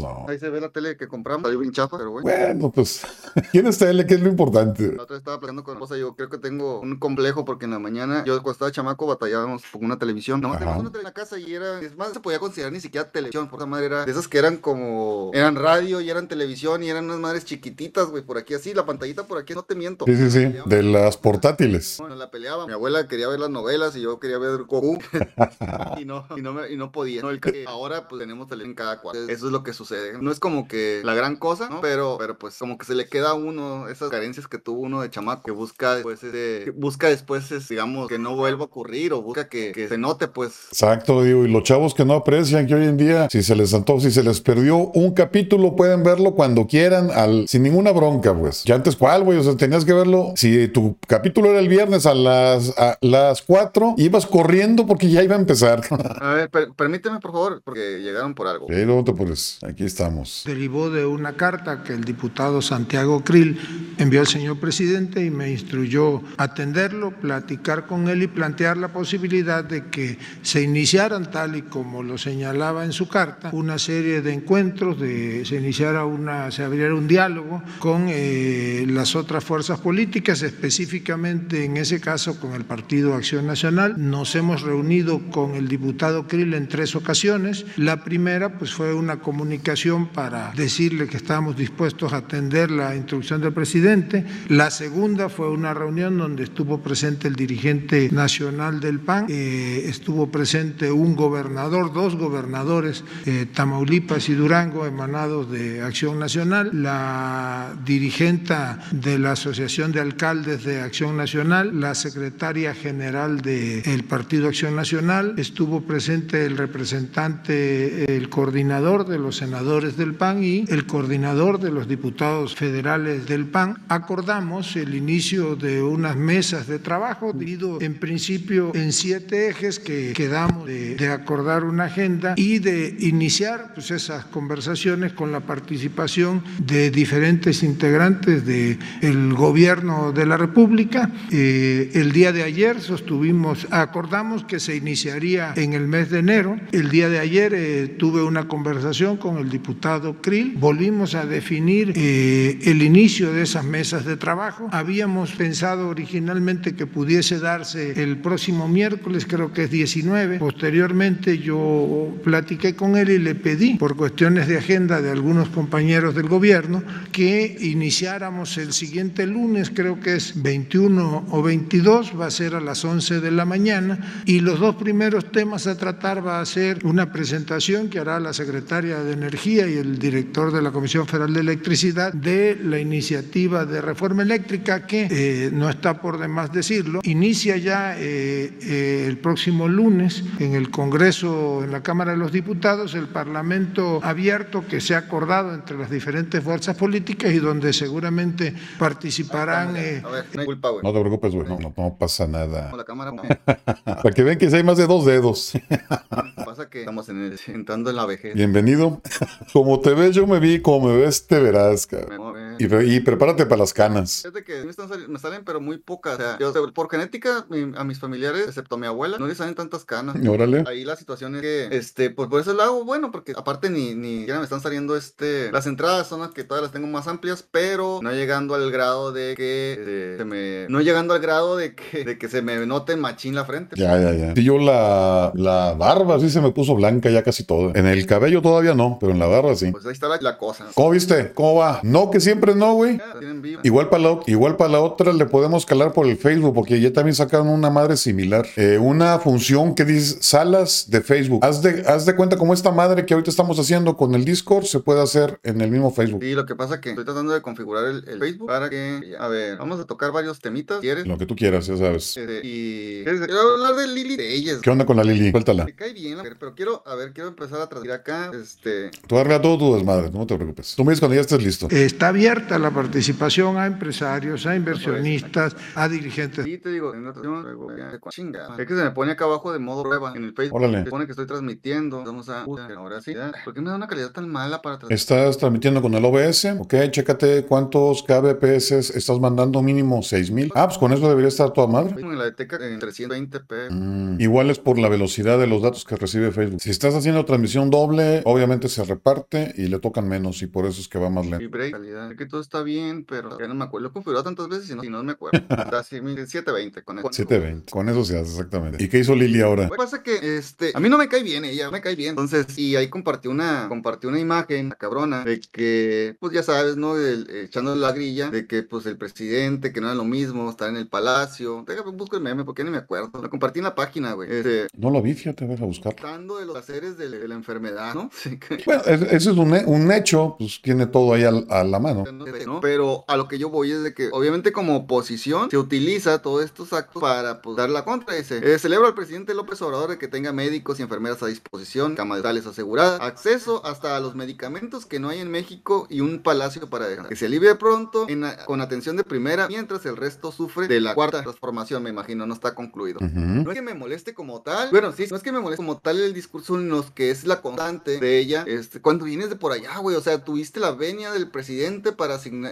Pues no. Ahí se ve la tele que compramos. Salió bien chafa, pero bueno. Bueno, pues, ¿tienes tele? ¿Qué es lo importante? La otra vez estaba platicando con mi esposa. Yo creo que tengo un complejo porque en la mañana, yo cuando estaba chamaco, batallábamos con una televisión. No, teníamos una tele en la casa y era. Es más, no se podía considerar ni siquiera televisión. Por esa madre era de esas que eran como. Eran radio y eran televisión y eran unas madres chiquititas, güey. Por aquí así, la pantallita por aquí, no te miento. Sí, sí, sí. De las portátiles. Bueno, la peleaba. Mi abuela quería ver las novelas y yo quería ver Goku. y no, y no, me- y no podía. No, el que ahora pues tenemos televisión en cada cuarto. Eso es lo que sucede. No es como que la gran cosa, ¿no? Pero, pero pues como que se le queda a uno esas carencias que tuvo uno de chamaco. Que busca después ese, que busca después, es, digamos, que no vuelva a ocurrir o busca que, que se note, pues. Exacto, digo, y los chavos que no aprecian que hoy en día, si se les antojó, si se les perdió un capítulo, pueden verlo cuando quieran, al, sin ninguna bronca, pues. Ya antes, ¿cuál, güey? O sea, tenías que verlo. Si tu capítulo era el viernes a las, a las 4, ibas corriendo porque ya iba a empezar. A ver, per- permíteme, por favor, porque llegaron por algo. Pero, pues, aquí estamos. derivó de una carta que el diputado Santiago Krill envió al señor presidente y me instruyó atenderlo, platicar con él y plantear la posibilidad de que se iniciaran, tal y como lo señalaba en su carta, una serie de encuentros, de, se iniciara una, se abriera un diálogo con eh, las otras fuerzas políticas, específicamente en ese caso con el Partido Acción Nacional. Nos hemos reunido con el diputado Krill en tres ocasiones. La primera pues fue una comunicación para decirle que estábamos dispuestos a atender la instrucción del presidente. La segunda fue una reunión donde estuvo presente el dirigente nacional del PAN, eh, estuvo presente un gobernador, dos gobernadores, Tamaulipas y Durango, emanados de Acción Nacional, la dirigenta de la Asociación de Alcaldes de Acción Nacional, la secretaria general del Partido Acción Nacional, estuvo presente el representante, el coordinador de los senadores del PAN y el coordinador de los diputados federales del PAN. Acordamos el inicio de unas mesas de trabajo, dividido en principio en siete ejes que quedamos de, de acordar una agenda y de iniciar pues, esas conversaciones con la participación de diferentes integrantes del el gobierno de la República. Eh, el día de ayer sostuvimos, acordamos que se iniciaría en el mes de enero. El día de ayer eh, tuve una conversación con el diputado Krill. Volvimos a definir eh, el inicio de esas mesas de trabajo. Habíamos pensado originalmente que pudiese darse el próximo miércoles, creo que es 19. Posteriormente yo platiqué con él y le pedí, por cuestiones de agenda de algunos compañeros del gobierno, que iniciáramos el siguiente lunes, creo que es 21 o 22, va a ser a las 11 de la mañana, y los dos primeros temas a tratar va a ser una presentación que hará la secretaria de Energía y el director de la Comisión Federal de Electricidad de la iniciativa de reforma eléctrica que, eh, no está por demás decirlo, inicia ya eh, eh, el próximo lunes en el Congreso, en la Cámara de los Diputados, el Parlamento abierto que se ha acordado entre las diferentes fuerzas políticas y donde seguramente participarán. eh, A ver, no hay culpa, güey. No te preocupes, güey. No, no, no pasa nada. Con la cámara, Para que vean que sí hay más de dos dedos. pasa que estamos en el- entrando en la vejez. Bienvenido. Como te ves, yo me vi. Como me ves, te verás, cabrón. Y, pre- y prepárate para las canas. Fíjate que me, están me salen, pero muy pocas. O sea, yo, por genética, mi- a mis familiares, excepto a mi abuela, no les salen tantas canas. Órale. Ahí la situación es que, este, pues por eso lo hago bueno, porque aparte ni, ni me están saliendo, este, las entradas son las que todas las tengo más amplias, pero no llegando al grado de que, eh, se me, no llegando al grado de que, de que se me note machín la frente. Ya, ya, ya. Y yo la, la barba sí se me puso blanca ya casi todo. En el cabello todavía no, pero en la barba sí. Pues ahí está la, la cosa. ¿Cómo viste? ¿Cómo va? No, que siempre no, güey. Igual para la, igual para la otra le podemos calar por el Facebook, porque ya también sacaron una madre similar. Eh, una función que dice salas de Facebook. Haz de, haz de cuenta como esta madre que ahorita estamos haciendo con el Discord se puede hacer en el mismo Facebook. Sí, lo que pasa que estoy tratando de configurar el, el Facebook para que, a ver, vamos a tocar varios temitas, ¿quieres? Lo que tú quieras, ya sabes. Este, y quiero hablar de Lili de ellas. ¿Qué onda con la Lili? Suéltala. Me cae bien, pero quiero, a ver, quiero empezar a traducir acá, este, Tú arregla todo tu desmadre, no te preocupes. Tú me dices cuando ya estés listo. Está abierto abierta la participación a empresarios, a inversionistas, a dirigentes. Sí, te digo, en otra chinga. Es que se me pone acá abajo de modo prueba en el Facebook. Órale. Se pone que estoy transmitiendo. Vamos a. Ahora sí. ¿Por qué me da una calidad tan mala para transmitir? Estás transmitiendo con el OBS, ok, chécate cuántos kbps estás mandando mínimo 6000. Ah, pues con eso debería estar toda madre. En la de Teca en 320p. Mm, Igual es por la velocidad de los datos que recibe Facebook. Si estás haciendo transmisión doble, obviamente se reparte y le tocan menos y por eso es que va más Y lento. break, calidad. Que todo está bien, pero ya no me acuerdo. Lo he configurado tantas veces y no, y no me acuerdo. Está así, mire, 720 con eso. 720, con eso se hace exactamente. ¿Y qué hizo Lili ahora? Lo que pasa es que este, a mí no me cae bien ella, me cae bien. Entonces, y ahí compartí una, compartí una imagen, la cabrona, de que, pues ya sabes, ¿no? El- echándole la grilla, de que pues el presidente, que no era lo mismo, estar en el palacio. Déjame busco el meme porque ni me acuerdo. Lo compartí en la página, güey. Este, No lo vi, fíjate, deja buscarlo. tratando de los placeres de, de la enfermedad, ¿no? Sí, que- Bueno, es- ese es un, un hecho, pues tiene todo ahí a la mano. ¿No? Pero a lo que yo voy es de que, obviamente, como oposición, se utiliza todos estos actos para pues, dar la contra. Dice: eh, Celebra al presidente López Obrador de que tenga médicos y enfermeras a disposición, camas tales aseguradas, acceso hasta a los medicamentos que no hay en México y un palacio para dejar. Que se alivie pronto en a- con atención de primera, mientras el resto sufre de la cuarta transformación, me imagino, no está concluido. No es que me moleste como tal. Bueno, sí, no es que me moleste como tal el discurso, sino que es la constante de ella. Este, cuando vienes de por allá, güey, o sea, tuviste la venia del presidente para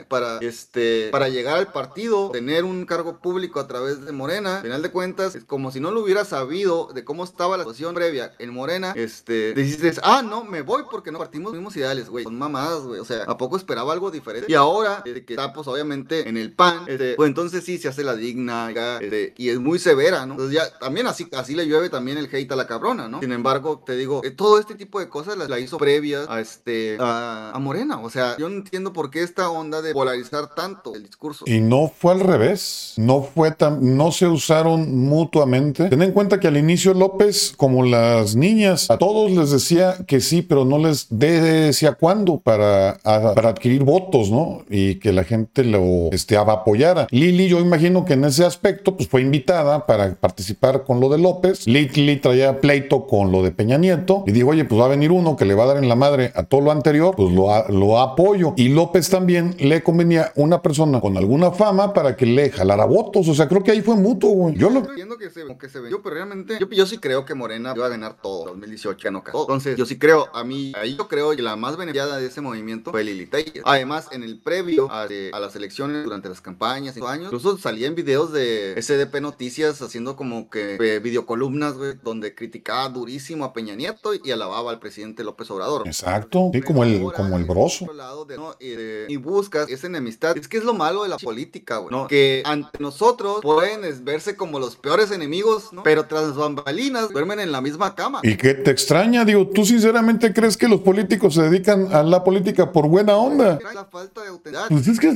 para, este, para llegar al partido, tener un cargo público a través de Morena. Al final de cuentas, es como si no lo hubiera sabido de cómo estaba la situación previa en Morena. Este, dices, ah, no, me voy porque no partimos los mismos ideales, güey. Son mamadas, güey. O sea, ¿a poco esperaba algo diferente? Y ahora, desde que está, pues, obviamente, en el PAN, este, pues entonces sí se hace la digna, este, y es muy severa, ¿no? Entonces ya, también así, así le llueve también el hate a la cabrona, ¿no? Sin embargo, te digo, eh, todo este tipo de cosas la, hizo previa a este, a, Morena. O sea, yo no entiendo por qué esta onda de polarizar tanto el discurso. Y no fue al revés, no fue tan, no se usaron mutuamente. Ten en cuenta que al inicio López, como las niñas, a todos les decía que sí, pero no les decía cuándo para, para adquirir votos, ¿no? Y que la gente lo este, apoyara. Lili, yo imagino que en ese aspecto, pues fue invitada para participar con lo de López. Lili traía pleito con lo de Peña Nieto y dijo, oye, pues va a venir uno que le va a dar en la madre a todo lo anterior, pues lo, lo apoyo. Y López también le convenía una persona con alguna fama para que le jalara votos. O sea, creo que ahí fue mutuo, güey. Yo lo... Entiendo que se, que se vendió, pero realmente yo, yo sí creo que Morena iba a ganar todo 2018, ganó todo. Entonces, yo sí creo, a mí, ahí yo creo que la más beneficiada de ese movimiento fue Lili Telles. Además, en el previo a, de- a las elecciones, durante las campañas, cinco años, incluso salían videos de SDP Noticias haciendo como que eh, videocolumnas, güey, donde criticaba durísimo a Peña Nieto y alababa al presidente López Obrador. Exacto. Sí, como el, como el broso. otro lado de- no, y, de- y buscas esa enemistad. Es que es lo malo de la política, güey. ¿no? Que ante nosotros pueden verse como los peores enemigos, ¿no? Pero tras bambalinas duermen en la misma cama. ¿Y qué te extraña? Digo, ¿tú sinceramente crees que los políticos se dedican a la política por buena onda? La falta de autenticidad. Pues es que...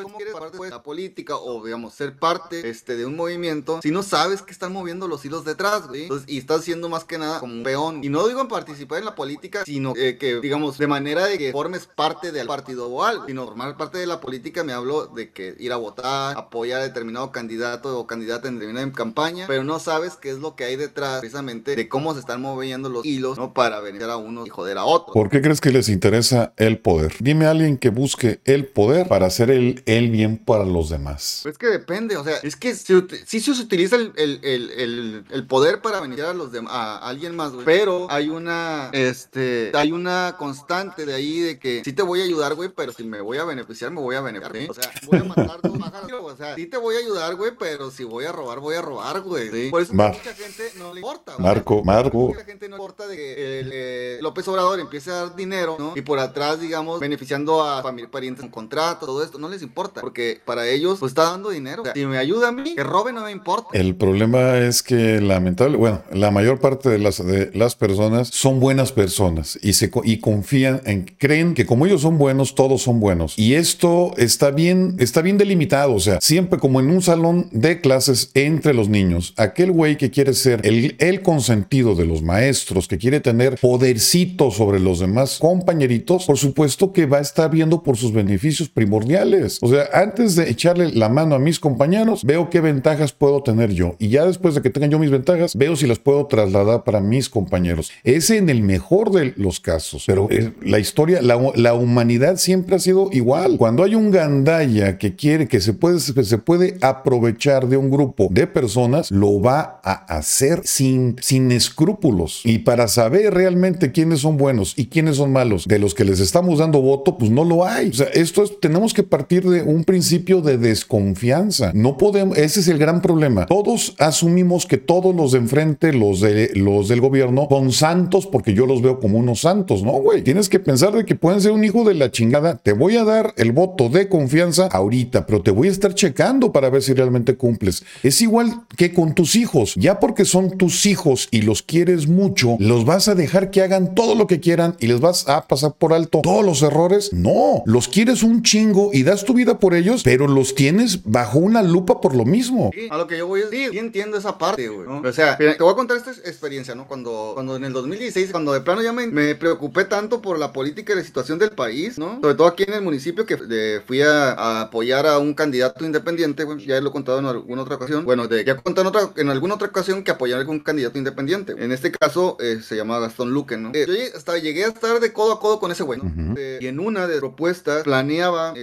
¿Cómo quieres parte de la política o, digamos, ser parte este, de un movimiento si no sabes que están moviendo los hilos detrás, güey? Entonces, y estás siendo más que nada como un peón. Y no digo en participar en la política, sino eh, que, digamos, de manera de que formes parte del partido o algo. Sino formar parte de la política me hablo de que ir a votar, apoyar a determinado candidato o candidata en determinada campaña, pero no sabes qué es lo que hay detrás precisamente de cómo se están moviendo los hilos, ¿no? Para beneficiar a uno y joder a otro. ¿Por qué crees que les interesa el poder? Dime a alguien que busque el poder para hacer el, el bien para los demás. Pues que depende, o sea, es que si se utiliza el, poder para beneficiar a los dem- a alguien más, güey. Pero hay una, este, hay una constante de ahí de que sí te voy a ayudar, güey, pero si me voy a beneficiar, me voy a beneficiar, ¿sí? O sea, voy a matar dos pájaros, o sea, sí te voy a ayudar, güey, pero si voy a robar, voy a robar, güey. ¿sí? Por eso Mar- mucha gente no le importa. güey. Marco, Marco. Mucha gente no le importa de que el, eh, López Obrador empiece a dar dinero, ¿no? Y por atrás, digamos, beneficiando a familia, parientes con contrato, todo esto, no les importa, porque para ellos, pues está dando dinero. O sea, si me ayuda a mí, que robe no me importa. El problema es que lamentable, bueno, la mayor parte de las, de las personas son buenas personas y, se, co- y confían en, creen que como ellos son buenos, todos son buenos. Y esto está bien, está bien delimitado, o sea, siempre como en un salón de clases entre los niños, aquel güey que quiere ser el, consentido de los maestros, que quiere tener podercito sobre los demás compañeritos, por supuesto que va a estar viendo por sus beneficios primordiales. O sea, antes de echarle la mano a mis compañeros, veo qué ventajas puedo tener yo. Y ya después de que tenga yo mis ventajas, veo si las puedo trasladar para mis compañeros. Ese en el mejor de los casos. Pero eh, la historia, la humanidad siempre ha sido igual. Cuando hay un gandalla que quiere, que se puede, se puede aprovechar de un grupo de personas, lo va a hacer sin, sin escrúpulos. Y para saber realmente quiénes son buenos y quiénes son malos, de los que les estamos dando voto, pues no lo hay. O sea, esto es, tenemos que partir de un principio de desconfianza. No podemos, ese es el gran problema. Todos asumimos que todos los de enfrente, los, de, los del gobierno, son santos porque yo los veo como unos santos. No, güey. Tienes que pensar de que pueden ser un hijo de la chingada. Te voy a dar el voto de confianza ahorita, pero te voy a estar checando para ver si realmente cumples. Es igual que con tus hijos. Ya porque son tus hijos y los quieres mucho, los vas a dejar que hagan todo lo que quieran y les vas a pasar por alto todos los errores. No, los quieres un chingo y das tu vida por ellos, pero los tienes bajo una lupa por lo mismo. a lo que yo voy a decir, sí entiendo esa parte, güey. O sea, te voy a contar esta experiencia, ¿no? Cuando, cuando en el 2016, cuando de plano ya me, me, preocupé tanto por la política y la situación del país, ¿no? Sobre todo aquí en el municipio que fui a, apoyar a un candidato independiente. Ya lo he contado en alguna otra ocasión. Bueno, de, ya he contado en, otra, en alguna otra ocasión que apoyar a algún candidato independiente. En este caso, eh, se llama Gastón Luque, ¿no? Eh, yo hasta llegué a estar de codo a codo con ese güey, ¿no? Eh, y en una de propuestas planeaba,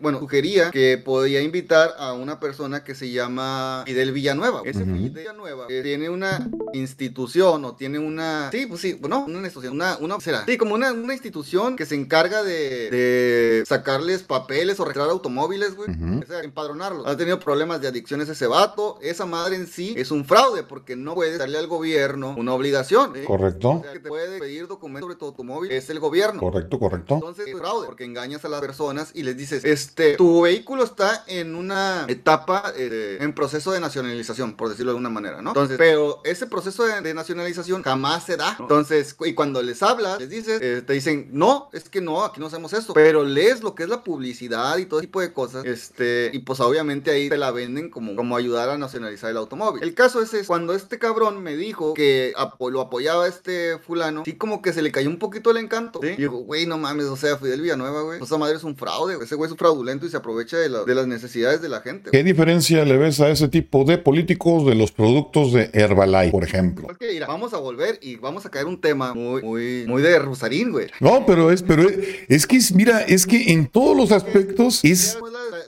bueno, sugería que podía invitar a una persona que se llama Fidel Villanueva. Ese Fidel Villanueva tiene una institución o tiene una... Sí, pues sí, no, una institución, una... una será? Sí, como una, una institución que se encarga de, de sacarles papeles o registrar automóviles, güey. O sea, empadronarlos. Ha tenido problemas de adicciones ese vato. Esa madre en sí es un fraude porque no puede darle al gobierno una obligación. Correcto. O sea, que te puede pedir documentos sobre tu automóvil es el gobierno. Correcto, correcto. Entonces es fraude porque engañas a las personas y les dices, este, tu vehículo está en una etapa eh, en proceso de nacionalización, por decirlo de alguna manera, ¿no? Entonces, pero ese proceso de, nacionalización jamás se da. Entonces, y cuando les hablas, les dices, eh, te dicen, no, es que no, aquí no hacemos eso. Pero lees lo que es la publicidad y todo tipo de cosas, este, y pues obviamente ahí te la venden como, como ayudar a nacionalizar el automóvil. El caso es, es cuando este cabrón me dijo que lo apoyaba este fulano, sí como que se le cayó un poquito el encanto. Y digo, güey, no mames, o sea, Fidel Villanueva, güey. Esa madre es un fraude, Ese güey es un fraudulento y se aprovecha de, de las necesidades de la gente. ¿Qué diferencia le ves a ese tipo de políticos de los productos de Herbalife, por ejemplo? Porque, mira, vamos a volver y vamos a caer un tema muy, muy, muy de Rosarín, güey. No, pero es, pero es, que, mira, es que en todos los aspectos es...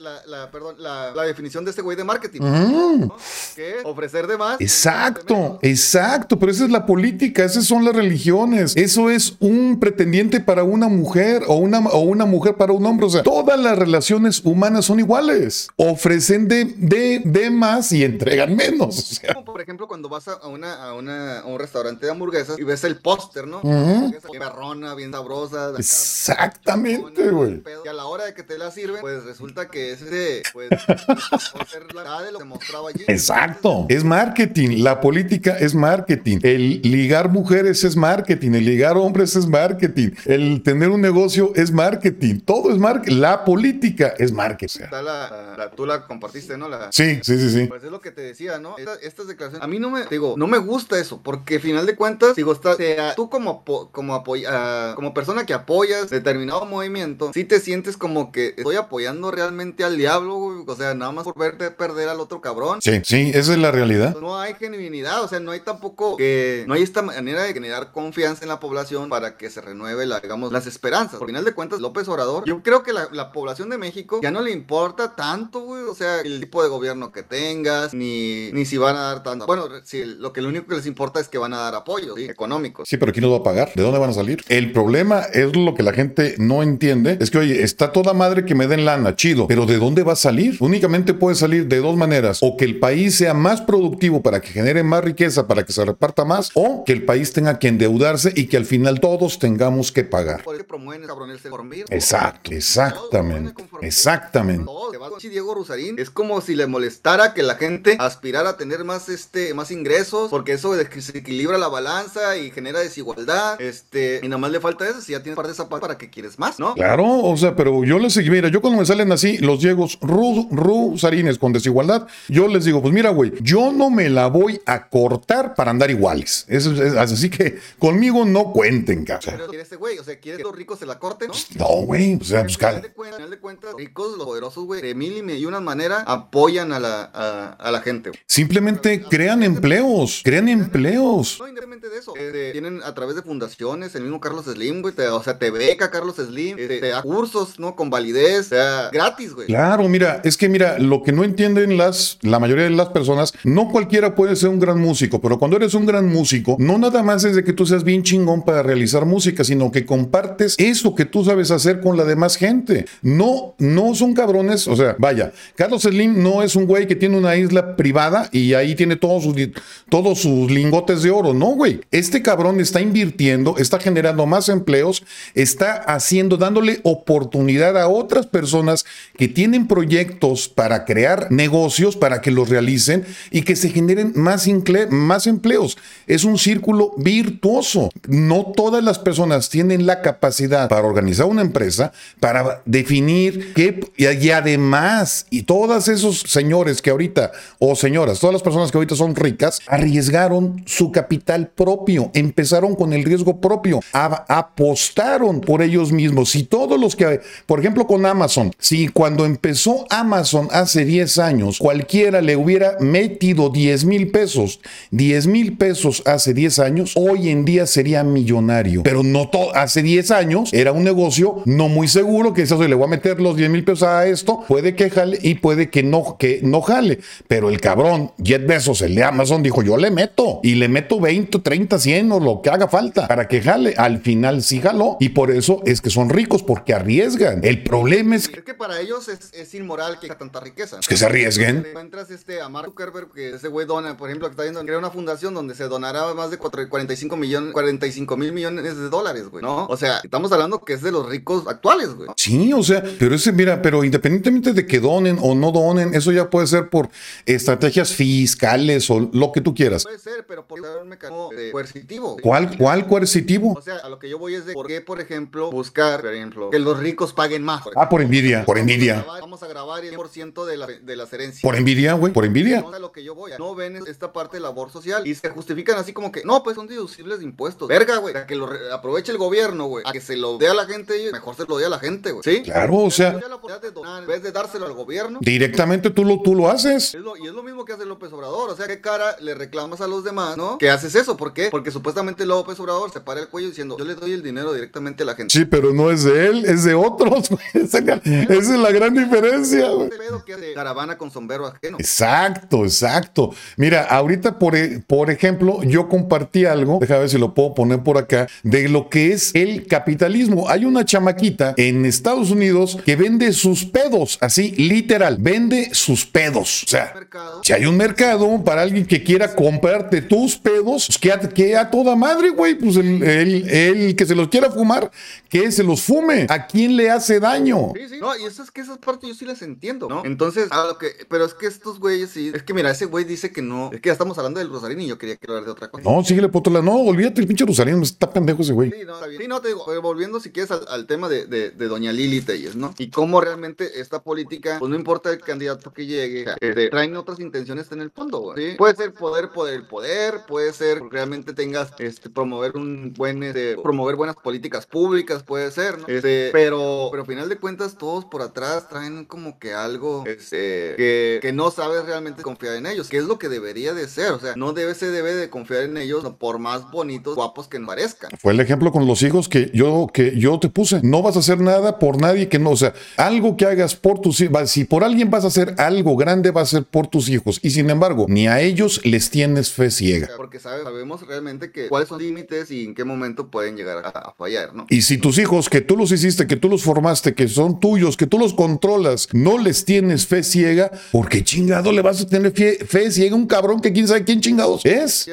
La, la, perdón, la, definición de este güey de marketing. Mm. ¿Qué? Ofrecer de más. Exacto, exacto, pero esa es la política, esas son las religiones. Eso es un pretendiente para una mujer o una, o una mujer para un hombre. O sea, todas las relaciones humanas son iguales. Ofrecen de, de, de más y entregan menos. O sea. Como por ejemplo, cuando vas a, una, a, una, a un restaurante de hamburguesas y ves el póster, ¿no? Uh bien sabrosa. Exactamente, güey. Y a la hora de que te la sirven, pues resulta que ese, pues, la que mostraba allí. Exacto. Es marketing. La política es marketing. El ligar mujeres es marketing. El ligar hombres es marketing. El tener un negocio es marketing. Todo es marketing. La política es marketing. La, tú la compartiste, ¿no? La, sí, sí, sí, sí. Pues es lo que te decía, ¿no? estas declaraciones. A mí no me, digo, no me gusta eso, porque al final de cuentas, digo, está, sea, tú como, como, apoya, como persona que apoyas determinado movimiento, si te sientes como que estoy apoyando realmente al diablo, güey. O sea, nada más por verte perder al otro cabrón. Sí, sí, esa es la realidad. No hay genuinidad, o sea, no hay tampoco que, no hay esta manera de generar confianza en la población para que se renueve, la, digamos, las esperanzas. Por final de cuentas, López Obrador, yo creo que la, la población de México ya no le importa tanto, güey, o sea, el tipo de gobierno que tengas, ni, ni si van a dar tanto. Bueno, si lo que lo único que les importa es que van a dar apoyos económicos. Sí, pero ¿quién nos va a pagar? ¿De dónde van a salir? El problema es lo que la gente no entiende, es que, oye, está toda madre que me den lana, chido, pero ¿de dónde va a salir? Únicamente puede salir de dos maneras, o que el país sea más productivo para que genere más riqueza, para que se reparta más, o que el país tenga que endeudarse y que al final todos tengamos que pagar. Exacto, exactamente, exactamente. Diego Rusarín es como si le molestara que la gente aspirara a tener más este más ingresos porque eso desequilibra la balanza y genera desigualdad este y nada más le falta eso si ya tienes parte de esa parte para que quieres más no claro o sea pero yo le seguí mira yo cuando me salen así los los ru, rusarines con desigualdad, yo les digo, pues mira, güey, yo no me la voy a cortar para andar iguales. Eso es- así que conmigo no cuenten, cabrón. Pero quiere ese güey, o sea, quiere que los ricos se la corten, ¿no? No, güey, o sea, pues Al final de cuentas, al final de cuentas, los ricos, los poderosos, güey, de mil y y una manera apoyan a la, a, a la gente, simplemente crean empleos, crean empleos. No, independientemente de eso, eh, tienen a través de fundaciones, el mismo Carlos Slim, güey, o sea, te beca Carlos Slim, eh, te da cursos, ¿no? Con validez, o sea, gratis, güey. Claro, mira, es que mira, lo que no entienden las, la mayoría de las personas, no cualquiera puede ser un gran músico, pero cuando eres un gran músico, no nada más es de que tú seas bien chingón para realizar música, sino que compartes eso que tú sabes hacer con la demás gente. No, no son cabrones, o sea, vaya, Carlos Slim no es un güey que tiene una isla privada y ahí tiene todos sus, todos sus lingotes de oro, no, güey. Este cabrón está invirtiendo, está generando más empleos, está haciendo, dándole oportunidad a otras personas que tienen proyectos para crear negocios, para que los realicen y que se generen más, empleos. Es un círculo virtuoso. No todas las personas tienen la capacidad para organizar una empresa, para definir qué, y, además, y todos esos señores que ahorita, o señoras, todas las personas que ahorita son ricas, arriesgaron su capital propio, empezaron con el riesgo propio, apostaron por ellos mismos. Si todos los que, por ejemplo, con Amazon, si cuando empezó Amazon hace 10 años, cualquiera le hubiera metido 10 mil pesos, 10 mil pesos hace 10 años, hoy en día sería millonario. Pero no todo, hace 10 años era un negocio no muy seguro que eso le voy a meter los 10 mil pesos a esto, puede que jale y puede que no, que no jale. Pero el cabrón, Jeff Bezos, el de Amazon, dijo, yo le meto y le meto 20, 30, 100 o lo que haga falta para que jale. Al final sí jaló y por eso es que son ricos porque arriesgan. El problema Es que para ellos es, es inmoral que haya tanta riqueza. que se arriesguen. Encuentras este a Mark Zuckerberg, que ese güey dona, por ejemplo, que está viendo, crea una fundación donde se donará más de cuatro- 45 millones, 45 mil millones de dólares, güey, ¿no? O sea, estamos hablando que es de los ricos actuales, güey. Sí, o sea, pero ese, mira, pero independientemente de que donen o no donen, eso ya puede ser por estrategias fiscales o lo que tú quieras. Puede ser, pero por un mecanismo eh, coercitivo. ¿Cuál, cuál coercitivo? O sea, a lo que yo voy es de por qué, por ejemplo, buscar, por ejemplo, que los ricos paguen más. Ah, por envidia, por envidia. Vamos a grabar el 100% de, la, de las herencias. Por envidia, güey, por envidia. No, a lo que yo voy. No ven esta parte de labor social y se justifican así como que, no, pues son deducibles de impuestos. Verga, güey. A que lo aproveche el gobierno, güey. A que se lo dé a la gente, mejor se lo dé a la gente, güey. ¿Sí? Claro, o sea- de donar, en vez de dárselo al gobierno. Directamente tú lo, tú lo haces. Es lo- y es lo mismo que hace López Obrador. O sea, ¿qué cara le reclamas a los demás, no? Que haces eso. ¿Por qué? Porque supuestamente López Obrador se para el cuello diciendo, yo le doy el dinero directamente a la gente. Sí, pero no es de él, es de otros, güey. Esa es la gran diferencia, güey. Este pedo que hace caravana con sombrero ajeno. Exacto, exacto. Mira, ahorita, por, e- por ejemplo, yo compartí algo, déjame ver si lo puedo poner por acá, de lo que es el capitalismo. Hay una chamaquita en Estados Unidos que vende sus pedos, así, literal, vende sus pedos. O sea, si hay un mercado para alguien que quiera comprarte tus pedos, pues que a, que a toda madre, güey, pues el, el- el que se los quiera fumar, que se los fume. ¿A quién le hace daño? Sí, sí. No, y esas que esas partes yo sí las entiendo, ¿no? Entonces, a lo que, pero es que estos güeyes sí, es que mira, ese güey dice que no, es que ya estamos hablando del Rosarín y yo quería que hablar de otra cosa. No, síguele por otro lado. No, olvídate el pinche Rosario, está pendejo ese güey. Sí, no, está bien. Sí, no, te digo, pero volviendo si quieres al, al tema de, de, de doña Lili Telles, ¿no? Y cómo realmente esta política, pues no importa el candidato que llegue, o sea, este, traen otras intenciones en el fondo, güey. ¿sí? Puede ser poder, poder, el poder, puede ser que realmente tengas, este, promover un buen, este, promover buenas políticas públicas, puede ser, ¿no? Este, pero, pero al final de cuentas, todos por atrás traen como que algo, este, que, que no sabes realmente confiar en ellos, que es lo que debería de ser, o sea, no debe, se debe de confiar en ellos, por más bonitos, guapos que parezcan. Fue el ejemplo con los hijos que yo, que yo te puse. No vas a hacer nada por nadie que no, o sea, algo que hagas por tus hijos, si por alguien vas a hacer algo grande, va a ser por tus hijos. Y sin embargo, ni a ellos les tienes fe ciega. Porque sabe- sabemos realmente que cuáles son los límites y en qué momento pueden llegar a, a fallar, ¿no? Y si tus hijos, que tú los hiciste, que tú los formaste, que son tuyos, que tú los controlas, no les tienes fe ciega, porque chingado le vas a tener fe, fe ciega a un cabrón que quién sabe quién chingados es.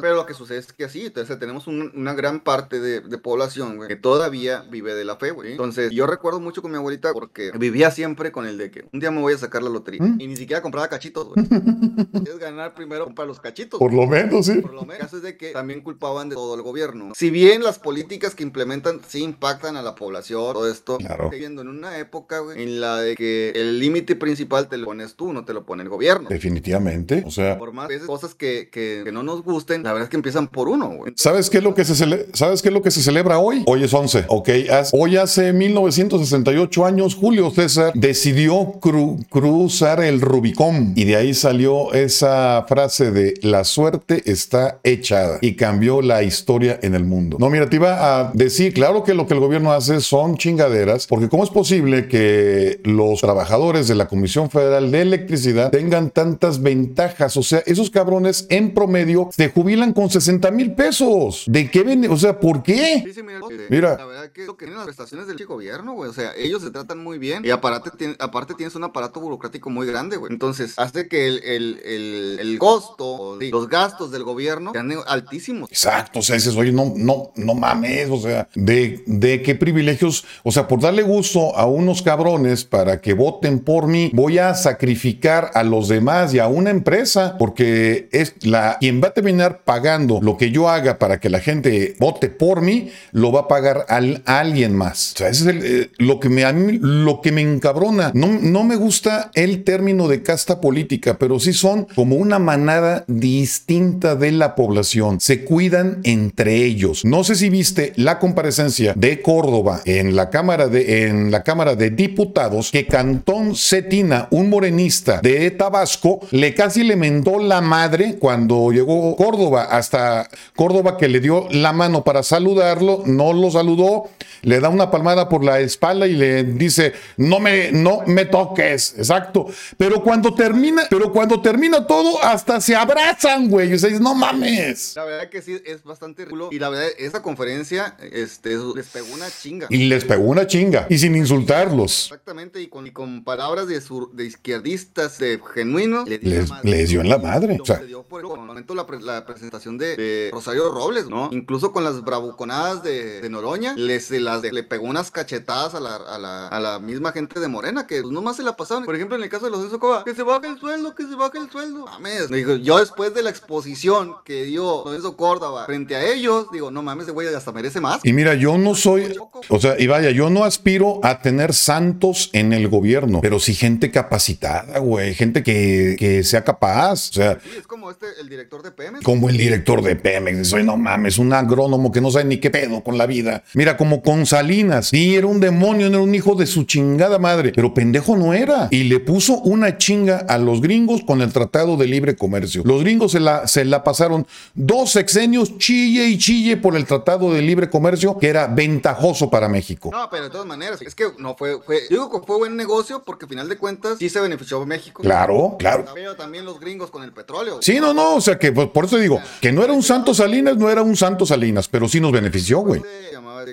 Pero lo que sucede es que así, entonces tenemos un- una gran parte de, de población, que todavía vive de la fe, güey. Entonces, yo recuerdo mucho con mi abuelita porque vivía siempre con el de que un día me voy a sacar la lotería. ¿Mm? Y ni siquiera compraba cachitos, güey. es ganar primero comprar los cachitos. Por lo menos, sí. Por lo menos. El caso es de que también culpaban de todo el gobierno. Si bien las políticas que implementan sí impactan a la población, todo esto, Claro. viviendo en una época, güey, en la de que el límite principal te lo pones tú, no te lo pone el gobierno. Definitivamente. O sea, Por más veces cosas que, que, que no nos gusten, la verdad es que empiezan por uno, güey. ¿Sabes qué es lo que se ¿Sabes qué es lo que se celebra hoy? Hoy es 11, ok. Hoy hace 1968 años, Julio César decidió cru- cruzar el Rubicón y de ahí salió esa frase de la suerte está echada y cambió la historia en el mundo. No, mira, te iba a decir, claro que lo que el gobierno hace son chingaderas, porque ¿cómo es posible que los trabajadores de la Comisión Federal de Electricidad tengan tantas ventajas? O sea, esos cabrones en promedio se jubilan con 60 mil pesos. ¿De qué ven? O sea, ¿por qué? Sí, sí, mira, Mira. La verdad que lo que tienen las prestaciones del gobierno, güey. O sea, ellos se tratan muy bien. Y aparte, aparte tienes un aparato burocrático muy grande, güey. Entonces, hace que el, el, el, el costo, o sí, los gastos del gobierno sean altísimos. Exacto, o sea, dices, oye, no, no, no mames, o sea, de, de qué privilegios, o sea, por darle gusto a unos cabrones para que voten por mí, voy a sacrificar a los demás y a una empresa, porque es la quien va a terminar pagando lo que yo haga para que la gente vote por mí, lo va a pagar al- a alguien más. O sea, es eh, lo que me lo que me encabrona. No, no me gusta el término de casta política, pero sí son como una manada distinta de la población. Se cuidan entre ellos. No sé si viste la comparecencia de Córdoba en la Cámara de, en la Cámara de Diputados que Cantón Cetina, un morenista de Tabasco, le casi le mentó la madre cuando llegó Córdoba. Hasta Córdoba que le dio la mano para saludarlo, no lo saludó, le da una palmada por la espalda y le dice, no me, no me toques. Exacto. Pero cuando termina, pero cuando termina todo, hasta se abrazan, güey. Y se dice, no mames. La verdad que sí, es bastante ridículo. Y la verdad, esa conferencia este, les pegó una chinga. Y les pegó una chinga. Y sin insultarlos. Exactamente, y con, y con palabras de, sur- de izquierdistas, de genuinos, Les- les dio en la madre, o sea. dio con el momento la, pre- la presentación de, de Rosario Robles, ¿no? Incluso con las bravuconadas de, de Noroña, les, las le pegó unas cachetadas a la, a, la, a la misma gente de Morena, que pues, nomás se la pasaron. Por ejemplo, en el caso de los de Socoba, que se baje el sueldo, que se baje el sueldo. Mames, digo, yo después de la exposición que dio Lorenzo Córdoba frente a ellos, digo, no mames, ese güey hasta merece más. Y mira, yo no soy, o sea, y vaya, yo no aspiro a tener santos en el gobierno, pero sí gente capacitada, güey, gente que, que sea capaz. O sea, Sí, es como este, el director de PM. como el director de Pemex, soy no mames, un agrónomo que no sabe ni qué pedo con la vida. Mira, como con Salinas, sí, era un demonio, no era un hijo de su chingada madre, pero pendejo no era. Y le puso una chinga a los gringos con el Tratado de Libre Comercio. Los gringos se la, se la pasaron dos sexenios chille y chille por el Tratado de Libre Comercio, que era ventajoso para México. No, pero de todas maneras, es que no fue, fue, digo fue buen negocio porque al final de cuentas sí se benefició México. Claro, claro. Pero también los gringos con el petróleo. Sí, no, no, o sea que pues, por eso digo que no era un Santo Salinas, no era un Santo Salinas, pero sí nos benefició, güey.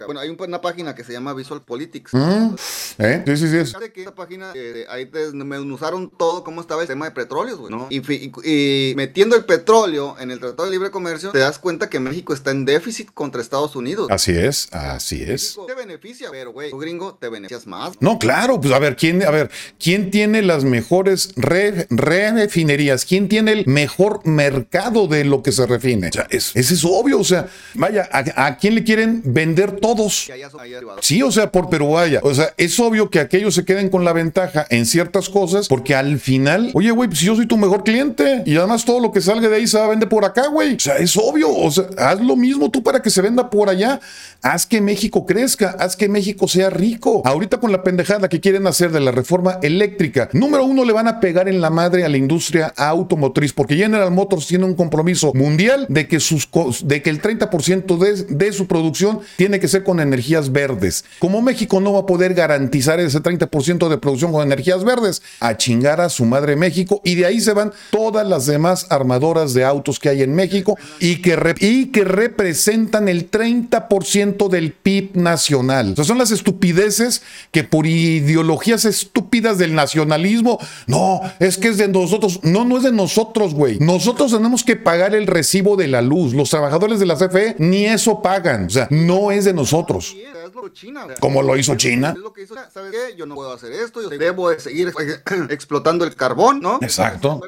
Bueno, hay un- una página que se llama Visual Politics. ¿Mm? ¿Eh? Sí, sí, sí. es- que esa página, eh, ahí desmenuzaron todo cómo estaba el tema de petróleos, güey, ¿no? Y, fi- y- y metiendo el petróleo en el Tratado de Libre Comercio, te das cuenta que México está en déficit contra Estados Unidos. Así es, así es. México Te beneficia, pero güey, tú gringo te beneficias más. No, claro, pues a ver, ¿quién, a ver, ¿quién tiene las mejores re- refinerías? ¿Quién tiene el mejor mercado de lo que se refine? O sea, es, es obvio, o sea, vaya, ¿a, quién le quieren vender todos? Sí, o sea, por pero vaya, o sea, es obvio que aquellos se queden con la ventaja en ciertas cosas, porque al final, oye, güey, pues yo soy tu mejor cliente y además todo lo que salga de ahí se va a vender por acá, güey. O sea, es obvio, o sea, haz lo mismo tú para que se venda por allá. Haz que México crezca, haz que México sea rico. Ahorita con la pendejada que quieren hacer de la reforma eléctrica, número uno, le van a pegar en la madre a la industria automotriz, porque General Motors tiene un compromiso mundial de que, sus, de que el 30% de, de su producción tiene que ser con energías verdes. Como México no va a poder garantizar ese 30% de producción con energías verdes, a chingar a su madre México y de ahí se van todas las demás armadoras de autos que hay en México y que, y que representan el 30% del PIB nacional. O sea, son las estupideces que por ideologías estúpidas del nacionalismo, no, es que es de nosotros. No, no es de nosotros, güey. Nosotros tenemos que pagar el recibo de la luz. Los trabajadores de la CFE ni eso pagan. O sea, no es de nosotros. Das lo China. ¿Cómo lo hizo China? ¿sabes qué? Yo no puedo hacer esto, yo debo de seguir explotando el carbón, ¿no? Exacto.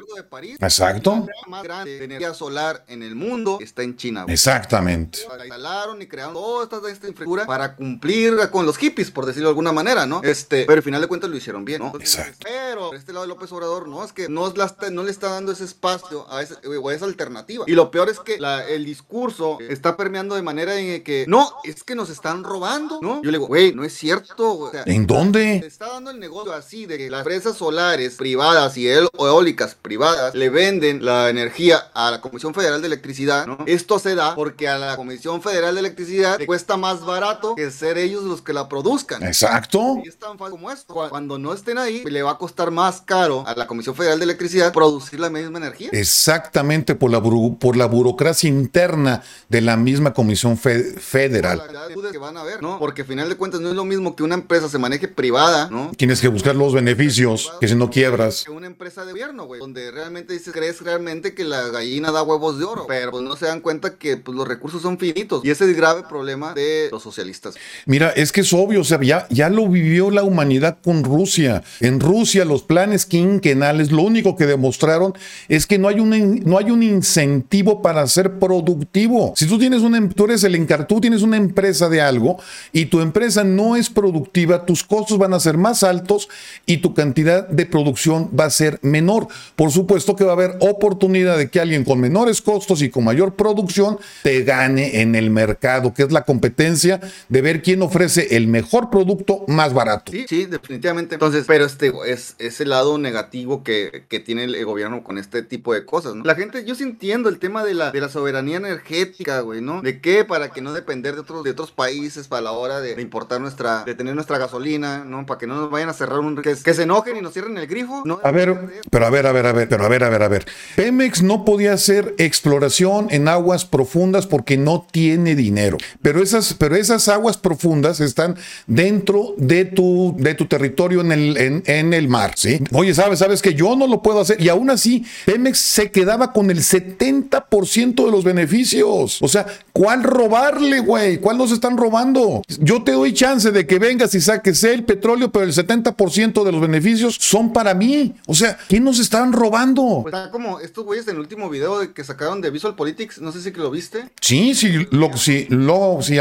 Exacto. La más grande de energía solar en el mundo está en China. güey. Exactamente. La instalaron y crearon toda esta infraestructura para cumplir con los hippies, por decirlo de alguna manera, ¿no? Este, pero al final de cuentas lo hicieron bien, ¿no? Exacto. Pero este lado de López Obrador, no, es que no, la está- no le está dando ese espacio a, ese, o a esa alternativa. Y lo peor es que la- el discurso está permeando de manera en que, no, es que nos están robando, ¿no? Yo le digo, güey, no es cierto, o sea, ¿En dónde? se está dando el negocio así de que las empresas solares privadas y eólicas privadas le venden la energía a la Comisión Federal de Electricidad, ¿no? Esto se da porque a la Comisión Federal de Electricidad le cuesta más barato que ser ellos los que la produzcan. Exacto. Y es tan fácil como esto. Cu- Cuando no estén ahí, le va a costar más caro a la Comisión Federal de Electricidad producir la misma energía. Exactamente por la, buru- por la burocracia interna de la misma Comisión fe- Federal. La que van a ver, ¿no? Porque al final de cuentas no es lo mismo que una empresa se maneje privada, ¿no? Tienes que buscar los beneficios, que si no quiebras. Que una empresa de gobierno, güey, donde realmente dices, crees realmente que la gallina da huevos de oro, pero pues no se dan cuenta que pues los recursos son finitos y ese es el grave problema de los socialistas. Mira, es que es obvio, o sea, ya, ya lo vivió la humanidad con Rusia. En Rusia los planes quinquenales lo único que demostraron es que no hay un, no hay un incentivo para ser productivo. Si tú tienes una, em- tú eres el encar, tú tienes una empresa de algo y tu empresa no es productiva, tus costos van a ser más altos y tu cantidad de producción va a ser menor. Por supuesto que va a haber oportunidad de que alguien con menores costos y con mayor producción te gane en el mercado, que es la competencia de ver quién ofrece el mejor producto más barato. Sí, definitivamente. Entonces, pero este es, es el lado negativo que, que tiene el, gobierno con este tipo de cosas, ¿no? La gente, yo sí entiendo el tema de la, de la soberanía energética, güey, ¿no? ¿De qué? Para que no depender de otros, de otros países para la hora de, importar nuestra, de tener nuestra gasolina, ¿no? Para que no nos vayan a cerrar un, que, que se enojen y nos cierren el grifo, ¿no? A ver, pero a ver, a ver, a ver, pero a ver, a ver, a ver. Pemex no podía hacer exploración en aguas profundas porque no tiene dinero. Pero esas, pero esas aguas profundas están dentro de tu, de tu territorio en el, en, en el mar, ¿sí? Oye, sabes, sabes que yo no lo puedo hacer. Y aún así, Pemex se quedaba con el 70% de los beneficios. O sea, ¿cuál robarle, güey? ¿Cuál nos están robando? Yo te doy chance de que vengas y saques el petróleo, pero el 70% de los beneficios son para mí. O sea, ¿qué nos están robando? Pues está como estos güeyes en el último video de que sacaron de Visual Politics, no sé si que lo viste. Sí, sí, lo, sí, lo, sí,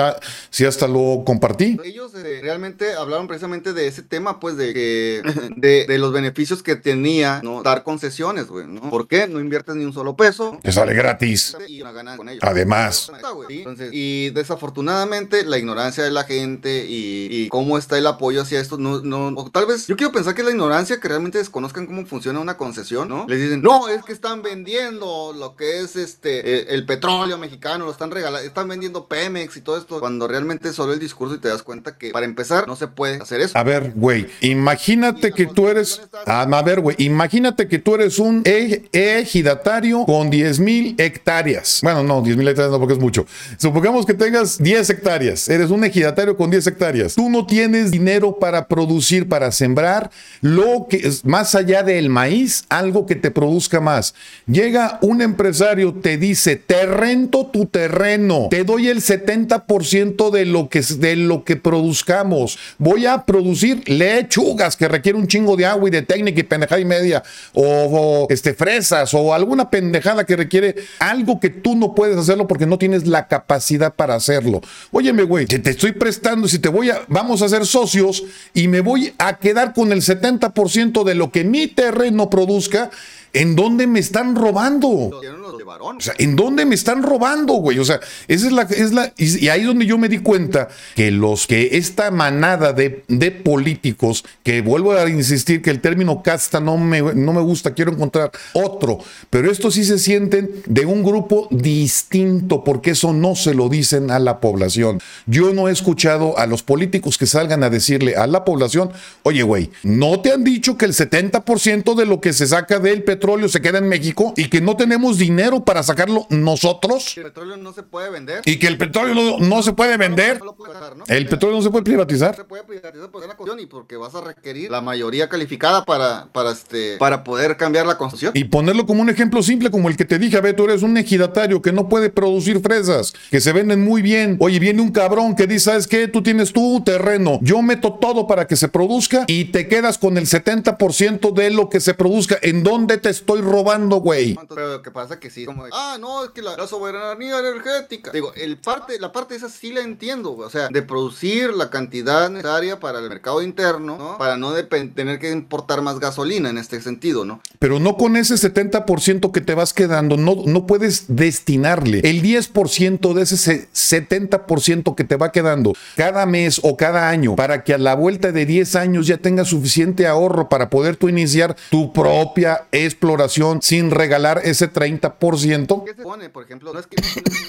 sí, hasta lo compartí. Ellos eh, realmente hablaron precisamente de ese tema, pues, de que de, de los beneficios que tenía, ¿no? Dar concesiones, güey, ¿no? ¿Por qué? No inviertes ni un solo peso. Te sale gratis. Y con ellos. Además. Entonces, y desafortunadamente la ignorancia de la gente y, y cómo está el apoyo hacia esto, no, no, o tal vez, yo quiero pensar que es la ignorancia que realmente desconozcan cómo funciona una concesión, ¿no? Les dicen, no, es que están vendiendo lo que es este, eh, el petróleo mexicano, lo están regalando, están vendiendo Pemex y todo esto, cuando realmente solo el discurso y te das cuenta que para empezar no se puede hacer eso. A ver, güey, imagínate que tú eres. Ah, a ver, güey, imagínate que tú eres un ej- ejidatario con 10 mil hectáreas. Bueno, no, 10 mil hectáreas no, porque es mucho. Supongamos que tengas 10 hectáreas. Eres un ejidatario con 10 hectáreas. Tú no tienes dinero para producir, para sembrar lo que es más allá del maíz, algo que te produzca más. Llega un empresario, te dice: Te rento tu terreno, te doy el 70% de lo que, de lo que produzcamos. Voy a producir lechugas que requiere un chingo de agua y de técnica y pendejada y media, o, este, fresas, o alguna pendejada que requiere algo que tú no puedes hacerlo porque no tienes la capacidad para hacerlo. Óyeme, güey, te estoy prestando, si te voy a, vamos a ser socios y me voy a quedar con el 70% de lo que mi terreno produzca, ¿en dónde me están robando? De varón. O sea, ¿en dónde me están robando, güey? O sea, esa es la, es la, y, y ahí es donde yo me di cuenta que los que esta manada de, de políticos, que vuelvo a insistir que el término casta no me, no me gusta, quiero encontrar otro, pero estos sí se sienten de un grupo distinto, porque eso no se lo dicen a la población. Yo no he escuchado a los políticos que salgan a decirle a la población, oye, güey, ¿no te han dicho que el 70% de lo que se saca del petróleo se queda en México y que no tenemos dinero? Dinero para sacarlo nosotros. El petróleo no se puede vender. Y que el petróleo no, no se puede vender. No lo puede dejar, ¿no? El petróleo no se puede privatizar. se puede privatizar por una cuestión y porque vas a requerir la mayoría calificada para, para, este, para poder cambiar la constitución. Y ponerlo como un ejemplo simple, como el que te dije, a ver, tú eres un ejidatario que no puede producir fresas, que se venden muy bien. Oye, viene un cabrón que dice, ¿sabes qué? Tú tienes tu terreno, yo meto todo para que se produzca y te quedas con el 70% de lo que se produzca. ¿En dónde te estoy robando, güey? Pero lo que pasa es que sí, como de, ah, no, es que la, la soberanía energética. Digo, el parte, la parte esa sí la entiendo. O sea, de producir la cantidad necesaria para el mercado interno, ¿no? Para no tener que importar más gasolina en este sentido, ¿no? Pero no con ese 70% que te vas quedando, no, no puedes destinarle el 10% de ese se- 70% que te va quedando cada mes o cada año para que a la vuelta de 10 años ya tengas suficiente ahorro para poder tú iniciar tu propia exploración sin regalar ese 30%. ¿Qué se pone, por ejemplo? No es que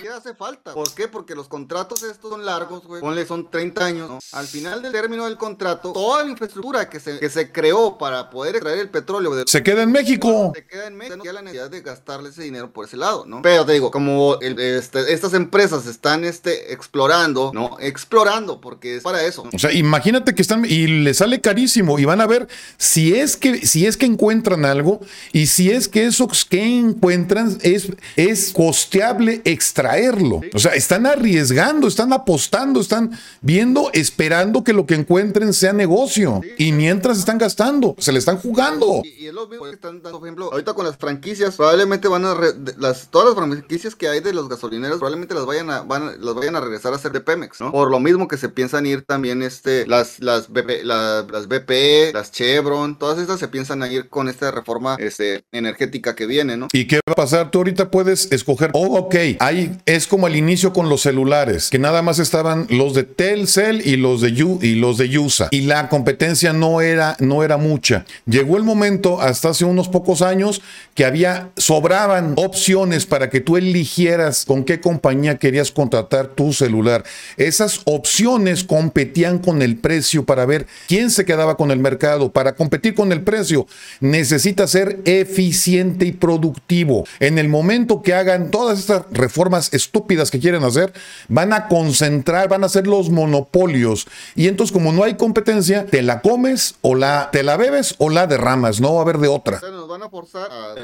ni hace falta. ¿Por qué? Porque los contratos estos son largos, güey. Ponle, son 30 años, ¿no? Al final del término del contrato, toda la infraestructura que se, que se creó para poder extraer el petróleo de Se queda en México. se queda en México, no queda la necesidad de gastarle ese dinero por ese lado, ¿no? Pero te digo, como el- este, estas empresas están este, explorando, ¿no? Explorando, porque es para eso. O sea, imagínate que están y le sale carísimo y van a ver si es que si es que encuentran algo y si es que eso que encuentran es es costeable extraerlo. O sea, están arriesgando, están apostando, están viendo, esperando que lo que encuentren sea negocio y mientras están gastando, se le están jugando. Y, y es lo mismo que están dando, por ejemplo, ahorita con las franquicias, probablemente van a, re- las, todas las franquicias que hay de los gasolineros, probablemente las vayan a, van, las vayan a regresar a ser de Pemex, ¿no? Por lo mismo que se piensan ir también, este, las, las BP, la- las BP, las Chevron, todas estas se piensan a ir con esta reforma, este, energética que viene, ¿no? ¿Y qué va a pasar? Tú ahorita puedes escoger, oh, ok, ahí es como al inicio con los celulares, que nada más estaban los de Telcel y los de Yu- y los de Yusa y la competencia no era no era mucha. Llegó el momento hasta hace unos pocos años que había sobraban opciones para que tú eligieras con qué compañía querías contratar tu celular. Esas opciones competían con el precio para ver quién se quedaba con el mercado. Para competir con el precio necesita ser eficiente y productivo. El momento que hagan todas estas reformas estúpidas que quieren hacer, van a concentrar, van a ser los monopolios. Y entonces como no hay competencia, te la comes o la te la bebes o la derramas, no va a haber de otra. O sea, nos van a forzar a...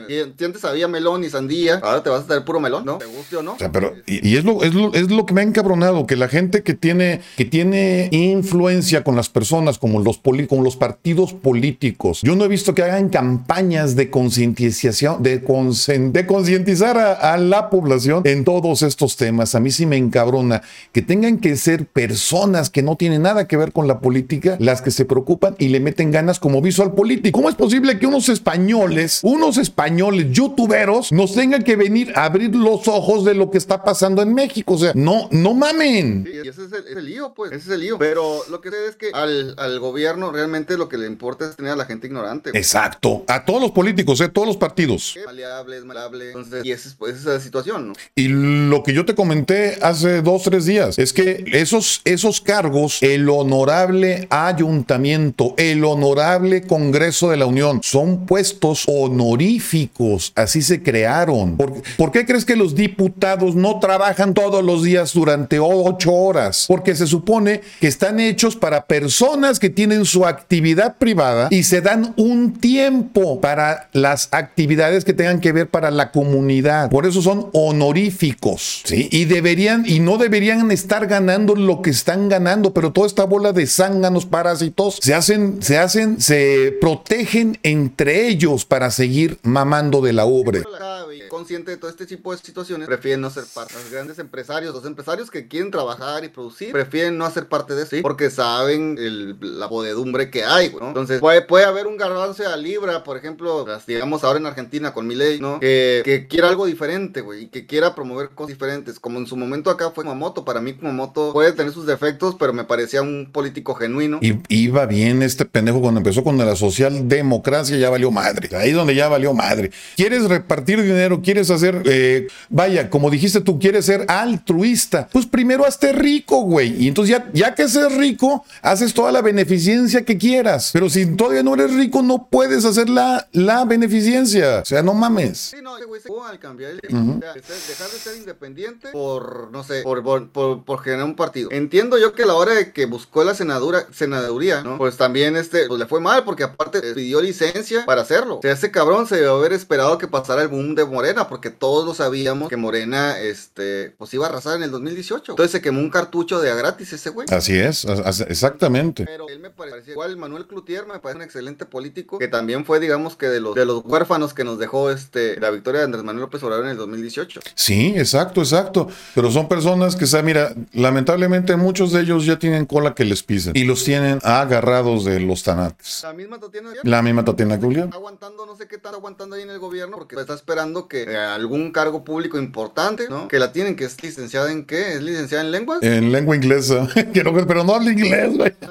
antes había melón y sandía, ahora te vas a traer puro melón, ¿no? Te guste o no. O sea, pero, y, y es, lo, es, lo, es lo que me ha encabronado, que la gente que tiene, que tiene influencia con las personas, como los, poli- como los partidos políticos, yo no he visto que hagan campañas de concientización, de, concien- de concientizar a, a la población en todos estos temas. A mí sí me encabrona que tengan que ser personas que no tienen nada que ver con la política, las que se preocupan y le meten ganas como visual político. ¿Cómo es posible que unos españoles, unos españoles youtuberos, nos tengan que venir a abrir los ojos de lo que está pasando en México? O sea, no, no mamen. Sí, ese es el, lío, pues. Ese es el lío. Pero lo que sé es que al, al gobierno realmente lo que le importa es tener a la gente ignorante. güey. Exacto. A todos los políticos, eh, todos los partidos. Es maleable, Entonces, y esa es, pues, esa situación, ¿no? Y lo que yo te comenté hace dos, tres días es que esos, esos cargos, el honorable ayuntamiento, el honorable Congreso de la Unión, son puestos honoríficos. Así se crearon. ¿Por, por qué crees que los diputados no trabajan todos los días durante ocho horas? Porque se supone que están hechos para personas que tienen su actividad privada y se dan un tiempo para las actividades que tengan que ver para la comunidad. Por eso son honoríficos, ¿sí? Y deberían, y no deberían estar ganando lo que están ganando, pero toda esta bola de zánganos parásitos se hacen, se hacen, se protegen entre ellos para seguir mamando de la ubre. Consciente de todo este tipo de situaciones, prefieren no ser parte. Los grandes empresarios, los empresarios que quieren trabajar y producir, prefieren no hacer parte de eso, ¿sí? porque saben la podedumbre que hay, ¿no? Entonces, puede, puede haber un garbanzo a libra, por ejemplo, digamos ahora en Argentina con mi ley, ¿no? Que, que quiera algo diferente, güey, y que quiera promover cosas diferentes. Como en su momento acá fue Kumamoto, para mí Kumamoto puede tener sus defectos, pero me parecía un político genuino. Y iba bien este pendejo cuando empezó con la socialdemocracia, ya valió madre. Ahí es donde ya valió madre. ¿Quieres repartir dinero? ¿Quieres hacer, eh, vaya, como dijiste tú, quieres ser altruista, pues primero hazte rico, güey. Y entonces ya, ya que seas rico, haces toda la beneficencia que quieras. Pero si todavía no eres rico, no puedes hacer la, la beneficencia. O sea, no mames. Sí, no, güey se al cambiar el... o sea, dejar de ser independiente por, no sé, por, por, por, por generar un partido. Entiendo yo que a la hora de que buscó la senadura, senaduría, ¿no? Pues también este, pues le fue mal porque aparte pidió licencia para hacerlo. O sea, ese cabrón se debe haber esperado que pasara el boom de Morena porque todos lo sabíamos que Morena, este, pues iba a arrasar en el 2018. Entonces se quemó un cartucho de a gratis ese güey. Así es, exactamente. Pero él me parece, igual Manuel Cloutier me parece un excelente político que también fue, digamos que de los, de los huérfanos que nos dejó este, la victoria de Andrés Manuel López Obrador en el 2018. Sí, exacto, exacto. Pero son personas que, mira, lamentablemente muchos de ellos ya tienen cola que les pisen y los tienen agarrados de los tanates. La misma Tatiana La misma Tatiana Julián. Aguantando, no sé qué está aguantando ahí en el gobierno porque está esperando que eh, algún cargo público importante, ¿no? Que la tienen, que es licenciada en qué? ¿Es licenciada en lenguas? En lengua inglesa. pero no habla inglés, güey.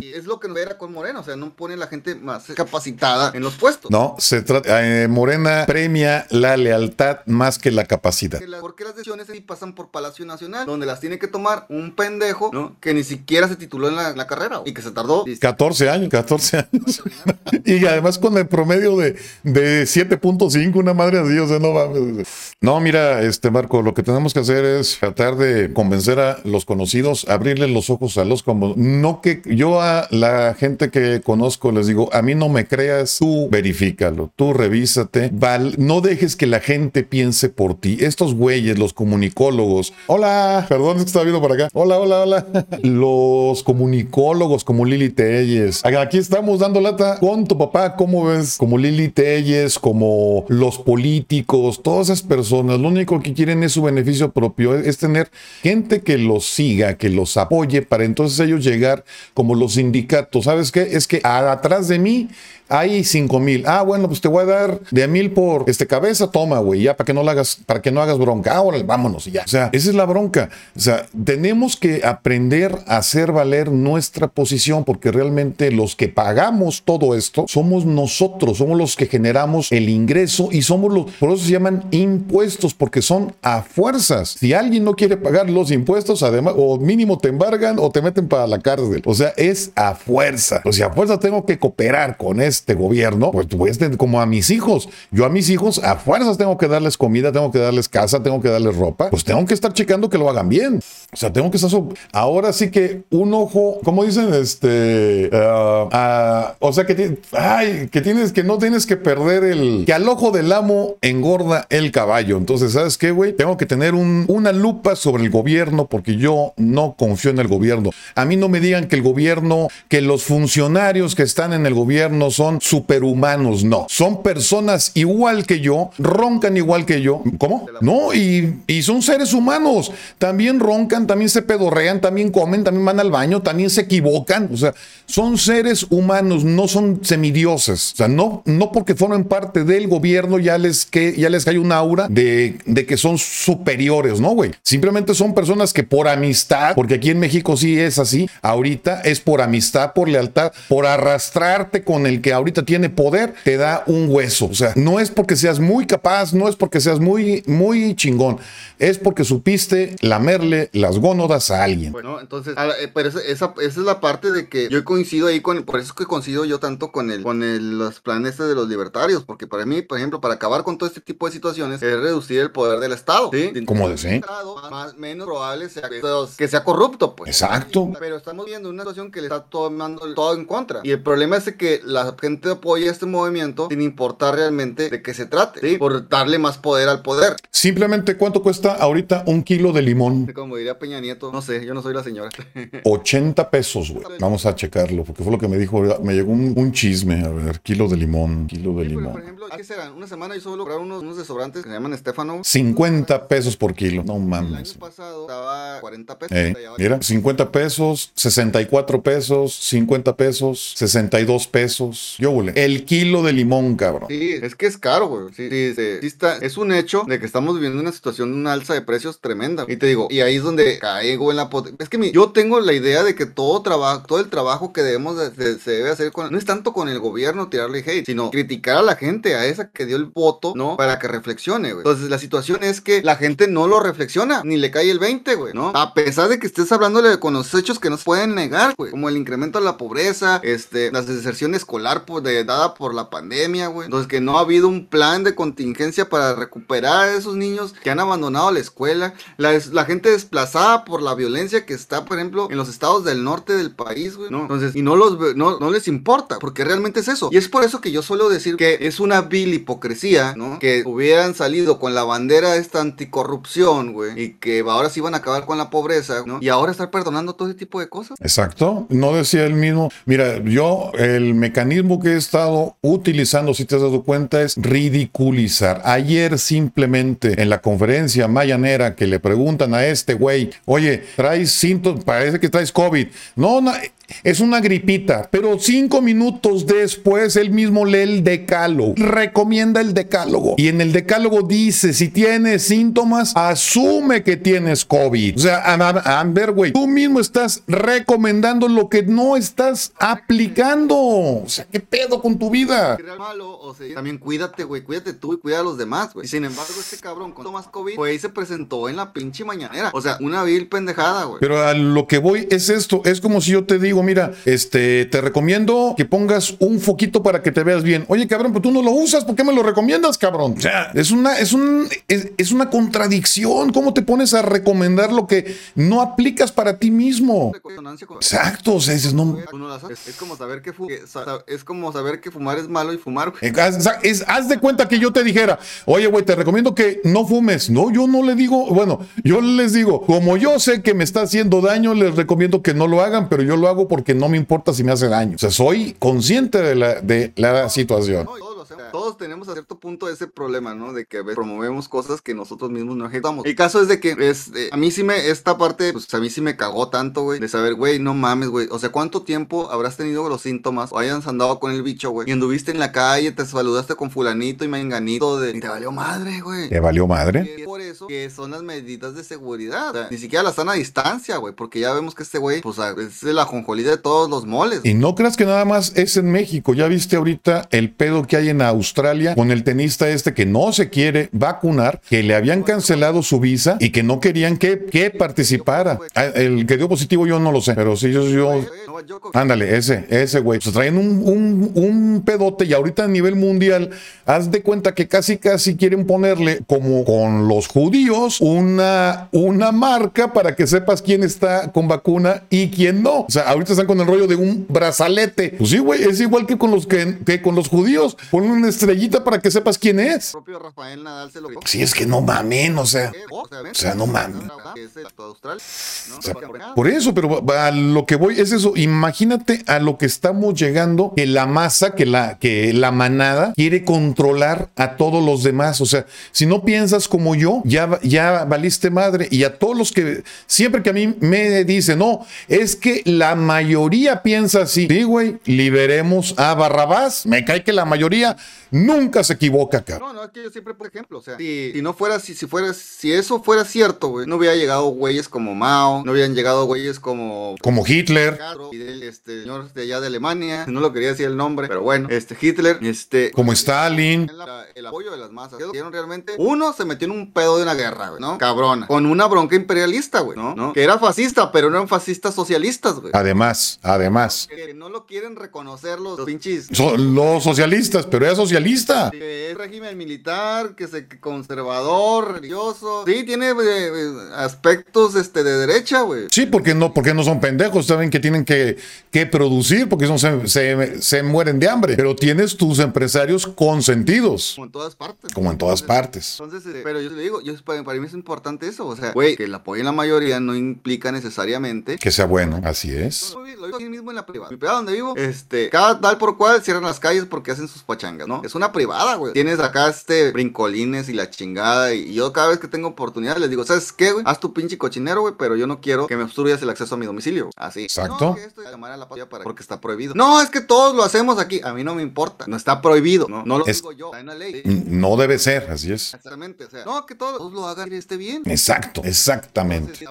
Y es lo que nos era con Morena, o sea, no pone la gente más capacitada en los puestos. No, se trata, eh, Morena premia la lealtad más que la capacidad. Porque las decisiones sí pasan por Palacio Nacional, donde las tiene que tomar un pendejo, ¿no? Que ni siquiera se tituló en la, carrera y que se tardó 14 años, 14 años. y además con el promedio de, de 7.5, una madre así, no mames. No, mira, este Marco, lo que tenemos que hacer es tratar de convencer a los conocidos, abrirles los ojos a los como no que yo a la gente que conozco les digo, a mí no me creas, tú verifícalo, tú revísate, val, no dejes que la gente piense por ti. Estos güeyes, los comunicólogos, hola, perdón, es que estaba viendo por acá, hola, hola, hola, los comunicólogos como Lili Telles, aquí estamos dando lata con tu papá, ¿cómo ves? Como Lili Telles, como los políticos, todas esas personas, lo único que quieren es su beneficio propio, es tener gente que los siga, que los apoye para entonces ellos llegar como los sindicatos. ¿Sabes qué? Es que atrás de mí hay cinco mil. Ah, bueno, pues te voy a dar de a mil por este cabeza, toma, güey, ya para que no lo hagas, para que no hagas bronca. Ahora vámonos y ya. O sea, esa es la bronca. O sea, tenemos que aprender a hacer valer nuestra posición porque realmente los que pagamos todo esto somos nosotros, somos los que generamos el ingreso y somos los, por eso se llaman impuestos porque son a fuerzas. Si alguien no quiere pagar los impuestos, además, o mínimo te embargan o te meten para la cárcel. O sea, es a fuerza. O sea, a fuerza tengo que cooperar con este gobierno, pues, pues como a mis hijos. Yo a mis hijos a fuerzas tengo que darles comida, tengo que darles casa, tengo que darles ropa. Pues tengo que estar checando que lo hagan bien. O sea, tengo que estar... Ahora sí que un ojo, como dicen, este... Ah, ah, o sea, que, ay, que tienes que no tienes que perder el... Que al ojo del amo engorda el caballo. Entonces, ¿sabes qué, güey? Tengo que tener un, una lupa sobre el gobierno porque yo no confío en el gobierno. A mí no me digan que el gobierno, que los funcionarios que están en el gobierno son superhumanos, no. Son personas igual que yo, roncan igual que yo. ¿Cómo? No, y, y son seres humanos. También roncan, también se pedorrean, también comen, también van al baño, también se equivocan. O sea, son seres humanos, no son semidioses. O sea, no, no porque formen parte del gobierno ya les, que, ya les cae un aura de, de que son superiores, ¿no, güey? Simplemente son personas que por amistad, porque aquí en México sí es así, ahorita es por amistad, por lealtad, por arrastrarte con el que ahorita tiene poder, te da un hueso. O sea, no es porque seas muy capaz, no es porque seas muy, muy chingón, es porque supiste lamerle las gónodas a alguien. Bueno, entonces, eh, pero esa, esa, es la parte de que yo coincido ahí con, por eso es que coincido yo tanto con el, con el, los planes de los libertarios, porque para mí, por ejemplo, para acabar con todo este tipo de situaciones, es reducir el poder del Estado. ¿sí? Como de Más, menos probable sea que, sea corrupto, pues. Exacto. Pero estamos viendo una situación que le está tomando todo en contra. Y el problema es que la gente apoya este movimiento sin importar realmente de qué se trate, ¿sí? Por darle más poder al poder. Simplemente, ¿cuánto cuesta ahorita un kilo de limón? Como diría Peña Nieto, no sé, yo no soy la señora. 80 pesos, güey. Vamos a checarlo, porque fue lo que me dijo, me llegó un, chisme, a ver, kilo de limón, kilo de limón. Por ejemplo, ¿qué será? Una semana yo solo comprar unos, unos desobrantes que se llaman Estefano. 50 pesos por kilo, no mames. El año pasado estaba 40 pesos. Eh, mira, 50 pesos, 64 pesos, 50 pesos, 62 pesos. Yo, güey, el kilo de limón, cabrón. Sí, es que es caro, güey. Sí, sí, sí, está, es un hecho de que estamos viviendo una situación de una alza de precios tremenda. Y te digo, y ahí es donde caigo en la Es que yo tengo la idea de que todo trabajo, todo el trabajo que debemos se debe hacer con, no es tanto con el gobierno tirarle hate, sino criticar a la gente, a esa que dio el voto ¿no? Para que reflexione, güey. Entonces, la situación es que la gente no lo reflexiona, ni le cae el 20, güey, ¿no? A pesar de que estés hablándole con los hechos que no se pueden negar, güey, como el incremento de la pobreza, este, la deserción escolar pues, de, dada por la pandemia, güey. Entonces, que no ha habido un plan de contingencia para recuperar a esos niños que han abandonado la escuela, la, la gente desplazada por la violencia que está, por ejemplo, en los estados del norte del país, güey, ¿no? Entonces, y no, los, no, no les importa, porque realmente es eso. Y es por eso que yo suelo decir que es una vil hipocresía, ¿no? Que hubieran salido con la bandera de esta anticorrupción, güey, y que ahora sí van a acabar con la pobreza, ¿no? Y ahora estar perdonando todo ese tipo de cosas. Exacto. No decía él mismo. Mira, yo el mecanismo que he estado utilizando, si te has dado cuenta, es ridiculizar. Ayer simplemente en la conferencia mayanera que le preguntan a este güey, oye, traes síntomas, parece que traes COVID. No, no es una gripita, pero cinco minutos después él mismo lee el decálogo, recomienda el decálogo y en el decálogo dice, si tienes síntomas, asume que tienes COVID. O sea, a, ver, güey, tú mismo estás recomendando lo que no estás aplicando. O sea, ¿qué pedo con tu vida? también cuídate, güey, cuídate tú y cuida a los demás, güey. Sin embargo, este cabrón con más COVID, güey, se presentó en la pinche mañanera. O sea, una vil pendejada, güey. Pero a lo que voy es esto, es como si yo te digo, mira, este, te recomiendo que pongas un foquito para que te veas bien. Oye, cabrón, pero tú no lo usas, ¿por qué me lo recomiendas, cabrón? O sea, es una, es un, es, una contradicción. ¿Cómo te pones a recomendar lo que no aplicas para ti mismo? Exacto, o sea, dices, no. Es, como saber que es como saber que fumar es malo y fumar. Es, haz de cuenta que yo te dijera, oye, güey, te recomiendo que no fumes. No, yo no le digo, bueno, yo les digo, como yo sé que me está haciendo daño, les recomiendo que no lo hagan, pero yo lo hago porque no me importa si me hace daño. O sea, soy consciente de la, de la situación todos tenemos a cierto punto ese problema, ¿no? De que promovemos cosas que nosotros mismos no ejecutamos. El caso es de que es, a mí sí me, esta parte, pues a mí sí me cagó tanto, güey, de saber, güey, no mames, güey. O sea, ¿cuánto tiempo habrás tenido los síntomas o hayas andado con el bicho, güey? Y anduviste en la calle, te saludaste con fulanito y menganito de... Y te valió madre, güey. ¿Te valió madre? por eso que son las medidas de seguridad. O sea, ni siquiera la sana distancia, güey, porque ya vemos que este güey, pues es la jonjolí de todos los moles. Y no creas que nada más es en México. Ya viste ahorita el pedo que hay en Australia con el tenista este que no se quiere vacunar, que le habían cancelado su visa y que no querían que, que participara. Ah, el que dio positivo yo no lo sé, pero sí, yo... yo ándale, ese, ese güey. Se traen un, un, pedote y ahorita a nivel mundial, haz de cuenta que casi casi quieren ponerle como con los judíos una, una marca para que sepas quién está con vacuna y quién no. O sea, ahorita están con el rollo de un brazalete. Pues sí, güey, es igual que con los que, que con los judíos. Ponen una estrellita para que sepas quién es. propio Rafael Nadal se lo Sí, es que no mamen, o sea. O sea, no mamen. por eso, pero a lo que voy es eso. Imagínate a lo que estamos llegando, que la masa, que la, que la manada quiere controlar a todos los demás. O sea, si no piensas como yo, ya, ya valiste madre. Y a todos los que, siempre que a mí me dicen, no, es que la mayoría piensa así. Sí, güey, liberemos a Barrabás. Me cae que la mayoría nunca se equivoca, cara. No, no, es que yo siempre, por ejemplo, o sea, si, no fuera, si, si fuera, si eso fuera cierto, güey, no hubiera llegado güeyes como Mao, no hubieran llegado güeyes como... Como Hitler. este señor de allá de Alemania, no lo quería decir el nombre, pero bueno, este Hitler, este... Como Stalin. el apoyo de las masas. realmente? Uno se metió en un pedo de una guerra, güey, ¿no? Cabrona. Con una bronca imperialista, güey, ¿no? ¿no? Que era fascista, pero no eran fascistas socialistas, güey. Además, además. Que no lo quieren reconocer los, pinches... los socialistas, pero socialista régimen militar, que es conservador, religioso. Sí, tiene eh, eh, aspectos este, de derecha, güey. Sí, porque no, porque no son pendejos, saben que tienen que, que producir, porque son, se, se, mueren de hambre. Pero tienes tus empresarios consentidos. Como en todas partes. Como en todas partes. Entonces, eh, pero yo le digo, yo, para, mí es importante eso. O sea, güey, que el apoyo en la mayoría no implica necesariamente que sea bueno. Así es. Lo digo aquí mismo en la privada. Mi privada donde vivo, este, cada tal por cual cierran las calles porque hacen sus pachangas, ¿no? Es una privada, güey tienes acá este brincolines y la chingada. Y yo cada vez que tengo oportunidad les digo, ¿sabes qué, güey? Haz tu pinche cochinero, güey, pero yo no quiero que me obstruyas el acceso a mi domicilio. Así. Exacto. porque está prohibido. No, es que todos lo hacemos aquí. A mí no me importa. No está prohibido. No, no lo digo yo. Está en la ley. No debe ser, así es. Exactamente. O sea, no, que todos lo hagan y esté bien. Exacto, exactamente.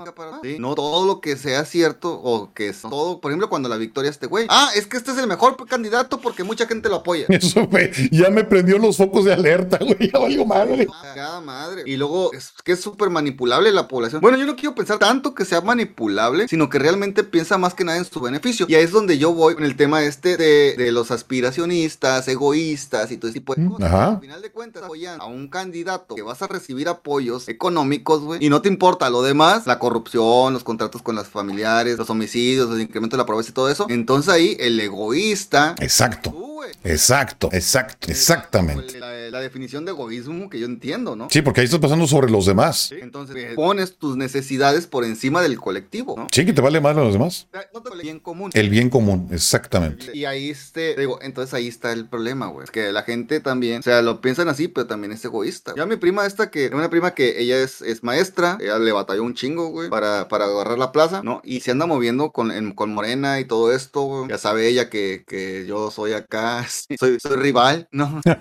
No todo lo que sea cierto o que es todo, por ejemplo, cuando la victoria este güey. Ah, es que este es el mejor candidato porque mucha gente lo apoya. Eso fue. Ya me prendió los focos de alerta, güey. Ya valió madre. Ah, madre. Y luego es que es súper manipulable la población. Bueno, yo no quiero pensar tanto que sea manipulable, sino que realmente piensa más que nada en su beneficio. Y ahí es donde yo voy con el tema este de, de los aspiracionistas, egoístas y todo ese tipo de cosas. Ajá. Al final de cuentas, apoyan a un candidato que vas a recibir apoyos económicos, güey. Y no te importa lo demás, la corrupción, los contratos con las familiares, los homicidios, el incremento de la pobreza y todo eso. Entonces ahí el egoísta. Exacto. tú, güey. Exacto, exacto, exactamente. La, la definición de egoísmo que yo entiendo, ¿no? Sí, porque ahí estás pasando sobre los demás. Entonces eh, pones tus necesidades por encima del colectivo, ¿no? Sí, que te vale más a los demás. Te bien común. El bien común, exactamente. Y ahí este, digo, entonces ahí está el problema, güey. Es que la gente también, o sea, lo piensan así, pero también es egoísta. Ya mi prima esta que, una prima que ella es, es maestra, ella le batalló un chingo, güey, para, para agarrar la plaza, ¿no? Y se anda moviendo con, en- con Morena y todo esto, güey. Ya sabe ella que, que yo soy acá, soy, soy rival, ¿no?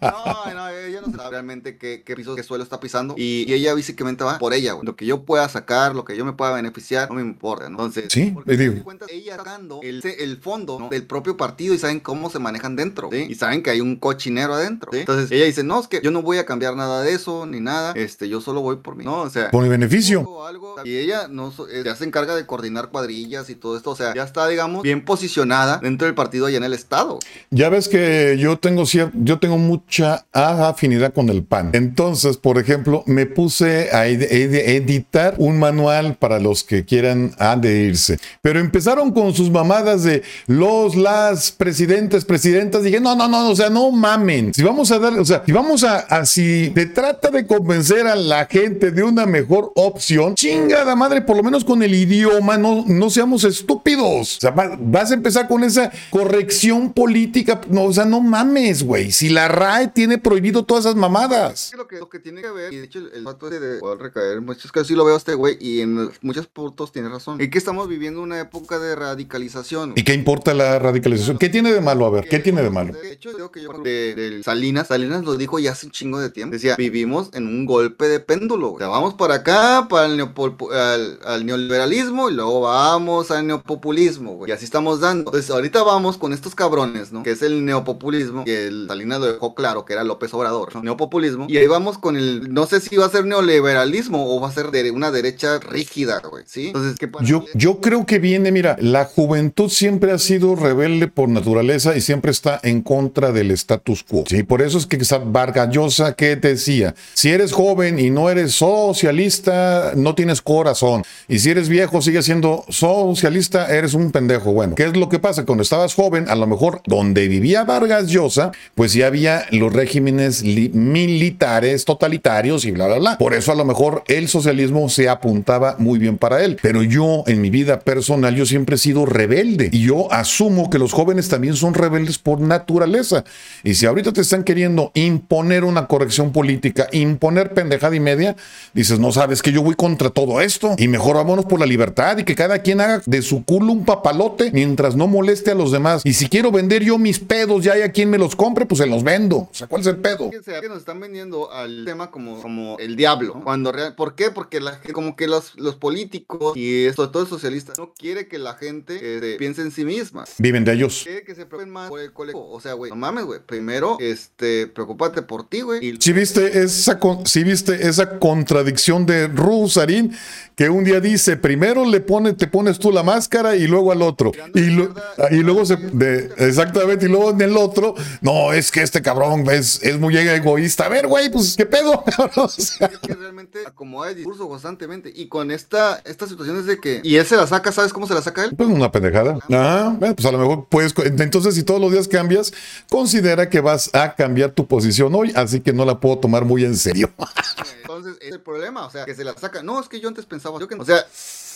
No, no, ella no sabe realmente qué, qué piso, qué suelo está pisando. Y, y ella básicamente va por ella, güey. Lo que yo pueda sacar, lo que yo me pueda beneficiar, no me importa, ¿no? Entonces, Sí, y final digo- de cuentas, ella sacando el, el fondo ¿no? del propio partido y saben cómo se manejan dentro, ¿sí? Y saben que hay un cochinero adentro, ¿sí? Entonces ella dice, no, es que yo no voy a cambiar nada de eso, ni nada, este, yo solo voy por mí, ¿no? O sea... Por mi beneficio. o algo, y ella no eh, ya se encarga de coordinar cuadrillas y todo esto, o sea, ya está, digamos, bien posicionada dentro del partido allá en el estado. Ya ves que yo tengo yo tengo mucha afinidad con el PAN. Entonces, por ejemplo, me puse a ed- ed- editar un manual para los que quieran adherirse. Pero empezaron con sus mamadas de los, las presidentes, presidentas. Dije, no, no, no, o sea, no mamen. Si vamos a dar, o sea, si vamos a, a si se trata de convencer a la gente de una mejor opción, chingada madre, por lo menos con el idioma, no, no seamos estúpidos. O sea, va- vas a empezar con esa corrección política. No, o sea, no mames, güey. Si la RAE tiene prohibido todas esas mamadas. Lo que, lo que tiene que ver, y de hecho el, el de poder recaer en muchos casos sí lo veo a este güey, y en muchos puntos tiene razón. Es que estamos viviendo una época de radicalización. ¿Y qué importa la radicalización? ¿Qué tiene de malo? A ver, ¿qué tiene de malo? De hecho, creo que yo de, del Salinas, Salinas lo dijo ya hace un chingo de tiempo. Decía, vivimos en un golpe de péndulo. O sea, vamos para acá, para el neopol- al, al neoliberalismo, y luego vamos al neopopulismo, güey. Y así estamos dando. Entonces, ahorita vamos con estos cabrones, ¿no? Que es el neopopulismo, que el Salinas lo dejó claro, que era López Obrador, ¿no? Neopopulismo. Y ahí vamos con el, no sé si va a ser neoliberalismo o va a ser de una derecha rígida, güey, ¿sí? Entonces, ¿qué pasa? Yo, creo que viene, mira, la juventud siempre ha sido rebelde por naturaleza y siempre está en contra del status quo. Sí, por eso es que Vargas Llosa que decía, si eres joven y no eres socialista, no tienes corazón. Y si eres viejo, sigues siendo socialista, eres un pendejo. Bueno, ¿qué es lo que pasa? Cuando estabas joven, a lo mejor donde vivía Vargas Llosa, pues ya había los regímenes li- militares totalitarios y bla, bla, bla. Por eso a lo mejor el socialismo se apuntaba muy bien para él. Pero yo, en mi vida personal, yo siempre he sido rebelde. Y yo asumo que los jóvenes también son rebeldes por naturaleza. Y si ahorita te están queriendo imponer una corrección política, imponer pendejada y media, dices, no sabes que yo voy contra todo esto. Y mejor vámonos por la libertad y que cada quien haga de su culo un papalote mientras no moleste a los demás. Y si quiero vender yo mis pedos, ya hay a quien me los compre, pues se los vendo. O sea, ¿cuál es el pedo? Que nos están vendiendo al tema como, como el diablo. Cuando real, ¿Por qué? Porque la, como que los, los políticos y sobre todo el socialista no quiere que la gente este, piense en sí misma. Viven de ellos. Quiere que se preocupen más por el colectivo. O sea, güey, no mames, güey. Primero, este, preocúpate por ti, güey. Si viste esa, con- sí viste esa contradicción de Rusarín, que un día dice, primero le pone, te pones tú la máscara y luego al otro. Y, lo- y luego se, de- exactamente, y luego en el otro, no, es que este cabrón es, es muy egoísta. A ver, güey, pues, ¿qué pedo? O sea, es que realmente acomoda el discurso constantemente. Y con esta, esta situación es de que. Y él se la saca, ¿sabes cómo se la saca él? pues una pendejada. Ah, bueno, pues a lo mejor puedes, entonces si todos los días cambias, considera que vas a cambiar tu posición hoy, así que no la puedo tomar muy en serio. Entonces, es el problema, o sea, que se la saca. No, es que yo antes pensaba, yo que. O sea,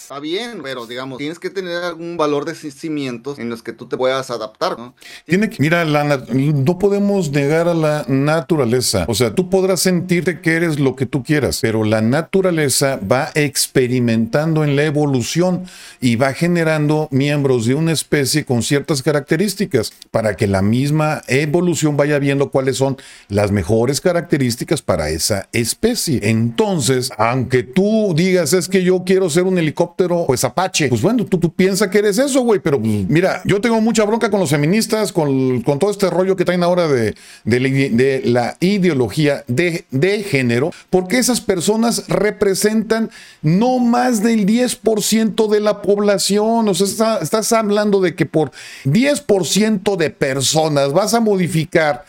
está bien, pero digamos, tienes que tener algún valor de ci- cimientos en los que tú te puedas adaptar, ¿no? Tiene que, mira, la no podemos negar a la naturaleza. O sea, tú podrás sentirte que eres lo que tú quieras, pero la naturaleza va experimentando en la evolución y va generando miembros de una especie con ciertas características para que la misma evolución vaya viendo cuáles son las mejores características para esa especie. Entonces, aunque tú digas es que yo quiero ser un helicóptero, pues Apache, pues bueno, tú, tú piensas que eres eso, güey, pero pues, mira, yo tengo mucha bronca con los feministas, con con, todo este rollo que traen ahora de, de, la, de la ideología de, de género, porque esas personas representan no más del 10% de la población. O sea, está- estás hablando de que por 10% de personas vas a modificar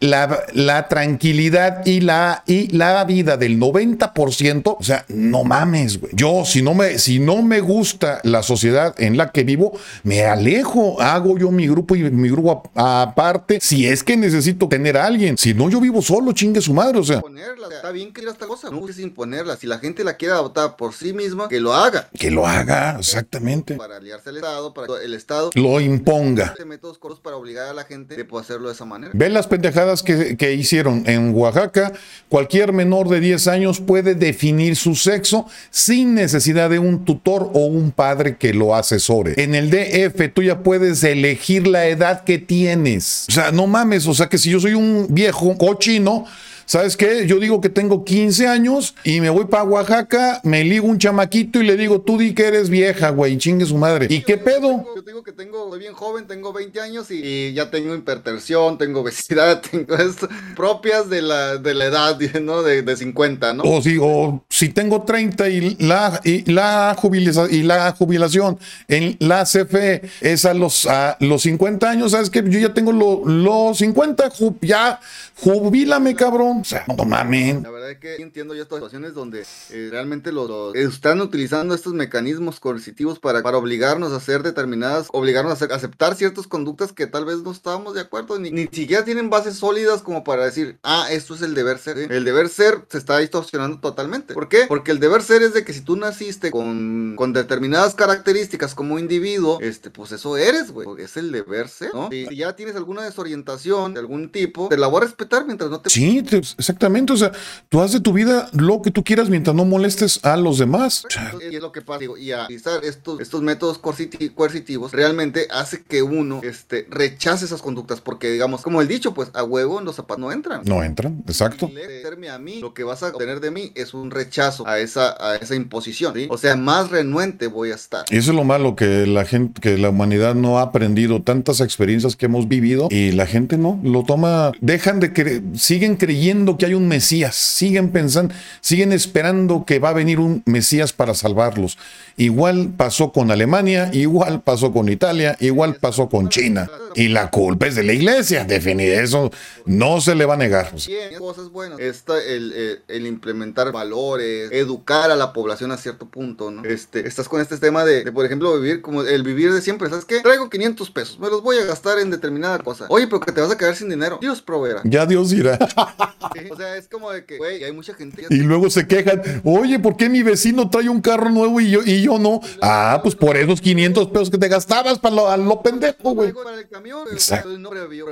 la, la tranquilidad y la, y la vida del 90%. O sea, no mames, güey. Yo, si no, me, si no me gusta la sociedad en la que vivo, me alejo. Hago yo mi grupo y mi grupo aparte. Si es que necesito tener a alguien. Si no, yo vivo solo, chingue su madre. O sea, Imponerla, está bien que esta cosa, no busques imponerla. Si la gente la quiere adoptar por sí misma, que lo haga. que lo haga, exactamente. Para aliarse al Estado, para que el Estado Lo imponga. métodos cortos para obligar a la gente de poder hacerlo de esa manera. Ve las pendejadas que, que hicieron en Oaxaca. Cualquier menor de 10 años puede definir su sexo sin necesidad de un tutor o un padre que lo asesore. En el DF tú ya puedes elegir la edad que tienes. O sea, no mames. O sea, que si yo soy un viejo cochino. ¿Sabes qué? Yo digo que tengo 15 años y me voy para Oaxaca, me ligo un chamaquito y le digo, tú di que eres vieja, güey, chingue su madre. ¿Y qué pedo? Yo digo que tengo, soy bien joven, tengo 20 años y, y ya tengo hipertensión, tengo obesidad, tengo esto, propias de la, de la edad, ¿no? De, de 50, ¿no? O si, o si tengo 30 y la, y la, jubiliza- y la jubilación en la CFE es a los, a los 50 años, ¿sabes qué? Yo ya tengo lo- los 50, ju- ya jubílame, cabrón. O sea, no mames. La verdad es que entiendo yo estas situaciones donde eh, realmente los, los- están utilizando estos mecanismos coercitivos para, para obligarnos a hacer determinadas, obligarnos a, hacer- aceptar ciertas conductas que tal vez no estábamos de acuerdo, ni, ni siquiera tienen bases sólidas como para decir, ah, esto es el deber ser. ¿sí? El deber ser se está distorsionando totalmente. ¿Por qué? Porque el deber ser es de que si tú naciste con, con determinadas características como individuo, este, pues eso eres, güey. Es el deber ser, ¿no? Si, si ya tienes alguna desorientación de algún tipo, te la voy a respetar mientras no te Sí, te- exactamente. O sea, tú haz de tu vida lo que tú quieras mientras no molestes a los demás. Y es lo que pasa, digo, y a utilizar estos, estos métodos coerciti- coercitivos realmente hace que uno este, rechace esas conductas, porque digamos, como el dicho, pues a huevo en los zapatos no entran. no entran, exacto. Y a mí, lo que vas a obtener de mí es un rechazo a esa, a esa imposición, ¿sí? O sea, más renuente voy a estar. Y eso es lo malo, que la gente, que la humanidad no ha aprendido tantas experiencias que hemos vivido y la gente no lo toma, dejan de creer, siguen creyendo que hay un Mesías, siguen pensando, siguen esperando que va a venir un Mesías para salvarlos. Igual pasó con Alemania, igual pasó con Italia, igual pasó con China. Y la culpa es de la iglesia, definitivamente, eso no se le va a negar. Cosas buenas. Esta, el, el- el implementar valores, educar a la población a cierto punto, ¿no? Este, estás con este tema de, de, por ejemplo, vivir como el vivir de siempre. ¿Sabes qué? Traigo 500 pesos, me los voy a gastar en determinada cosa. Oye, pero que te vas a quedar sin dinero. Dios proveerá. Ya Dios dirá. ¿sí? O sea, es como de que, güey, hay mucha gente. Y luego se quejan, oye, ¿por qué mi vecino trae un carro nuevo y yo, y yo no? Ah, pues por esos 500 pesos que te gastabas para lo, a lo pendejo, güey.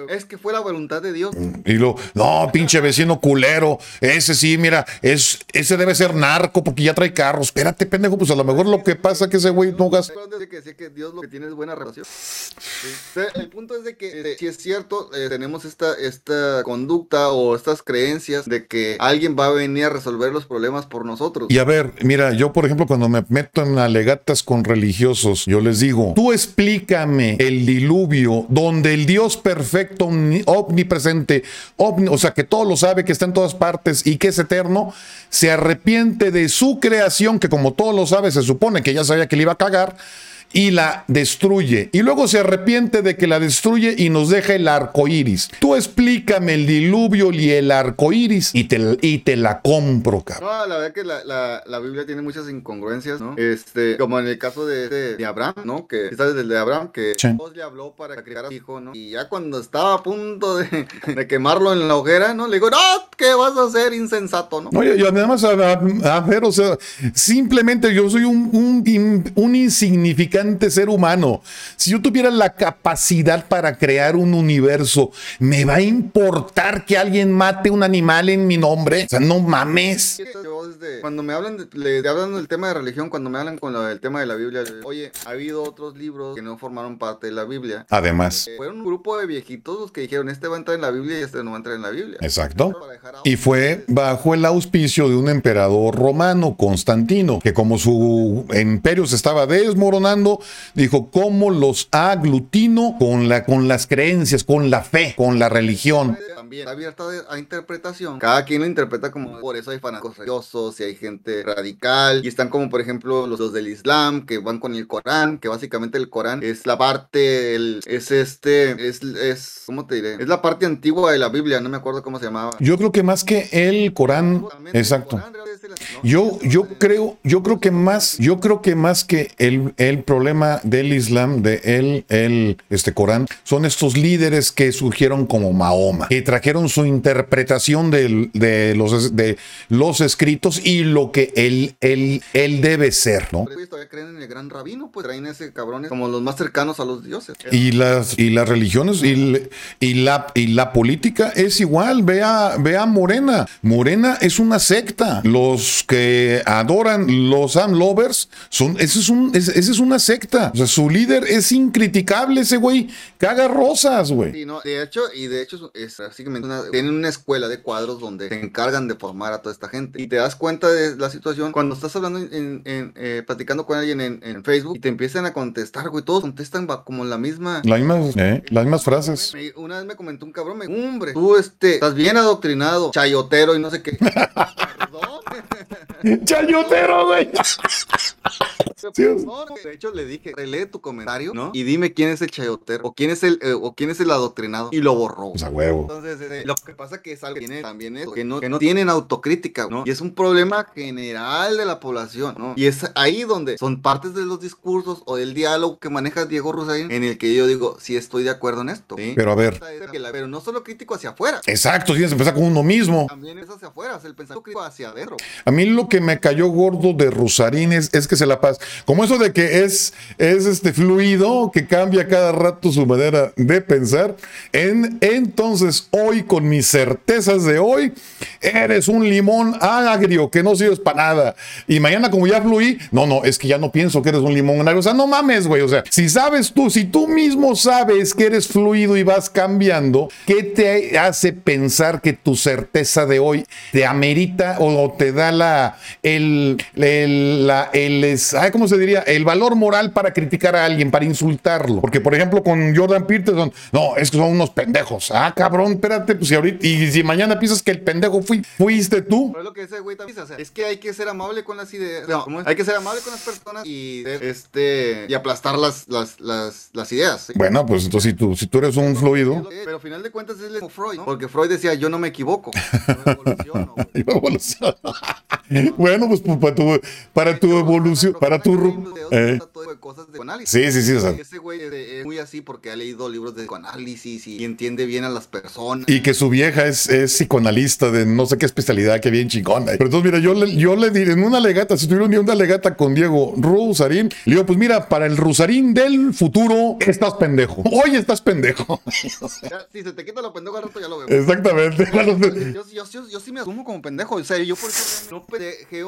Es que fue la voluntad de Dios. Y lo, no, pinche vecino culero, ese sí, mira, es, ese debe ser narco porque ya trae carro. Espérate, pendejo, pues a lo mejor lo que pasa es que ese güey no gasta. Dice que, sí, que Dios lo que tiene es buena relación. Sí. O sea, El punto es de que si es cierto, eh, tenemos esta, esta conducta o estas creencias de que alguien va a venir a resolver los problemas por nosotros. Y a ver, mira, yo por ejemplo cuando me meto en alegatas con religiosos, yo les digo, tú explícame el diluvio donde el Dios perfecto, omni- omnipresente, omni- o sea, que todo lo sabe, que está en todas partes y que es eterno, se arrepiente de su creación, que como todo lo sabe, se supone que ya sabía que le iba a cagar. Y la destruye. Y luego se arrepiente de que la destruye y nos deja el arco iris. Tú explícame el diluvio y el arco iris y te, y te la compro, cabrón. No, la verdad que la, la, la Biblia tiene muchas incongruencias, ¿no? Este, como en el caso de, de, de Abraham, ¿no? Que sabes del de Abraham, que Sí. Dios le habló para criar a su hijo, ¿no? Y ya cuando estaba a punto de, de quemarlo en la hoguera, ¿no? Le digo, no, ¿qué vas a hacer, insensato, no? No, yo, yo además, a, a- a ver, o sea, simplemente yo soy un, un, un insignificante ser humano. Si yo tuviera la capacidad para crear un universo, ¿me va a importar que alguien mate un animal en mi nombre? O sea, no mames. Yo desde cuando me hablan, de, le, hablan del tema de religión, cuando me hablan con lo del tema de la Biblia, oye, ha habido otros libros que no formaron parte de la Biblia. Además. Eh, fueron un grupo de viejitos los que dijeron, este va a entrar en la Biblia y este no va a entrar en la Biblia. Exacto. Y fue bajo el auspicio de un emperador romano, Constantino, que como su imperio se estaba desmoronando, dijo, ¿cómo los aglutino con, la, con las creencias, con la fe, con la religión? También está abierta a interpretación. Cada quien lo interpreta como, por eso hay fanáticos religiosos y hay gente radical. Y están como, por ejemplo, los, los del Islam, que van con el Corán, que básicamente el Corán es la parte, el, es este, es, es, ¿cómo te diré? Es la parte antigua de la Biblia, no me acuerdo cómo se llamaba. Yo creo que más que el Corán, exacto. Yo, yo creo, yo creo que más, yo creo que más que el, el problema del Islam, de el, el este Corán, son estos líderes que surgieron como Mahoma, que trajeron su interpretación de, de los, de los escritos y lo que él, él, él debe ser, ¿no? Todavía creen en el gran rabino, pues traen ese cabrones como los más cercanos a los dioses. Y las, y las religiones y, y, la, y la política es igual. Vea, vea Morena. Morena es una secta. Los que adoran los Sam Lovers son, ese es, un, ese es una secta. O sea, su líder es incriticable, ese güey. Caga rosas, güey. Sí, no, de hecho, y de hecho, es básicamente una, tienen una escuela de cuadros donde se encargan de formar a toda esta gente. Y te das cuenta de la situación cuando estás hablando, en, en eh, platicando con alguien en, en, Facebook y te empiezan a contestar, güey. Todos contestan como la misma. La misma eh, las mismas frases. Una vez me comentó un cabrón, me hombre, tú este, estás bien adoctrinado, chayotero y no sé qué. Perdón. Chayotero, güey. De hecho, le dije, relee tu comentario, ¿no? Y dime quién es el chayotero, o quién es el, eh, o quién es el adoctrinado. Y lo borró. Pues a huevo. Entonces, eh, lo que pasa que es algo que tiene también es que no, que no tienen autocrítica, ¿no? Y es un problema general de la población, ¿no? Y es ahí donde son partes de los discursos o del diálogo que maneja Diego Rosarín, en el que yo digo, sí estoy de acuerdo en esto. ¿sí? Pero a ver. Pero no solo crítico hacia afuera. Exacto, tienes que empezar con uno mismo. También es hacia afuera, es el pensamiento crítico hacia adentro. A mí lo que me cayó gordo de Rosarín es, que se la pasa. Como eso de que es, es este fluido, que cambia cada rato su manera de pensar. En, entonces, hoy, con mis certezas de hoy, eres un limón agrio que no sirves para nada. Y mañana, como ya fluí, no, no, es que ya no pienso que eres un limón agrio. O sea, no mames, güey. O sea, si sabes tú, si tú mismo sabes que eres fluido y vas cambiando, ¿qué te hace pensar que tu certeza de hoy te amerita o te da la, el, el, la, el, ¿cómo se diría? El valor moral para criticar a alguien, para insultarlo. Porque, por ejemplo, con Jordan Peterson, no, es que son unos pendejos. Ah, cabrón, espérate, pues si ahorita, y si mañana piensas que el pendejo fui, fuiste tú. Pero es lo que ese güey también o sea, es que hay que ser amable con las ideas. No, hay que ser amable con las personas y este y aplastar las, las, las, las ideas. ¿sí? Bueno, pues entonces si tú, si tú eres un fluido. Pero al final de cuentas es como Freud, ¿no? Porque Freud decía, yo no me equivoco. Yo evoluciono, bueno, pues, pues para tu, para tu evolución, para tu... Eh. Sí, sí, sí. O sea. Ese güey es muy así porque ha leído libros de psicoanálisis y entiende bien a las personas. Y que su vieja es, es psicoanalista de no sé qué especialidad, que bien chingona. Pero entonces, mira, yo le, yo le diré en una legata, si tuviera una legata con Diego Rusarín, le digo, pues mira, para el Rusarín del futuro, estás pendejo. Hoy estás pendejo. Ya, si se te quita lo pendejo al rato ya lo veo. Exactamente. Yo, yo, yo, yo, sí me asumo como pendejo. O sea, yo por eso no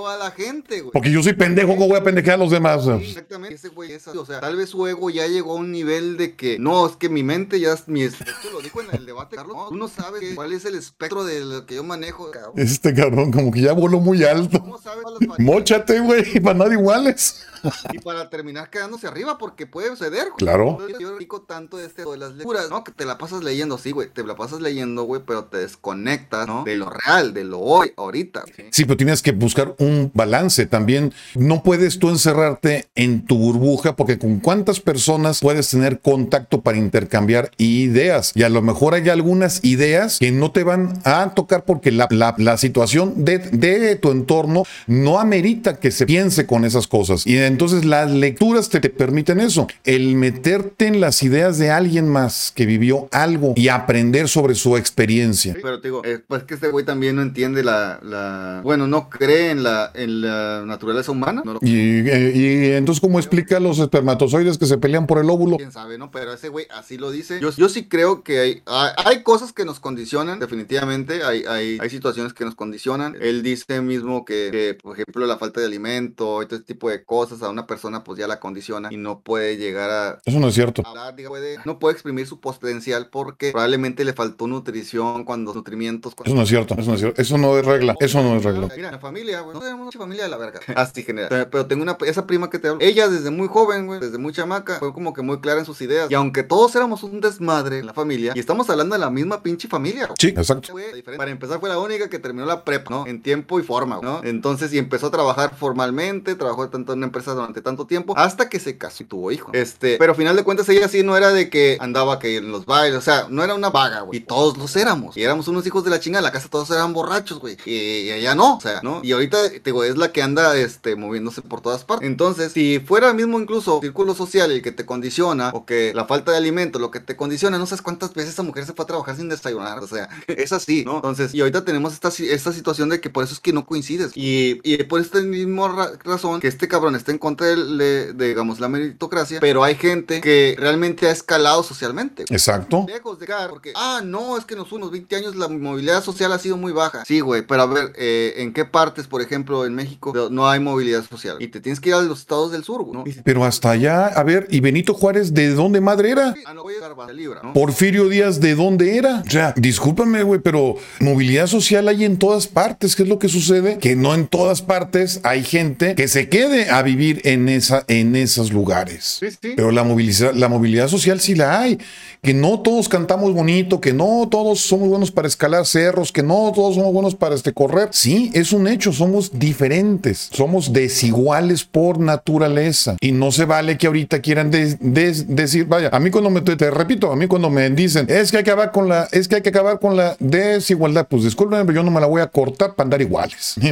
a la gente, güey. Porque yo soy pendejo, ¿cómo voy a pendejear a los demás? Sí, exactamente. Ese güey es, o sea, tal vez su ego ya llegó a un nivel de que, no, es que mi mente ya es mi espectro, lo dijo en el debate, Carlos. No, tú no sabes cuál es el espectro de lo que yo manejo, cabrón. Este cabrón como que ya voló muy alto. ¿Cómo sabes Móchate, güey, para nada iguales. Y para terminar quedándose arriba, porque puede suceder. Güey. Claro. Entonces, yo digo tanto de, este, de las lecturas, ¿no? Que te la pasas leyendo, sí, güey. Te la pasas leyendo, güey, pero te desconectas, ¿no? De lo real, de lo hoy, ahorita. ¿sí? sí, pero tienes que buscar un balance también. No puedes tú encerrarte en tu burbuja, porque con cuántas personas puedes tener contacto para intercambiar ideas. Y a lo mejor hay algunas ideas que no te van a tocar porque la, la, la situación de, de tu entorno no amerita que se piense con esas cosas. Y entonces las lecturas te, te permiten eso, el meterte en las ideas de alguien más que vivió algo y aprender sobre su experiencia. Pero te digo, eh, pues que este güey también no entiende la, la- bueno, no cree en la, en la naturaleza humana. No lo Y, eh, y entonces, ¿cómo explica los espermatozoides que se pelean por el óvulo? quién sabe, ¿no? Pero ese güey así lo dice. Yo, yo sí creo que hay, hay, hay cosas que nos condicionan, definitivamente. Hay, hay, hay situaciones que nos condicionan. Él dice mismo que, que, por ejemplo, la falta de alimento y todo ese tipo de cosas a una persona pues ya la condiciona y no puede llegar a Eso no es cierto. hablar, diga, puede- no puede exprimir su potencial porque probablemente le faltó nutrición cuando nutrimientos. cuando- Eso no es cierto. Eso no es cierto. Eso no es regla. Eso no es regla. Mira, la familia, güey. No tenemos mucha familia de la verga. Así genera. Pero- tengo una, esa prima que te hablo. Ella desde muy joven, güey, desde muy chamaca, fue como que muy clara en sus ideas. Y aunque todos éramos un desmadre en la familia, y estamos hablando de la misma pinche familia, güey. Sí, exacto. Güey. Para empezar fue la única que terminó la prepa, ¿no? En tiempo y forma, ¿no? Entonces, y empezó a trabajar formalmente, trabajó tanto en una empresa durante tanto tiempo, hasta que se casó y tuvo hijos. Este, pero al final de cuentas ella sí no era de que andaba que en los bailes, o sea, no era una vaga, güey. Y todos los éramos. Y éramos unos hijos de la chingada, en la casa todos eran borrachos, güey. Y, ella no, o sea, ¿no? Y ahorita, te digo, es la que anda, este, moviéndose por todas partes. Entonces, si fuera mismo incluso círculo social el que te condiciona, o que la falta de alimento, lo que te condiciona, no sabes cuántas veces esa mujer se fue a trabajar sin desayunar, o sea, es así, ¿no? Entonces, y ahorita tenemos esta, esta situación de que por eso es que no coincides. Y, por esta misma ra- razón que este cabrón está en contra de, de, digamos, la meritocracia, pero hay gente que realmente ha escalado socialmente. Exacto. Lejos de cara, porque, ah, no, es que en los últimos 20 años la movilidad social ha sido muy baja. Sí, güey, pero a ver, eh, ¿en qué partes, por ejemplo, en México, no hay movilidad social? Y te tienes que ir a los estados del sur, güey, ¿no? Pero hasta allá, a ver, ¿y Benito Juárez de dónde madre era? Ah, no, voy a libra, ¿no? Porfirio Díaz, ¿de dónde era? O sea, discúlpame, güey, pero movilidad social hay en todas partes. ¿Qué es lo que sucede? Que no en todas partes hay gente que se quede a vivir en, esa, en esos lugares. Sí, sí. Pero la movilidad, la movilidad social sí la hay. Que no todos cantamos bonito, que no todos somos buenos para escalar cerros, que no todos somos buenos para este, correr. Sí, es un hecho, somos diferentes, somos desiguales por naturaleza. Y no se vale que ahorita quieran des- des- decir, vaya, a mí cuando me, te, te repito, a mí cuando me dicen, es que hay que acabar con la, es que hay que acabar con la desigualdad, pues discúlpenme, pero yo no me la voy a cortar para andar iguales.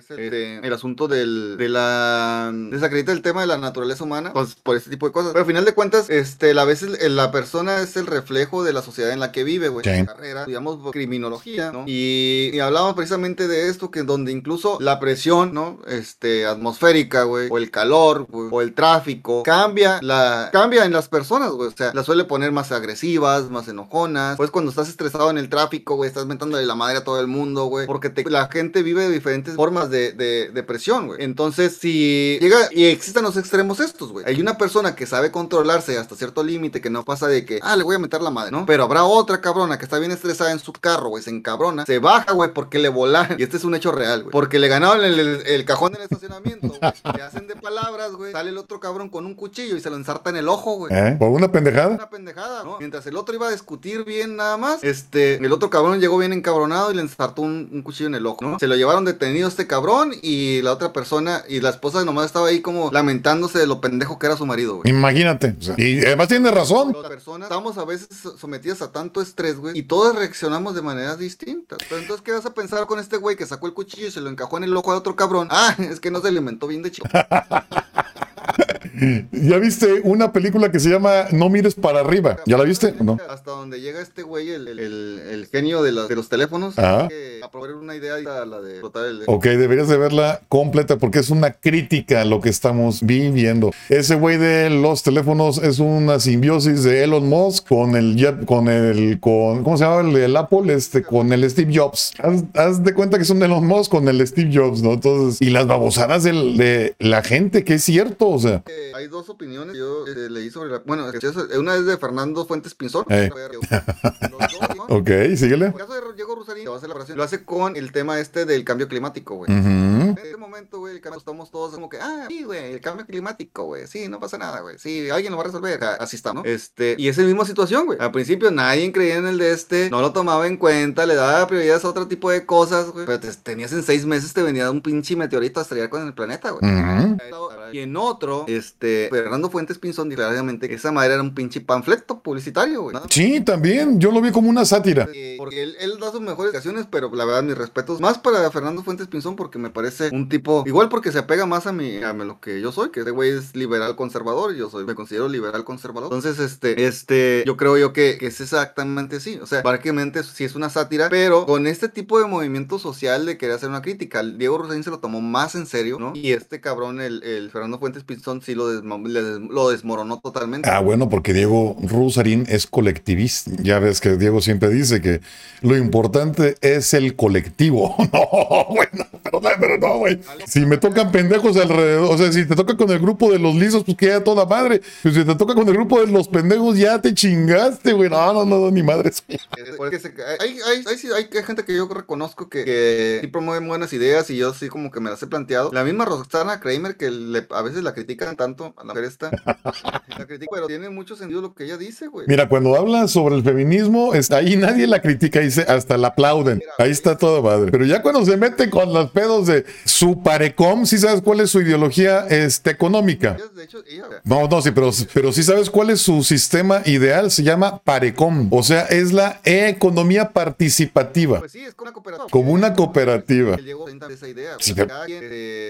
Este, el asunto del, de la desacredita el tema de la naturaleza humana pues, por este tipo de cosas. Pero al final de cuentas, este, a veces la persona es el reflejo de la sociedad en la que vive, güey. Sí. Carrera, digamos, criminología, ¿no? Y, y hablábamos precisamente de esto, que donde incluso la presión, ¿no? Este, atmosférica, güey, o el calor, güey, o el tráfico, cambia la, cambia en las personas, güey. O sea, las suele poner más agresivas, más enojonas. Pues cuando estás estresado en el tráfico, güey, estás mentándole la madre a todo el mundo, güey. Porque te- la gente vive de diferentes formas de, de, de presión, güey. Entonces, si llega y existen los extremos estos, güey. Hay una persona que sabe controlarse hasta cierto límite, que no pasa de que, ah, le voy a meter la madre, ¿no? Pero habrá otra cabrona que está bien estresada en su carro, güey, se encabrona, se baja, güey, porque le volaron. Y este es un hecho real, güey. Porque le ganaron el, el- el cajón del estacionamiento, güey. Le hacen de palabras, güey. Sale el otro cabrón con un cuchillo y se lo ensarta en el ojo, güey. ¿Eh? ¿Por una pendejada? Una pendejada, ¿no? Mientras el otro iba a discutir bien nada más, este, el otro cabrón llegó bien encabronado y le ensartó un, un cuchillo en el ojo, ¿no? Se lo llevaron detenido este cabrón y la otra persona, y la esposa nomás estaba ahí como lamentándose de lo pendejo que era su marido, güey. Imagínate. o sea, y además tiene razón. Las personas estamos a veces sometidas a tanto estrés, güey, y todos reaccionamos de maneras distintas. Pero entonces, ¿qué vas a pensar con este güey que sacó el cuchillo y se lo encajó en el ojo a otro cabrón? Ah, es que no se alimentó bien de chico. ¿Ya viste una película que se llama No mires para arriba? ¿Ya la viste? ¿O No. Hasta donde llega este güey, el, el- el- el genio de, los- de los teléfonos, Ajá. que a probar una idea a la de explotar el... Ok, deberías de verla completa porque es una crítica a lo que estamos viviendo. Ese güey de los teléfonos es una simbiosis de Elon Musk con el con el con ¿cómo se llama el, el Apple? Este con el Steve Jobs. Haz, haz de cuenta que son Elon Musk con el Steve Jobs, ¿no? Entonces, y las babosadas del- de la gente, que es cierto, o sea. Eh, hay dos opiniones que yo eh, leí sobre la... Bueno, una es de Fernando Fuentes Pinzón. Eh. Los dos. Ok, síguele. En el caso de Diego Rusarín, la operación, lo hace con el tema este del cambio climático, güey. En este momento, güey, el cambio, estamos todos como que, ah, sí, güey, el cambio climático, güey, sí, no pasa nada, güey, sí, alguien lo va a resolver, así está, ¿no? Este, y es la misma situación, güey. Al principio nadie creía en el de este, no lo tomaba en cuenta, le daba prioridades a otro tipo de cosas, güey. Pero te- tenías en seis meses, te venía un pinche meteorito a estrellar con el planeta, güey. Y en otro, este, Fernando Fuentes Pinzón, claramente que esa madre era un pinche panfleto publicitario, güey. Sí, también. Yo lo vi como una sátira. Eh, porque él, él da su mejores ocasiones, pero la verdad, mis respetos. Más para Fernando Fuentes Pinzón, porque me parece un tipo, igual porque se apega más a mi, a lo que yo soy, que ese güey es liberal conservador, y yo soy, me considero liberal conservador. Entonces, este, este, yo creo yo que, que es exactamente así. O sea, prácticamente sí es una sátira, pero con este tipo de movimiento social de querer hacer una crítica. Diego Rosarín se lo tomó más en serio, ¿no? Y este cabrón, el, el Fernando Fuentes Pinzón, sí lo, lo desmoronó totalmente. Ah, bueno, porque Diego Rosarín es colectivista. Ya ves que Diego siempre dice que lo importante es el colectivo. no, bueno, pero, no, güey. Si me tocan pendejos alrededor, o sea, si te toca con el grupo de los lisos, pues queda toda madre. Pero si te toca con el grupo de los pendejos, ya te chingaste, güey. No, no, no, ni madres. hay, hay, hay, hay, gente que yo reconozco que, que sí promueve buenas ideas y yo sí como que me las he planteado. La misma Roxana Kramer que a veces la critican tanto a la mujer esta. la critica, pero tiene mucho sentido lo que ella dice, güey. Mira, cuando habla sobre el feminismo, está ahí nadie la critica, dice, hasta la aplauden. ahí está todo madre. Pero ya cuando se mete con los pedos de su parecom, sí sabes cuál es su ideología este, económica. No, no, sí, pero, pero sí sabes cuál es su sistema ideal, se llama parecom. O sea, es la economía participativa. Pues sí, es como una cooperativa. Como una cooperativa.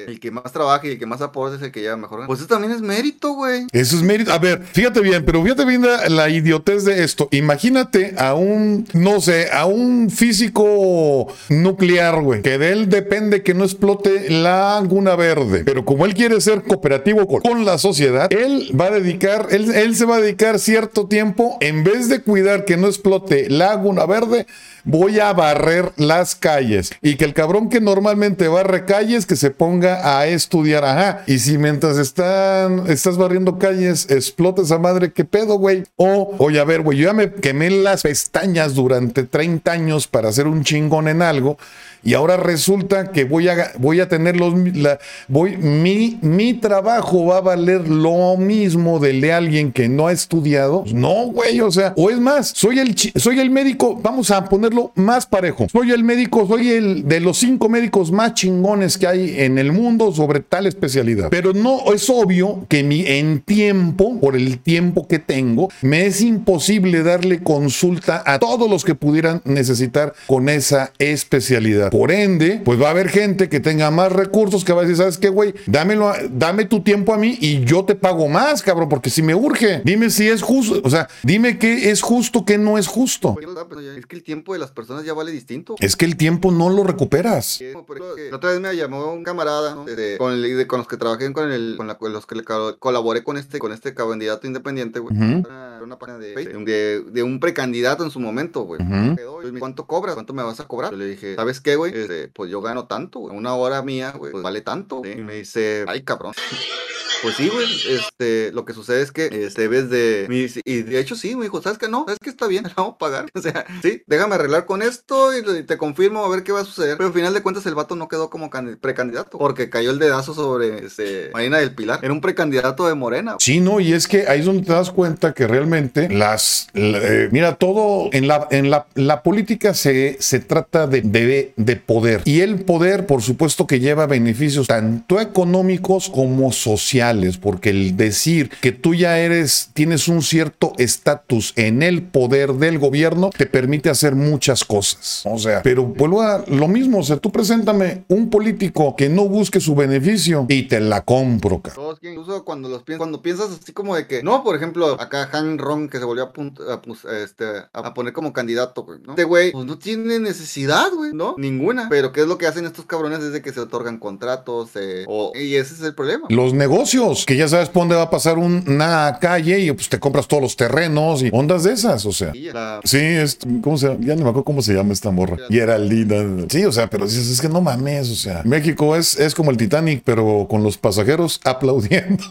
el que más trabaja y el que más aporta es el que lleva mejor. Pues eso también es mérito, güey. Eso es mérito. A ver, fíjate bien, pero fíjate bien la, idiotez de esto. Imagínate a un, no sé, a un físico nuclear, güey, que de él depende que no explote la laguna verde. Pero como él quiere ser cooperativo con, la sociedad, él va a dedicar, él, él se va a dedicar cierto tiempo, en vez de cuidar que no explote la laguna verde, voy a barrer las calles. Y que el cabrón que normalmente barre calles, que se ponga a estudiar, ajá. Y si mientras están, estás barriendo calles, explota esa madre, ¿qué pedo, güey? O, oye, a ver, güey, yo ya me quemé las pestañas durante 30 años para hacer un chingón en algo y ahora resulta que voy a, voy a tener los, la, voy, mi, mi trabajo va a valer lo mismo del de alguien que no ha estudiado. No, güey, o sea, o es más, soy el, soy el médico, vamos a ponerlo más parejo. Soy el médico, soy el de los cinco médicos más chingones que hay en el mundo sobre tal especialidad. Pero no, es obvio que mi, en tiempo, por el tiempo que tengo, me es imposible darle consulta a todos los que pudieran necesitar con esa especialidad. Por ende, pues va a haber gente que tenga más recursos que va a decir, ¿sabes qué, güey? Dámelo, dame tu tiempo a mí y yo te pago más, cabrón, porque si me urge, dime si es justo, o sea, dime qué es justo, qué no es justo. Es que el tiempo de las personas ya vale distinto. Es que el tiempo no lo recuperas. La otra vez me llamó un camarada con, el, con, los que trabajé con, el, con, la, los que le colaboré con este, con este candidato independiente, güey. Una, página de, de, un precandidato en su momento, güey. ¿Cuánto cobras? ¿Cuánto me vas a cobrar? Yo le dije, ¿sabes qué, güey? Este, pues yo gano tanto, Una hora mía, güey, pues vale tanto. Y me dice, ay, cabrón. Pues sí, güey. Este, lo que sucede es que este, debes de. Y de hecho, sí, me dijo, ¿sabes qué? No, ¿sabes que está bien? Vamos a pagar. O sea, sí, déjame arreglar con esto y te confirmo a ver qué va a suceder. Pero al final de cuentas, el vato no quedó como precandidato porque cayó el dedazo sobre este, Marina del Pilar. Era un precandidato de Morena. Sí, no, y es que ahí es donde te das cuenta que realmente las. Eh, mira, todo en la, en la, la política se, se trata de, de, de poder. Y el poder, por supuesto, que lleva beneficios tanto económicos como sociales porque el decir que tú ya eres, tienes un cierto estatus en el poder del gobierno, te permite hacer muchas cosas. O sea, pero vuelvo a lo mismo, o sea, tú preséntame un político que no busque su beneficio y te la compro, cara. Incluso cuando, los, cuando piensas así como de que, no, por ejemplo, acá Han Ron que se volvió a, este, a, poner como candidato, güey, ¿no? Este güey, pues no tiene necesidad, güey, ¿no? Ninguna. Pero ¿qué es lo que hacen estos cabrones desde que se otorgan contratos? Eh, y ese es el problema. Los negocios que ya sabes por dónde va a pasar una calle y pues te compras todos los terrenos y ondas de esas, o sea. Sí, es, ¿cómo se llama? Ya no me acuerdo cómo se llama esta morra. Y era linda. Sí, o sea, pero dices, es que no mames, o sea. México es, es como el Titanic, pero con los pasajeros aplaudiendo.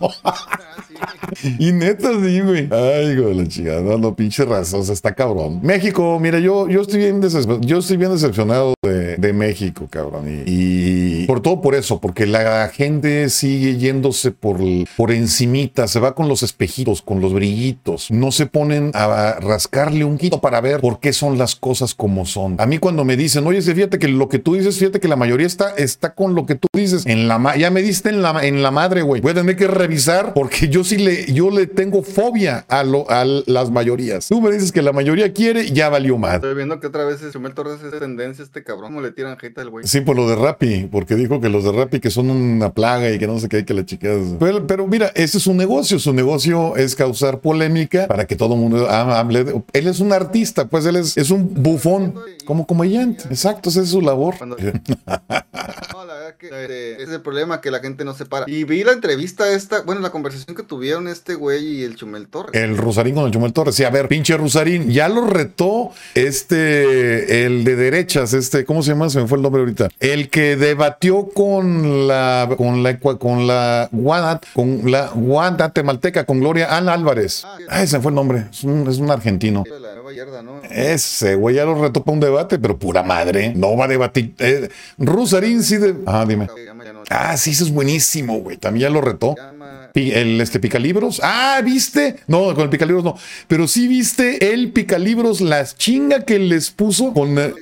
y neta, sí, güey. Ay, güey, la chingada. No, no, pinche raza, o sea, está cabrón. México, mira, yo, yo estoy bien. Yo estoy bien decepcionado de, de México, cabrón. Y, y por todo por eso, porque la gente sigue yéndose por, por encimita, se va con los espejitos, con los brillitos. No se ponen a rascarle un quito para ver por qué son las cosas como son. A mí cuando me dicen, oye, fíjate que lo que tú dices, fíjate que la mayoría está, está con lo que tú dices. En la ya me diste en la, en la madre, güey. Voy a tener que revisar porque yo sí le, yo le tengo fobia a, lo, a las mayorías. Tú me dices que la mayoría quiere, ya valió más. Estoy viendo que otra vez Chumel Torres es tendencia este cabrón. ¿Cómo le tiran hate al güey? Sí, por lo de Rappi, porque dijo que los de Rappi que son una plaga y que no sé qué hay que la chicas. Pero, pero mira, ese es su negocio. Su negocio es causar polémica para que todo el mundo ha- hable. de- Él es un artista, pues él es, es un bufón, como comediante. Exacto, esa es su labor. Que este, es el problema, que la gente no se para. Y vi la entrevista esta, bueno, la conversación que tuvieron este güey y el Chumel Torres. El Rosarín con el Chumel Torres. Sí, a ver, pinche Rosarín, ya lo retó este, el de derechas, este, ¿cómo se llama? Se me fue el nombre ahorita. El que debatió con la, con la, con la Guada, con la Guada Temalteca, con Gloria Ana Álvarez. Ay, se me fue el nombre. Es un, es un argentino. Yarda, ¿no? Ese güey ya lo retó para un debate, pero pura madre. No va a debatir. Eh, Rosarín sí de. Ah, dime. Ah, sí, eso es buenísimo, güey. También ya lo retó. El este picalibros. Ah, ¿viste? No, con el picalibros no. Pero sí viste el picalibros, las chinga que les puso con. eh,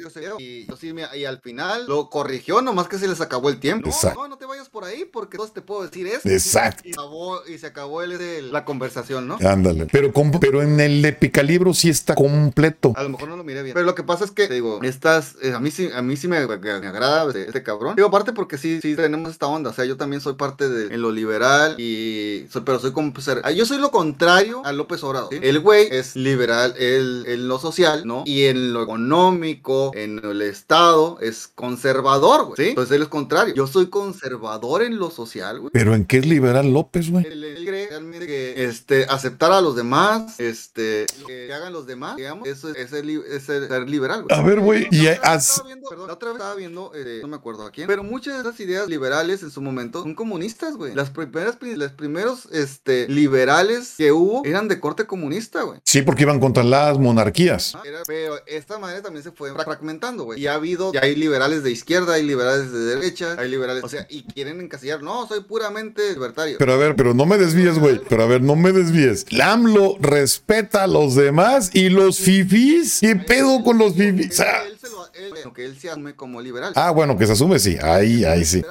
Y, al final lo corrigió, nomás que se les acabó el tiempo. No, Exacto. no, no te vayas por ahí porque entonces te puedo decir eso. Exacto. Y, acabó- y se acabó el, el- la conversación, ¿no? Ándale. Pero, con- pero en el de picalibros sí está completo. A lo mejor no lo miré bien. Pero lo que pasa es que, te digo, estas, eh, a mí sí, a mí sí me, me- me agrada este, este cabrón. Digo, aparte porque sí, sí tenemos esta onda. O sea, yo también soy parte de en lo liberal y soy, pero soy como, ah, yo soy lo contrario a López Obrador. ¿sí? El güey es liberal él- en lo social, ¿no? Y en lo económico, en el Estado, es conservador, güey. ¿Sí? Entonces él es contrario. Yo soy conservador en lo social, güey. Pero ¿en qué es liberal López, güey? Él, él cree realmente que este, aceptar a los demás, este, que hagan los demás, digamos, eso es, es ser, es liberal. güey. A ver, güey. Y estaba viendo, perdón, la otra vez estaba viendo, eh, no me acuerdo a quién, pero muchas de esas ideas liberales en su momento son comunistas, güey. Las primeras, primeros, este, liberales que hubo eran de corte comunista, güey. Sí, porque iban contra las monarquías. Ah, era- pero esta manera también se fue fragmentando, güey. Y ha habido, ya hay liberales de izquierda, hay liberales de derecha, hay liberales, o sea, y quieren encasillar, no, soy puramente libertario. Pero a ver, pero no me desvíes, güey. Pero a ver, no me desvíes. El AMLO respeta a los demás y los fifís. ¿Qué pedo con los fifís? O sea, se lo, él, se asume como liberal. ah, bueno, que se asume, sí. Ahí, ahí sí.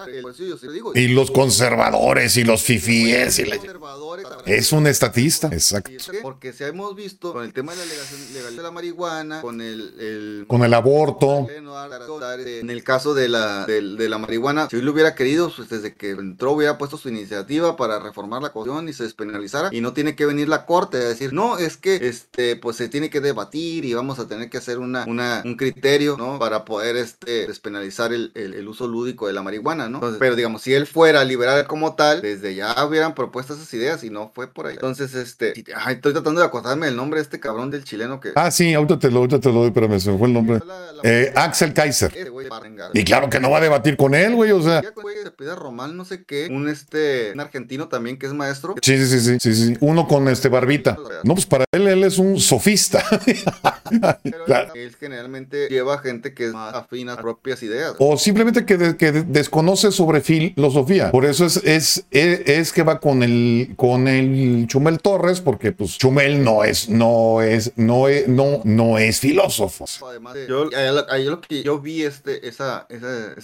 Y los conservadores y los fifíes. Y la- conservadores. Es un estatista. Exacto. Porque si hemos visto con el tema de la legalidad de la marihuana, con el, el Con el aborto. en el caso de la, de, de la marihuana, si él lo hubiera querido, pues desde que entró hubiera puesto su iniciativa para reformar la constitución y se despenalizara y no tiene que venir la corte a decir, no, es que este pues se tiene que debatir y vamos a tener que hacer una, una un criterio, ¿no? Para poder este despenalizar el, el- el uso lúdico de la marihuana, ¿no? Entonces, pero digamos, si él fuera liberal como tal, desde ya hubieran propuesto esas ideas y no fue por ahí. Entonces, este, ay, estoy tratando de acordarme el nombre de este cabrón del chileno que... Ah, sí, ahorita te lo, ahorita te lo doy, pero me se me fue el nombre. La- la- Eh, Axel Kaiser. Güey a. Y claro que no va a debatir con él, güey. O sea, se pide Román, no sé qué. Un este, un argentino también que es maestro. sí, sí, sí, sí, sí, sí. Uno con este barbita. No, pues para él, él es un sofista. Pero Claro. él generalmente lleva gente que es más afín a sus propias ideas. O simplemente que, de- que de- desconoce sobre filosofía. Por eso es, es, es, es que va con el, con el Chumel Torres, porque pues Chumel no es, no es, no es, no, no es filósofo. Además, de- yo, lo- que yo vi este, esa, esa,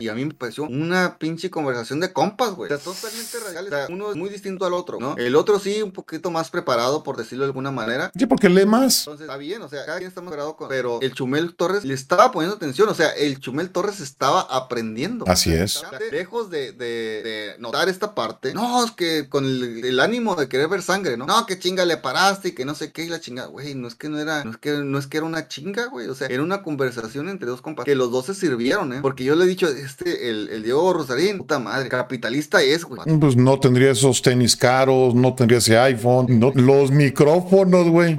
y a mí me pareció una pinche conversación de compas, güey. O sea, totalmente radicales. O sea, uno es muy distinto al otro, ¿no? El otro sí, un poquito más preparado, por decirlo de alguna manera. Sí, porque lee más. Entonces está bien, o sea, cada quien está más preparado con... Pero el Chumel Torres le estaba poniendo atención, o sea, el Chumel Torres estaba aprendiendo. Así es. Lejos de, de- de notar esta parte, no, es que con el, el ánimo de querer ver sangre, ¿no? No, que chinga le paraste y que no sé qué y la chinga, güey, no es que no era, no es que, no es que era una chinga, güey, o sea, era una conversación entre dos compas, que los dos se sirvieron, ¿eh? Porque yo le he dicho, este, el, el Diego Rosarín, puta madre, capitalista es, güey. Pues no tendría esos tenis caros, no tendría ese iPhone, no- los micrófonos, güey.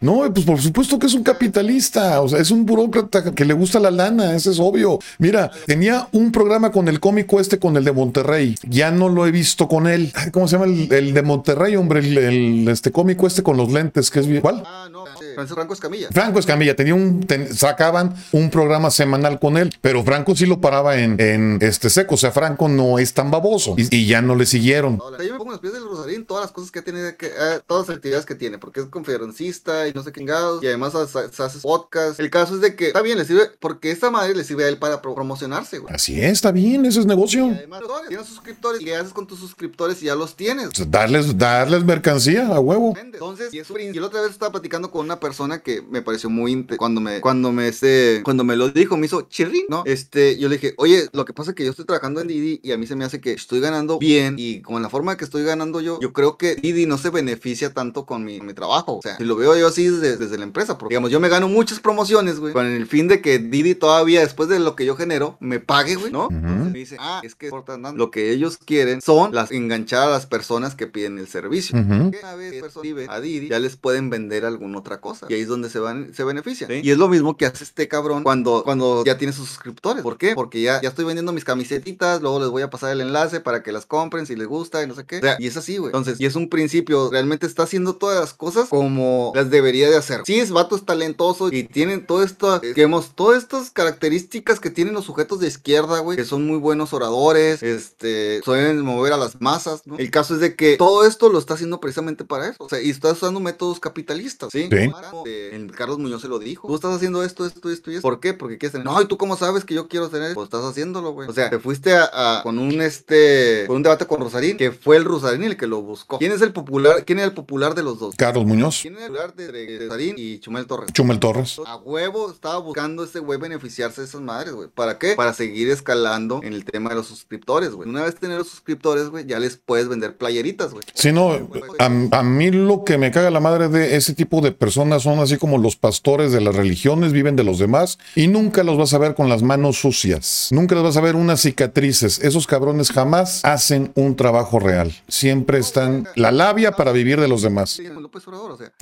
No, pues por supuesto que es un capitalista, o sea, es un burócrata que le gusta la lana, eso es obvio. Mira, tenía un programa con el cómico este, con el de Monterrey, ya no lo he visto con él. ¿Cómo se llama el, de Monterrey, hombre? El, este cómico este con los lentes, que es bien. ¿Cuál? Ah, no, Franco Escamilla. Franco Escamilla tenía un, ten- sacaban un programa semanal con él, pero Franco sí lo paraba en, en este seco. O sea, Franco no es tan baboso y, y ya no le siguieron. Ahora, Yo me pongo los pies del Rosarín, todas las cosas que tiene, que, eh, todas las actividades que tiene, porque es conferencista y no sé qué chingados, y además hace, hace podcast. El caso es de que está bien, le sirve, porque esta madre le sirve a él para pro- promocionarse, güey. Así es, está bien, eso es Y negocio. además, tienes suscriptores, y ¿qué haces con tus suscriptores y ya los tienes? Darles, darles mercancía a huevo. Entonces, y, es y la otra vez estaba platicando con una persona que me pareció muy cuando me cuando me este cuando me lo dijo, me hizo chirrín, ¿no? Este, yo le dije, "Oye, lo que pasa es que yo estoy trabajando en Didi y a mí se me hace que estoy ganando bien y con la forma que estoy ganando yo, yo creo que Didi no se beneficia tanto con mi, mi trabajo, o sea, si lo veo yo así desde, desde la empresa, porque digamos, yo me gano muchas promociones, güey, con el fin de que Didi todavía después de lo que yo genero me pague, güey, ¿no? Entonces me dice, "Ah, es que lo que ellos quieren son las enganchar a las personas que piden el servicio." Que una vez que persona vive a Didi, ya les pueden vender alguna otra cosa. Y ahí es donde se van, se benefician. Y es lo mismo que hace este cabrón cuando, cuando ya tiene sus suscriptores. ¿Por qué? Porque ya, ya estoy vendiendo mis camisetitas, luego les voy a pasar el enlace para que las compren si les gusta y no sé qué. O sea, y es así, güey. Entonces, y es un principio, realmente está haciendo todas las cosas como las debería de hacer. Sí, es vato es talentoso y tienen todo esto, eh, digamos, todas estas características que tienen los sujetos de izquierda, güey, que son muy buenos oradores, este, suelen mover a las masas, ¿no? El caso es de que todo esto lo está haciendo precisamente para eso, o sea, y está usando métodos capitalistas, ¿sí? Sí. El Carlos Muñoz se lo dijo. Tú estás haciendo esto, esto, esto y esto. ¿Por qué? Porque quieres tener. No, ¿y tú cómo sabes que yo quiero tener? Pues estás haciéndolo, güey. O sea, te fuiste a, a- con un este con un debate con Rosarín, que fue el Rosarín el que lo buscó. ¿Quién es el popular? ¿Quién es el popular de los dos? Carlos Muñoz, ¿Quién es el popular de, de Rosarín y Chumel Torres? Chumel Torres. A huevo estaba buscando ese güey beneficiarse de esas madres, güey. ¿Para qué? Para seguir escalando en el tema de los suscriptores, güey. Una vez tener los suscriptores, güey, ya les puedes vender playeritas, güey. Si no, a, a mí lo que me caga la madre de ese tipo de personas son así como los pastores de las religiones, viven de los demás y nunca los vas a ver con las manos sucias. Nunca les vas a ver unas cicatrices. Esos cabrones jamás hacen un trabajo real. Siempre están la labia para vivir de los demás.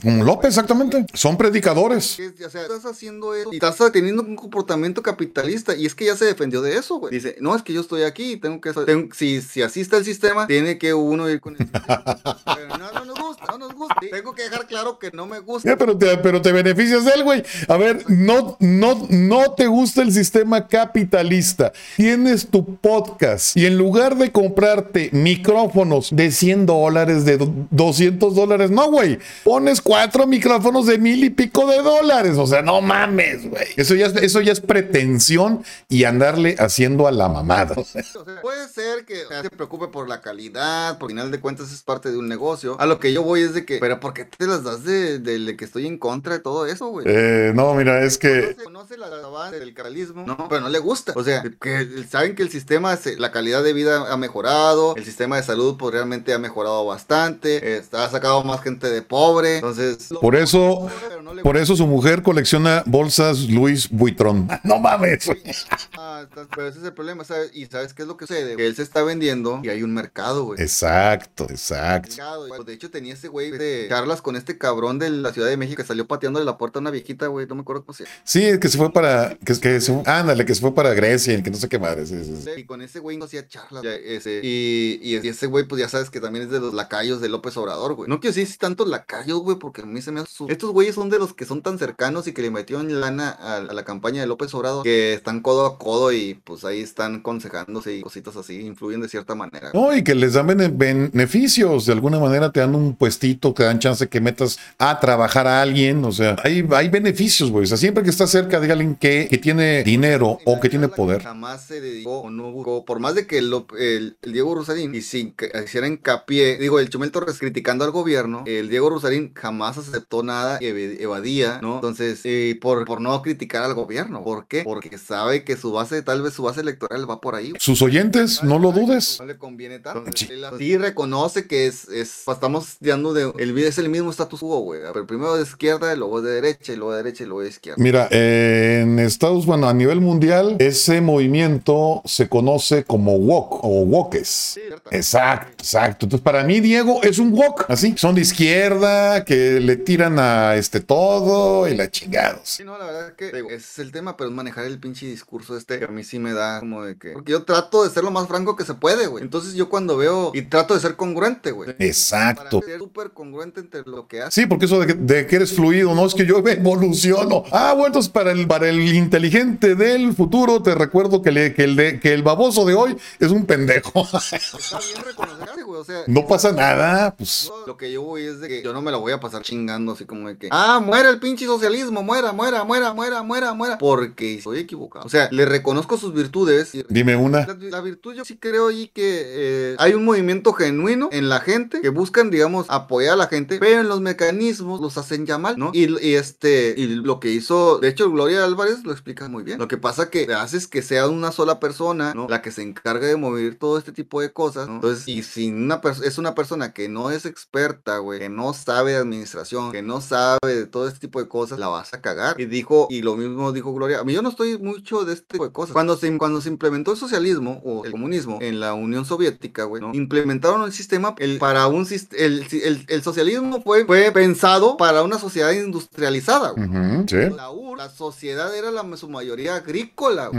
Como López, exactamente. Son predicadores. que, o sea, estás haciendo eso y estás teniendo un comportamiento capitalista y es que ya se defendió de eso, güey. Dice, no, es que yo estoy aquí y tengo que... tengo- si, si así está el sistema, tiene que uno ir con el. Pero no, no nos gusta, no nos gusta. Tengo que dejar claro que no me gusta. Pero, te, pero te beneficias de él, güey. A ver, no, no, no te gusta el sistema capitalista. Tienes tu podcast y en lugar de comprarte micrófonos de 100 dólares, de do- 200 dólares, no, güey. Pones cuatro micrófonos de mil y pico de dólares. O sea, no mames, güey. Eso ya, es- eso ya es pretensión y andarle haciendo a la mamada. O sea, puede ser que o sea, se preocupe por la calidad, por final de cuentas es parte de un negocio. A lo que yo voy es de que, pero ¿por qué te las das de, de, de que estoy en contra de todo eso, güey? Eh, no, mira, es que... Conoce, conoce la avance del capitalismo, no, pero no le gusta. O sea, que saben que el sistema, se- la calidad de vida ha mejorado, el sistema de salud pues realmente ha mejorado bastante, está, ha sacado más gente de pobre, entonces... Por eso, no por eso su mujer colecciona bolsas Luis Buitrón. No mames. güey. Ah, pero ese es el problema, ¿sabes? Y ¿sabes qué es lo que sucede? Que él se está vendiendo y hay un mercado, güey. Exacto, exacto. Mercado, güey. De hecho, tenía ese güey de charlas con este cabrón de la Ciudad de México que salió pateándole la puerta a una viejita, güey. No me acuerdo cómo se llama. Sí, que se fue para, que, que se, ándale, que se fue para Grecia, y que no sé qué madre. sí, sí, sí. Y con ese güey no hacía charlas. ya, ese, y, y ese güey, pues ya sabes que también es de los lacayos de López Obrador, güey. No quiero decir si tantos lacayos, güey, porque a mí se me hace. su- Estos güeyes son de los que son tan cercanos y que le metieron lana a, a la campaña de López Obrador que están codo a codo y pues ahí están aconsejándose y cositas así. Influyen de cierta manera. No, y que les dan bene- beneficios, de alguna manera te dan un puestito, te dan chance que metas a trabajar a alguien, o sea, hay, hay beneficios, güey. O sea, siempre que estás cerca de alguien que, que tiene dinero o que tiene poder. Jamás se dedicó o no buscó, por más de que el, el Diego Rosarín y sin que hiciera hincapié, digo, el Chumel Torres criticando al gobierno, el Diego Rosarín jamás aceptó nada, eve- evadía, ¿no? Entonces, eh, por, por no criticar al gobierno. ¿Por qué? Porque sabe que su base, tal vez su base electoral va por ahí. güey. Sus oyentes, no lo dudes. No le conviene tanto. Sí. Él Sí reconoce que es, es estamos dando de, el, es el mismo status quo, güey. Pero primero de izquierda, luego de derecha, y luego de derecha, y luego de izquierda. Mira, en Estados, bueno, a nivel mundial, ese movimiento se conoce como wok o wokes. Exacto, exacto. Entonces, para mí, Diego es un wok, así. Son de izquierda, que le tiran a este todo y la chingados. Sí, no, la verdad es que digo, ese es el tema, pero es manejar el pinche discurso este que a mí sí me da como de que. Porque yo trato de ser lo más franco que se puede, güey. Entonces yo cuando veo y trato de ser congruente, güey. Exacto. Para ser súper congruente entre lo que. Sí, porque eso de que, de que eres fluido, no es que yo evoluciono. Ah, bueno, entonces para el, para el inteligente del futuro, te recuerdo que, le- que, el de, que el baboso de hoy es un pendejo. Está bien reconocerse, güey. O sea, no pasa nada, pues. lo que yo voy es de que yo no me lo voy a pasar chingando así como de que, ah, muera el pinche socialismo, muera, muera, muera, muera, muera, muera, porque estoy equivocado. O sea, le reconozco sus virtudes. y- Dime una. La, la virtud, yo sí creo ahí que eh, hay un movimiento genuino en la gente que buscan, digamos, apoyar la gente, pero en los mecanismos los hacen ya mal, ¿no? Y, y este, y lo que hizo, de hecho, Gloria Álvarez lo explica muy bien. Lo que pasa que haces que sea una sola persona, ¿no? La que se encargue de mover todo este tipo de cosas, ¿no? Entonces, y si una es una persona que no es experta, güey, que no sabe de administración, que no sabe de todo este tipo de cosas, la vas a cagar. Y dijo, y lo mismo dijo Gloria, a mí yo no estoy mucho de este tipo de cosas. Cuando se, cuando se implementó el socialismo o el comunismo en la Unión Soviética, güey, ¿no? implementaron el sistema para un el, el socialismo fue, fue pensado para una sociedad industrializada, sí. La sociedad era la, su mayoría agrícola.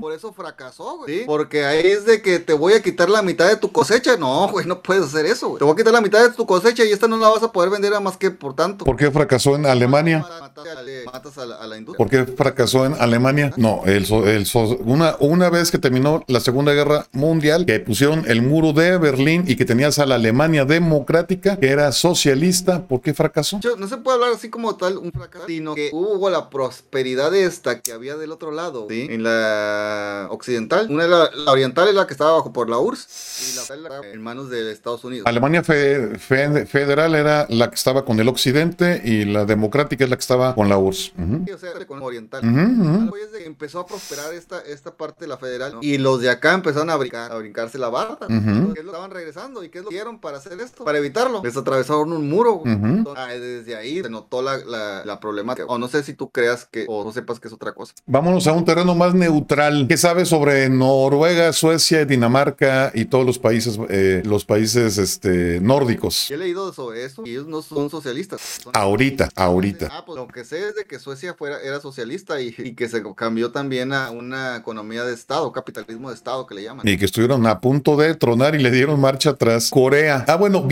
Por eso fracasó, güey. ¿Sí? Porque ahí es de que te voy a quitar la mitad de tu cosecha. No, güey, no puedes hacer eso, güey. Te voy a quitar la mitad de tu cosecha y esta no la vas a poder vender a más que por tanto. ¿Por qué fracasó en Alemania? Matas a, matas a la, a la industria. ¿Por qué fracasó en Alemania? No, el, el una, una vez que terminó la Segunda Guerra Mundial, que pusieron el muro de Berlín y que tenías a la Alemania democrática, que era socialista, ¿por qué fracasó? No se puede hablar así como tal un fracaso, sino que hubo la prosperidad esta que había del otro lado, ¿sí? En la occidental. Una la, la oriental es la que estaba bajo por la URSS y la en manos de Estados Unidos. Alemania fe- fe- federal era la que estaba con el occidente y la democrática es la que estaba con la URSS. Sí, o sea, con oriental. Es de que empezó a prosperar esta, esta parte de la federal ¿no? y los de acá empezaron a, brincar, a brincarse la. Entonces, ¿qué es lo que estaban regresando y qué es lo que hicieron para hacer esto? Para evitarlo. Les atravesaron un muro. Entonces, desde ahí se notó la, la, la problemática. O no sé si tú creas que o no sepas que es otra cosa. Vámonos a un terreno más neutral. ¿Qué sabes sobre Noruega, Suecia, Dinamarca y todos los países, eh, los países este, nórdicos? He leído sobre eso y ellos no son socialistas. Son- Ahorita, ahorita. Ah, pues lo que sé es de que Suecia fuera, era socialista y, y que se cambió también a una economía de Estado, capitalismo de Estado que le llaman. Y que estuvieron a punto de tronar y le dieron marcha atrás. Corea. Ah, bueno,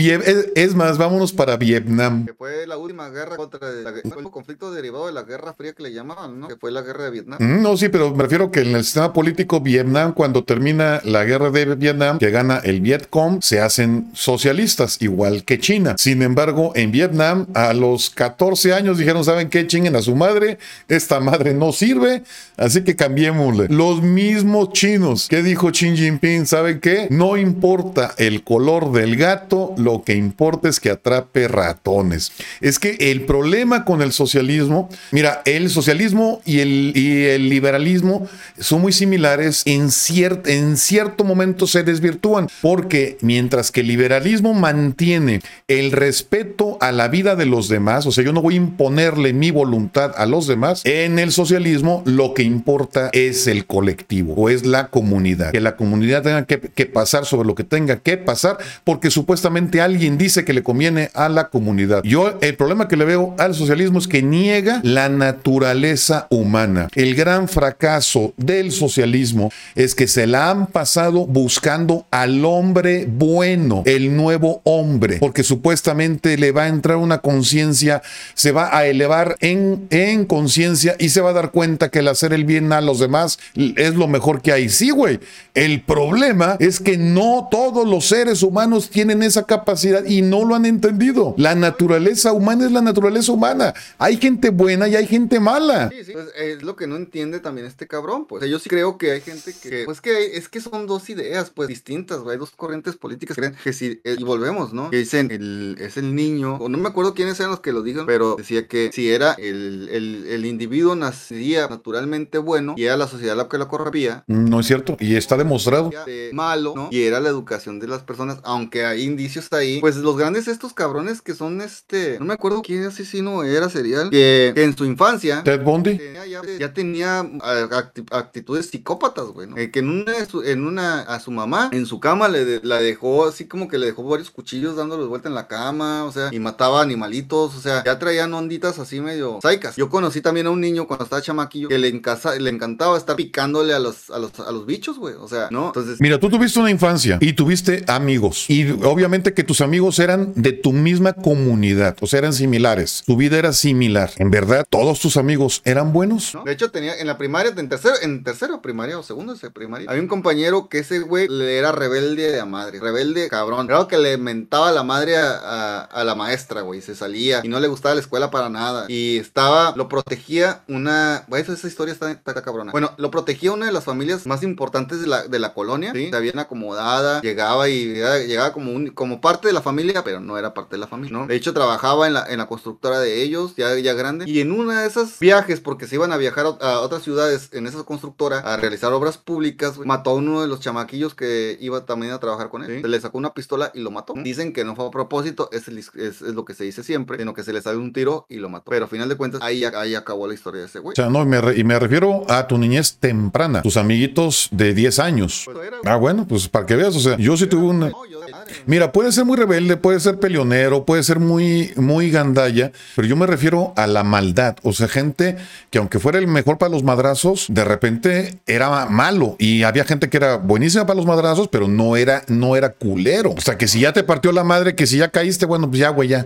es más, vámonos para Vietnam. que fue la última guerra contra el conflicto derivado de la Guerra Fría que le llamaban, ¿no? Que fue la guerra de Vietnam. Mm, No, sí, pero me refiero que en el sistema político Vietnam, cuando termina la guerra de Vietnam, que gana el Vietcong, se hacen socialistas, igual que China. Sin embargo, en Vietnam, a los 14 años dijeron, ¿saben qué? Chinguen a su madre, esta madre no sirve, así que cambiémosle. Los mismos chinos, ¿qué dijo Xi Jinping? ¿Saben qué? No importa el color del gato, lo que importa es que atrape ratones. Es que el problema con el socialismo, mira, el socialismo y el, y el liberalismo son muy similares, en, cier- en cierto momento se desvirtúan, porque mientras que el liberalismo mantiene el respeto a la vida de los demás, o sea, yo no voy a imponerle mi voluntad a los demás, en el socialismo lo que importa es el colectivo o es la comunidad, que la comunidad tenga que, que pasar sobre lo que tenga que pasar, porque supuestamente alguien dice que le conviene a la comunidad. Yo el problema que le veo al socialismo es que niega la naturaleza humana. El gran fracaso del socialismo es que se la han pasado buscando al hombre bueno, el nuevo hombre, porque supuestamente le va a entrar una conciencia, se va a elevar en, en conciencia y se va a dar cuenta que el hacer el bien a los demás es lo mejor que hay. Sí, güey. El problema es que no todos los seres humanos tienen esa capacidad y no lo han entendido. La naturaleza humana es la naturaleza humana. Hay gente buena y hay gente mala. Sí, sí. Pues, es lo que no entiende también este cabrón, pues. O sea, yo sí creo que hay gente que, pues que hay- es que son dos ideas, pues, distintas, güey. Hay dos corrientes políticas que creen que si, eh, y volvemos, ¿no? Que dicen, el, es el niño, o no me acuerdo quiénes eran los que lo dijeron, pero decía que si era el, el, el individuo nacería naturalmente bueno y era la sociedad la que lo corrompía, No es cierto. Y está demostrado. de malo, ¿no? Y era la educación de las personas, aunque hay indicios ahí. Pues los grandes estos cabrones que son este, no me acuerdo quién asesino era serial, que, que en su infancia Ted Bundy. tenía ya, ya tenía acti- actitudes psicópatas, güey, ¿no? Eh, que en una, en una, a su mamá, en su cama, le de- la dejó así como que le dejó varios cuchillos dándoles vuelta en la cama, o sea, y mataba animalitos, o sea, ya traían onditas así medio saicas. Yo conocí también a un niño cuando estaba chamaquillo que le, encasa- le encantaba estar picándole a los, a los, a los bichos, güey, o sea, ¿no? Entonces, Mira, tú tuviste una infancia y tuviste amigos. Y obviamente que tus amigos eran de tu misma comunidad, o sea, eran similares. Tu vida era similar. En verdad, todos tus amigos eran buenos. ¿no? De hecho, tenía en la primaria, en tercero, en tercero primaria o segundo de primaria, había un compañero que ese güey le era rebelde de a madre, rebelde cabrón. Claro que le mentaba la madre a, a- a la maestra, güey, se salía y no le gustaba la escuela para nada. Y estaba, lo protegía una, güey, esa, historia está, está cabrona. Bueno, lo protegía una de las familias más importantes de la, de la colonia, ¿sí? Está bien acomodada, llegaba y llegaba, como, como parte de la familia, pero no era parte de la familia, ¿no? De hecho, trabajaba en la, en la constructora de ellos, ya, ya grande, y en una de esas viajes, porque se iban a viajar a, a otras ciudades en esa constructora a realizar obras públicas, güey, mató a uno de los chamaquillos que iba también a trabajar con él. Se le sacó una pistola y lo mató. Dicen que no fue a propósito, es, el- es, es lo que se dice siempre, sino que se le salió un tiro y lo mató. Pero a final de cuentas, ahí, ahí acabó la historia de ese güey. O sea, no, y me, re- y me refiero a tu niñez temprana, tus amiguitos de 10 años. Pues era, Ah, bueno, pues para que veas, o sea, yo sí tuve una... No, yo. Mira, puede ser muy rebelde, puede ser peleonero, puede ser muy, muy gandalla, pero yo me refiero a la maldad. O sea, gente que aunque fuera el mejor para los madrazos, de repente era malo. Y había gente que era buenísima para los madrazos, pero no era, no era culero. O sea, que si ya te partió la madre, que si ya caíste, bueno, pues ya, güey, ya.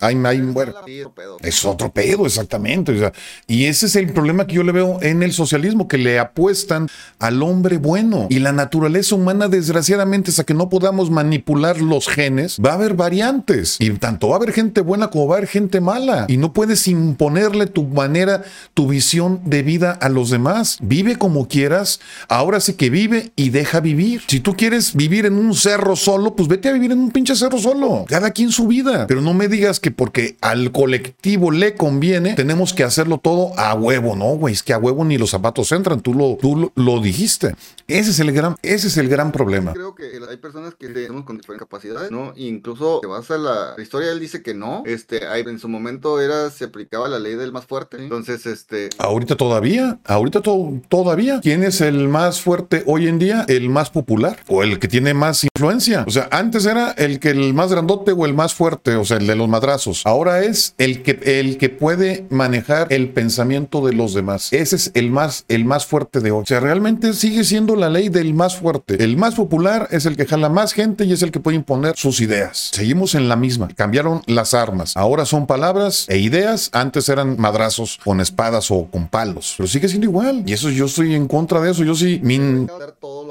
Sí, otro pedo. Es otro pedo, exactamente. o sea, y ese es el problema que yo le veo en el socialismo, que le apuestan al hombre bueno. Y la naturaleza humana, desgraciadamente, hasta que no podamos manipular los genes, va a haber variantes. Y tanto va a haber gente buena como va a haber gente mala. Y no puedes imponerle tu manera, tu visión de vida a los demás. Vive como quieras. Ahora sí que vive y deja vivir. Si tú quieres vivir en un cerro solo, pues vete a vivir en un pinche cerro solo. Cada quien su vida. Pero no me digas que porque al colectivo le conviene, tenemos que hacerlo todo a huevo. No, güey, es que a huevo ni los zapatos entran. Tú lo, tú lo, lo dijiste. Ese es el gran, ese es el gran problema. Creo que hay personas que tenemos con diferentes capacidades, ¿no? Incluso te vas a la, la historia, él dice que no. Este, en su momento era, se aplicaba la ley del más fuerte. Entonces, este, Ahorita todavía, ahorita to- todavía. ¿Quién es el más fuerte hoy en día? El más popular o el que tiene más influencia. O sea, antes era el que el más grandote o el más fuerte, o sea, el de los madrazos. Ahora es el que el que puede manejar el pensamiento de los demás. Ese es el más el más fuerte de hoy. O sea, realmente sigue siendo la ley del más fuerte. El más popular es el que jala más gente y es el que puede imponer sus ideas. Seguimos en la misma. Cambiaron las armas. Ahora son palabras e ideas. Antes eran madrazos con espadas o con palos. Pero sigue siendo igual. Y eso yo estoy en contra de eso. Yo sí. min-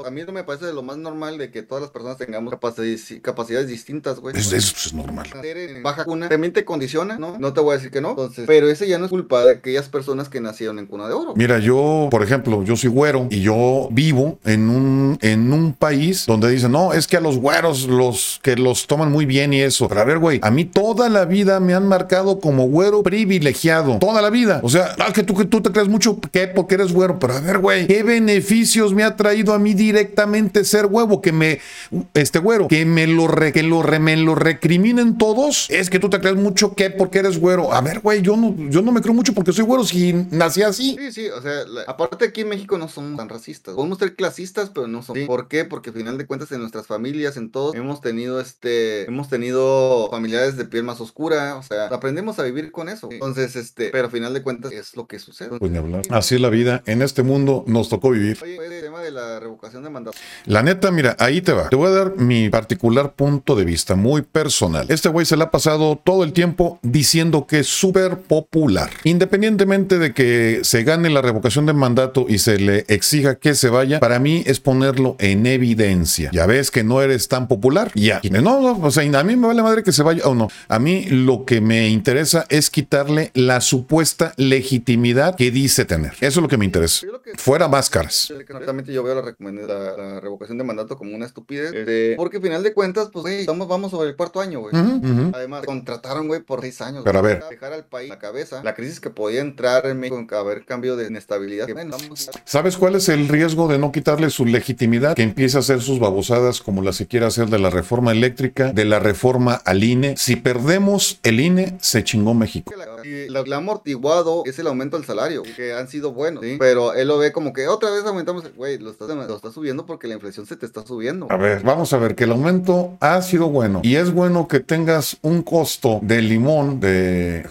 a mí no me parece lo más normal de que todas las personas tengamos capacidades, capacidades distintas, güey. es, eso es normal. Nacer en baja cuna también te condiciona, ¿no? No te voy a decir que no. Entonces, pero ese ya no es culpa de aquellas personas que nacieron en cuna de oro. Mira, yo, por ejemplo, yo soy güero y yo vivo en un, en un país donde dicen, no, es que a los güeros los que los toman muy bien y eso. Pero a ver, güey, a mí toda la vida me han marcado como güero privilegiado. Toda la vida. O sea, ah, que tú, que tú te crees mucho que porque eres güero. Pero a ver, güey, ¿qué beneficios me ha traído a mí directamente ser huevo? Que me, este güero, que me lo, re- que lo, re- me lo recriminen todos. Es que tú te crees mucho que porque eres güero. A ver, güey, yo no, yo no me creo mucho porque soy güero si nací así. Sí, sí, o sea, la- aparte aquí en México no somos tan racistas. Podemos ser clasistas, pero no somos. ¿Por qué? Porque al final de cuentas en nuestras familias, en todos, hemos tenido este, hemos tenido familiares de piel más oscura, o sea, aprendemos a vivir con eso. Entonces, este, pero al final de cuentas es lo que sucede. Pues ni hablar. Así es la vida. En este mundo nos tocó vivir. Oye, el tema de la revocación de mandato. La neta, mira, ahí te va. Te voy a dar mi particular punto de vista, muy personal. Este güey se le ha pasado todo el tiempo diciendo que es súper popular. Independientemente de que se gane la revocación de mandato y se le exija que se vaya, para mí es ponerlo en evidencia. Ya ves que no eres tan popular. Ya. No, no, o sea, a mí me vale madre que se vaya o no. A mí lo que me interesa es quitarle la supuesta legitimidad que dice tener. Eso es lo que me interesa. Que Fuera máscaras. exactamente yo veo la, la, la, revocación de mandato como una estupidez. Este, porque al final de cuentas, pues, estamos, vamos sobre el cuarto año, güey. Además, contrataron, güey, por seis años. Pero a ver. Dejar al país la cabeza. La crisis que podía entrar en México, haber cambio de inestabilidad. ¿Sabes cuál es el riesgo de no quitarle su legitimidad? Que empiece a hacer sus babosadas como las que quiere hacer de la reforma eléctrica, de la reforma al INE. Si perdemos el INE, se chingó México. Y lo que ha amortiguado es el aumento del salario, que han sido buenos, ¿sí? Pero él lo ve como que otra vez aumentamos, güey, lo estás, lo estás subiendo porque la inflación se te está subiendo. A ver, vamos a ver que el aumento ha sido bueno y es bueno que tengas un costo de limón de...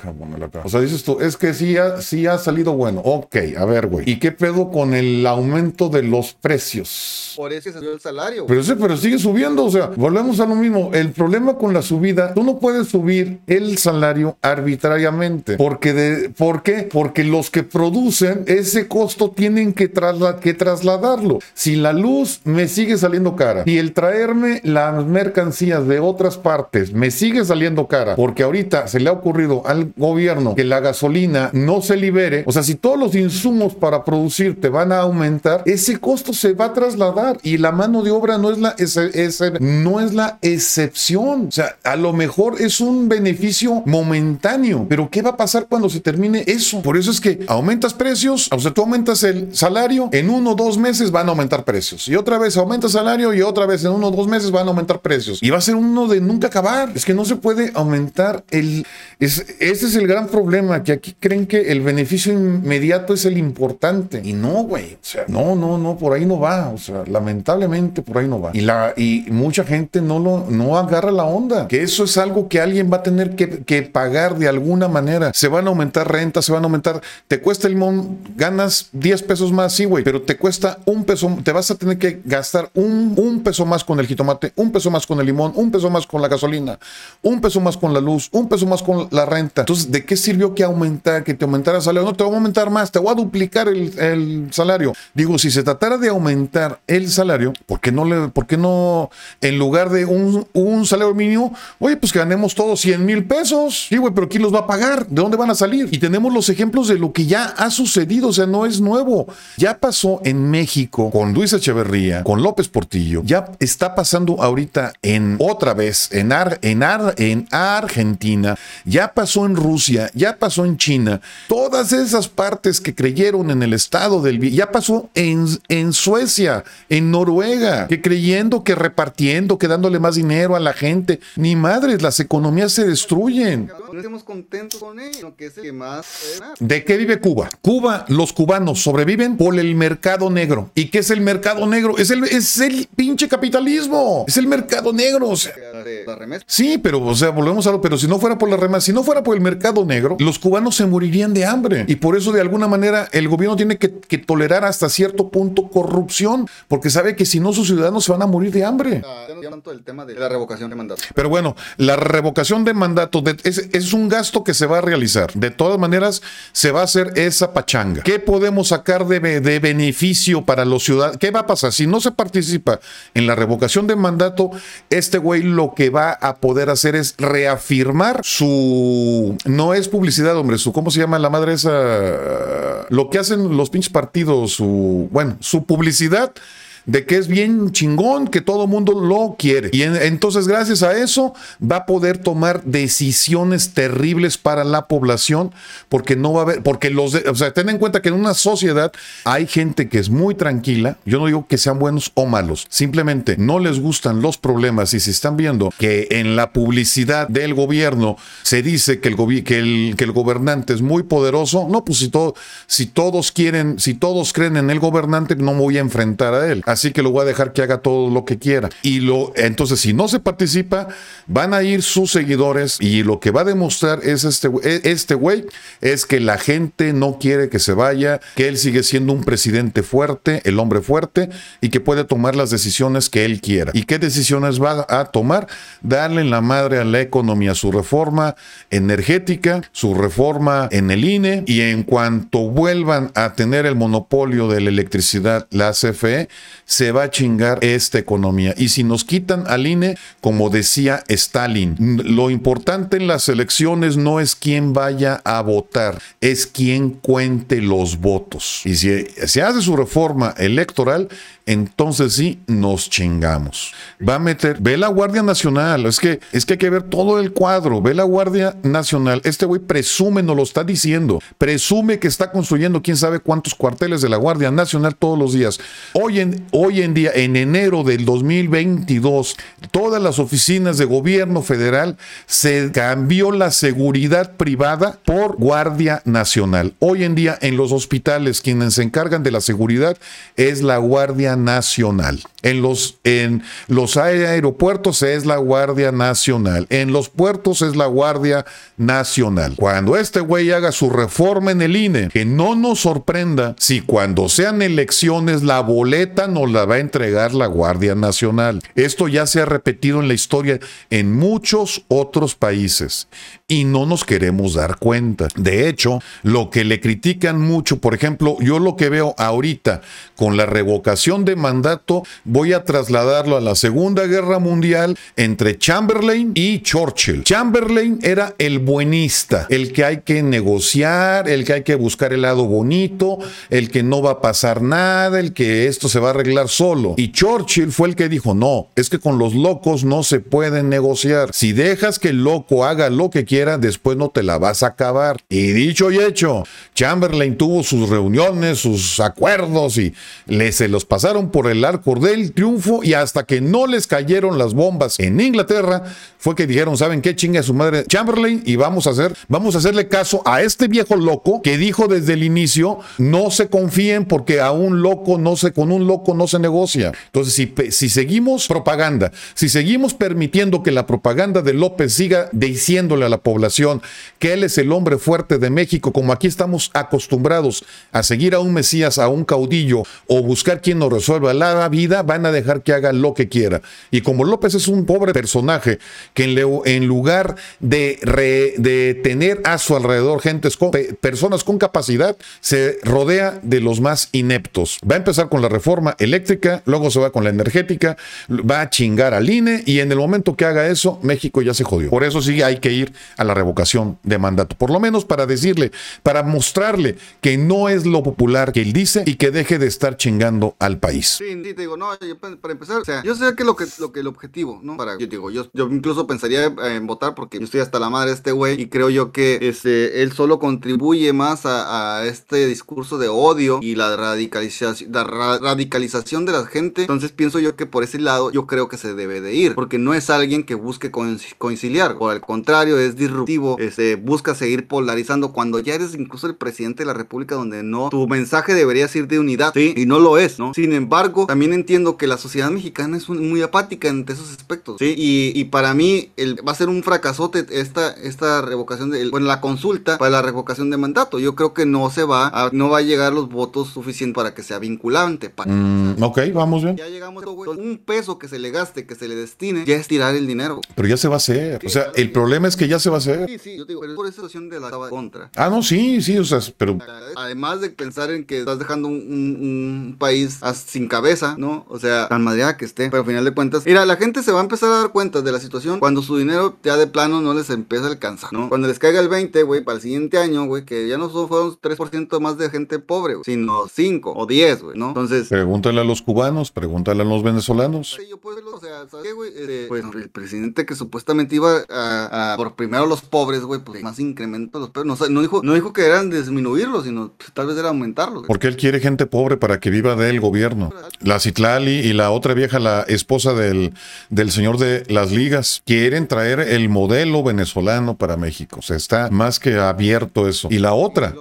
O sea, dices tú, es que sí ha, sí ha salido bueno. Ok, a ver, güey. ¿Y qué pedo con el aumento de los precios? Por eso se subió el salario. Pero, sí, pero sigue subiendo, o sea, volvemos a lo mismo. El problema con la subida, tú no puedes subir el salario arbitrariamente. Porque de, ¿Por qué? Porque los que producen ese costo tienen que, que trasladarlo. Si la luz me sigue saliendo cara y el traerme las mercancías de otras partes me sigue saliendo cara, porque ahorita se le ha ocurrido al gobierno que la gasolina no se libere, o sea, si todos los insumos para producir te van a aumentar, ese costo se va a trasladar y la mano de obra no es la, no es la excepción. O sea, a lo mejor es un beneficio momentáneo, pero ¿qué va a pasar cuando se termine eso? Por eso es que aumentas precios, o sea, tú aumentas el salario, en uno o dos meses van a aumentar precios. Y otra vez aumentas salario y otra vez en uno o dos meses van a aumentar precios. Y va a ser uno de nunca acabar. Es que no se puede aumentar el... Es, ese es el gran problema, que aquí creen que el beneficio inmediato es el importante. Y no, güey. O sea, no, no, no, por ahí no va. O sea, lamentablemente por ahí no va. Y, la, y mucha gente no, lo, no agarra la onda. Que es algo que alguien va a tener que, pagar de alguna manera. Se van a aumentar rentas, se van a aumentar. Te cuesta el limón, ganas 10 pesos más, sí, güey. Pero te cuesta un peso, te vas a tener que gastar un, un peso más con el jitomate, un peso más con el limón, un peso más con la gasolina, un peso más con la luz, un peso más con la renta. Entonces, ¿de qué sirvió que aumentar, que te aumentara el salario? No, te voy a aumentar más, te voy a duplicar el, salario. Digo, si se tratara de aumentar el salario, ¿por qué no le, no, en lugar de un, un salario mínimo, pues ganemos todos 100 mil pesos? Sí, güey, pero ¿quién los va a pagar? ¿De dónde van a salir? Y tenemos los ejemplos de lo que ya ha sucedido, o sea, no es nuevo. Ya pasó en México con Luis Echeverría, con López Portillo, ya está pasando ahorita en otra vez, en, Ar, en, Ar, en Argentina, ya pasó en Rusia, ya pasó en China, todas esas partes que creyeron en el estado del ya pasó en, en Suecia, en Noruega, que creyendo que repartiendo, que dándole más dinero a la gente, ni madres, las economías se destruyen. No estemos contentos con ello, que es el que más... ¿De qué vive Cuba? Cuba, los cubanos sobreviven por el mercado negro. ¿Y qué es el mercado negro? Es el, es el pinche capitalismo. Es el mercado negro. O sea, sí, pero, o sea, volvemos a lo, pero si no fuera por la remesa, si no fuera por el mercado negro, los cubanos se morirían de hambre. Y por eso, de alguna manera, el gobierno tiene que, que tolerar hasta cierto punto corrupción, porque sabe que si no, sus ciudadanos se van a morir de hambre. el tema de la revocación de mandato. Pero bueno, la revocación de mandato es, un gasto que se va a realizar. De todas maneras, se va a hacer esa pachanga. ¿Qué podemos sacar de, de beneficio para los ciudadanos? ¿Qué va a pasar? Si no se participa en la revocación de mandato, este güey lo que va a poder hacer es reafirmar su... No es publicidad, hombre, su... ¿Cómo se llama la madre esa? Lo que hacen los pinches partidos, su... Bueno, su publicidad de que es bien chingón, que todo mundo lo quiere. Y entonces gracias a eso va a poder tomar decisiones terribles para la población, porque no va a haber, porque los, o sea, ten en cuenta que en una sociedad hay gente que es muy tranquila, yo no digo que sean buenos o malos, simplemente no les gustan los problemas. Y si están viendo que en la publicidad del gobierno se dice que el, que el, que el gobernante es muy poderoso, no, pues si, todo, si todos quieren, si todos creen en el gobernante, no me voy a enfrentar a él que lo voy a dejar que haga todo lo que quiera. Y lo, entonces, si no se participa, van a ir sus seguidores y lo que va a demostrar es este, e, este güey es que la gente no quiere que se vaya, que él sigue siendo un presidente fuerte, el hombre fuerte y que puede tomar las decisiones que él quiera. ¿Y qué decisiones va a tomar? Darle la madre a la economía, su reforma energética, su reforma en el INE y en cuanto vuelvan a tener el monopolio de la electricidad, la CFE, se va a chingar esta economía. Y si nos quitan al INE, como decía Stalin, lo importante en las elecciones no es quién vaya a votar, es quién cuente los votos. Y si se hace su reforma electoral, entonces sí nos chingamos. Va a meter, ve la Guardia Nacional, es que, es que hay que ver todo el cuadro, ve la Guardia Nacional, este güey presume, nos lo está diciendo, presume que está construyendo quién sabe cuántos cuarteles de la Guardia Nacional todos los días. Hoy en, hoy en día, en enero del 2022, todas las oficinas de gobierno federal se cambió la seguridad privada por Guardia Nacional. Hoy en día en los hospitales quienes se encargan de la seguridad es la Guardia Nacional. En los, en los aeropuertos es la Guardia Nacional. En los puertos es la Guardia Nacional. Cuando este güey haga su reforma en el INE, que no nos sorprenda si cuando sean elecciones la boleta nos la va a entregar la Guardia Nacional. Esto ya se ha repetido en la historia en muchos otros países y no nos queremos dar cuenta. De hecho, lo que le critican mucho, por ejemplo, yo lo que veo ahorita con la revocación mandato, voy a trasladarlo a la Segunda Guerra Mundial entre Chamberlain y Churchill. Chamberlain era el buenista, el que hay que negociar, el que hay que buscar el lado bonito, el que no va a pasar nada, el que esto se va a arreglar solo. Y Churchill fue el que dijo, no, es que con los locos no se pueden negociar. Si dejas que el loco haga lo que quiera, después no te la vas a acabar. Y dicho y hecho, Chamberlain tuvo sus reuniones, sus acuerdos y le, se los pasaron por el arco del triunfo y hasta que no les cayeron las bombas en Inglaterra, fue que dijeron, ¿saben qué chinga su madre Chamberlain? Y vamos a hacer, vamos a hacerle caso a este viejo loco que dijo desde el inicio, no se confíen porque a un loco no se, con un loco no se negocia. Entonces, si, si seguimos propaganda, si seguimos permitiendo que la propaganda de López siga diciéndole a la población que él es el hombre fuerte de México, como aquí estamos acostumbrados a seguir a un Mesías, a un caudillo o buscar quien nos la vida, van a dejar que haga lo que quiera. Y como López es un pobre personaje que en, lugar de, de tener a su alrededor gentes con, personas con capacidad, se rodea de los más ineptos. Va a empezar con la reforma eléctrica, luego se va con la energética, va a chingar al INE y en el momento que haga eso, México ya se jodió. Por eso sí hay que ir a la revocación de mandato. Por lo menos para decirle, para mostrarle que no es lo popular que él dice y que deje de estar chingando al país. Sí, sí te digo, no, yo, para empezar, o sea, yo sé que lo que, lo que el objetivo, ¿no? Para, yo digo, yo, yo incluso pensaría en votar porque yo estoy hasta la madre de este güey y creo yo que este, él solo contribuye más a, este discurso de odio y la radicalización, la radicalización de la gente. Entonces pienso yo que por ese lado yo creo que se debe de ir porque no es alguien que busque conciliar, por el contrario, es disruptivo, este, busca seguir polarizando cuando ya eres incluso el presidente de la república donde no, tu mensaje debería ser de unidad, ¿sí? Y no lo es, ¿no? Embargo, también entiendo que la sociedad mexicana es muy apática en esos aspectos, ¿sí? Y, y para mí el, va a ser un fracasote esta, esta revocación, de, bueno, la consulta para la revocación de mandato. Yo creo que no se va a, no va a llegar los votos suficientes para que sea vinculante. Para... Mm, ok, vamos bien. Ya llegamos, un peso que se le gaste, que se le destine, ya es tirar el dinero. Pero ya se va a hacer. o sea, el problema es que ya se va a hacer. Sí, sí, yo digo, pero por esa situación de la contra. Ah, no, sí, sí, o sea, pero... Además de pensar en que estás dejando un, un, país sin cabeza, ¿no? O sea, tan madreada que esté, pero al final de cuentas, mira, la gente se va a empezar a dar cuenta de la situación cuando su dinero ya de plano no les empieza a alcanzar, ¿no? Cuando les caiga el 20, güey, para el siguiente año, güey, que ya no solo fueron 3% más de gente pobre, sino 5 o 10, güey, ¿no? Entonces... Pregúntale a los cubanos, pregúntale a los venezolanos. Yo puedo, o sea, ¿sabes qué, güey? Este, pues el presidente que supuestamente iba a, a por primero los pobres, güey, pues más incremento los pobres. No, no, dijo, no dijo que eran disminuirlos, sino pues, tal vez era aumentarlos. Porque él quiere gente pobre para que viva del gobierno. La Citlali y la otra vieja, la esposa del, del señor de las ligas, quieren traer el modelo venezolano para México. O sea, está más que abierto eso. Y la otra.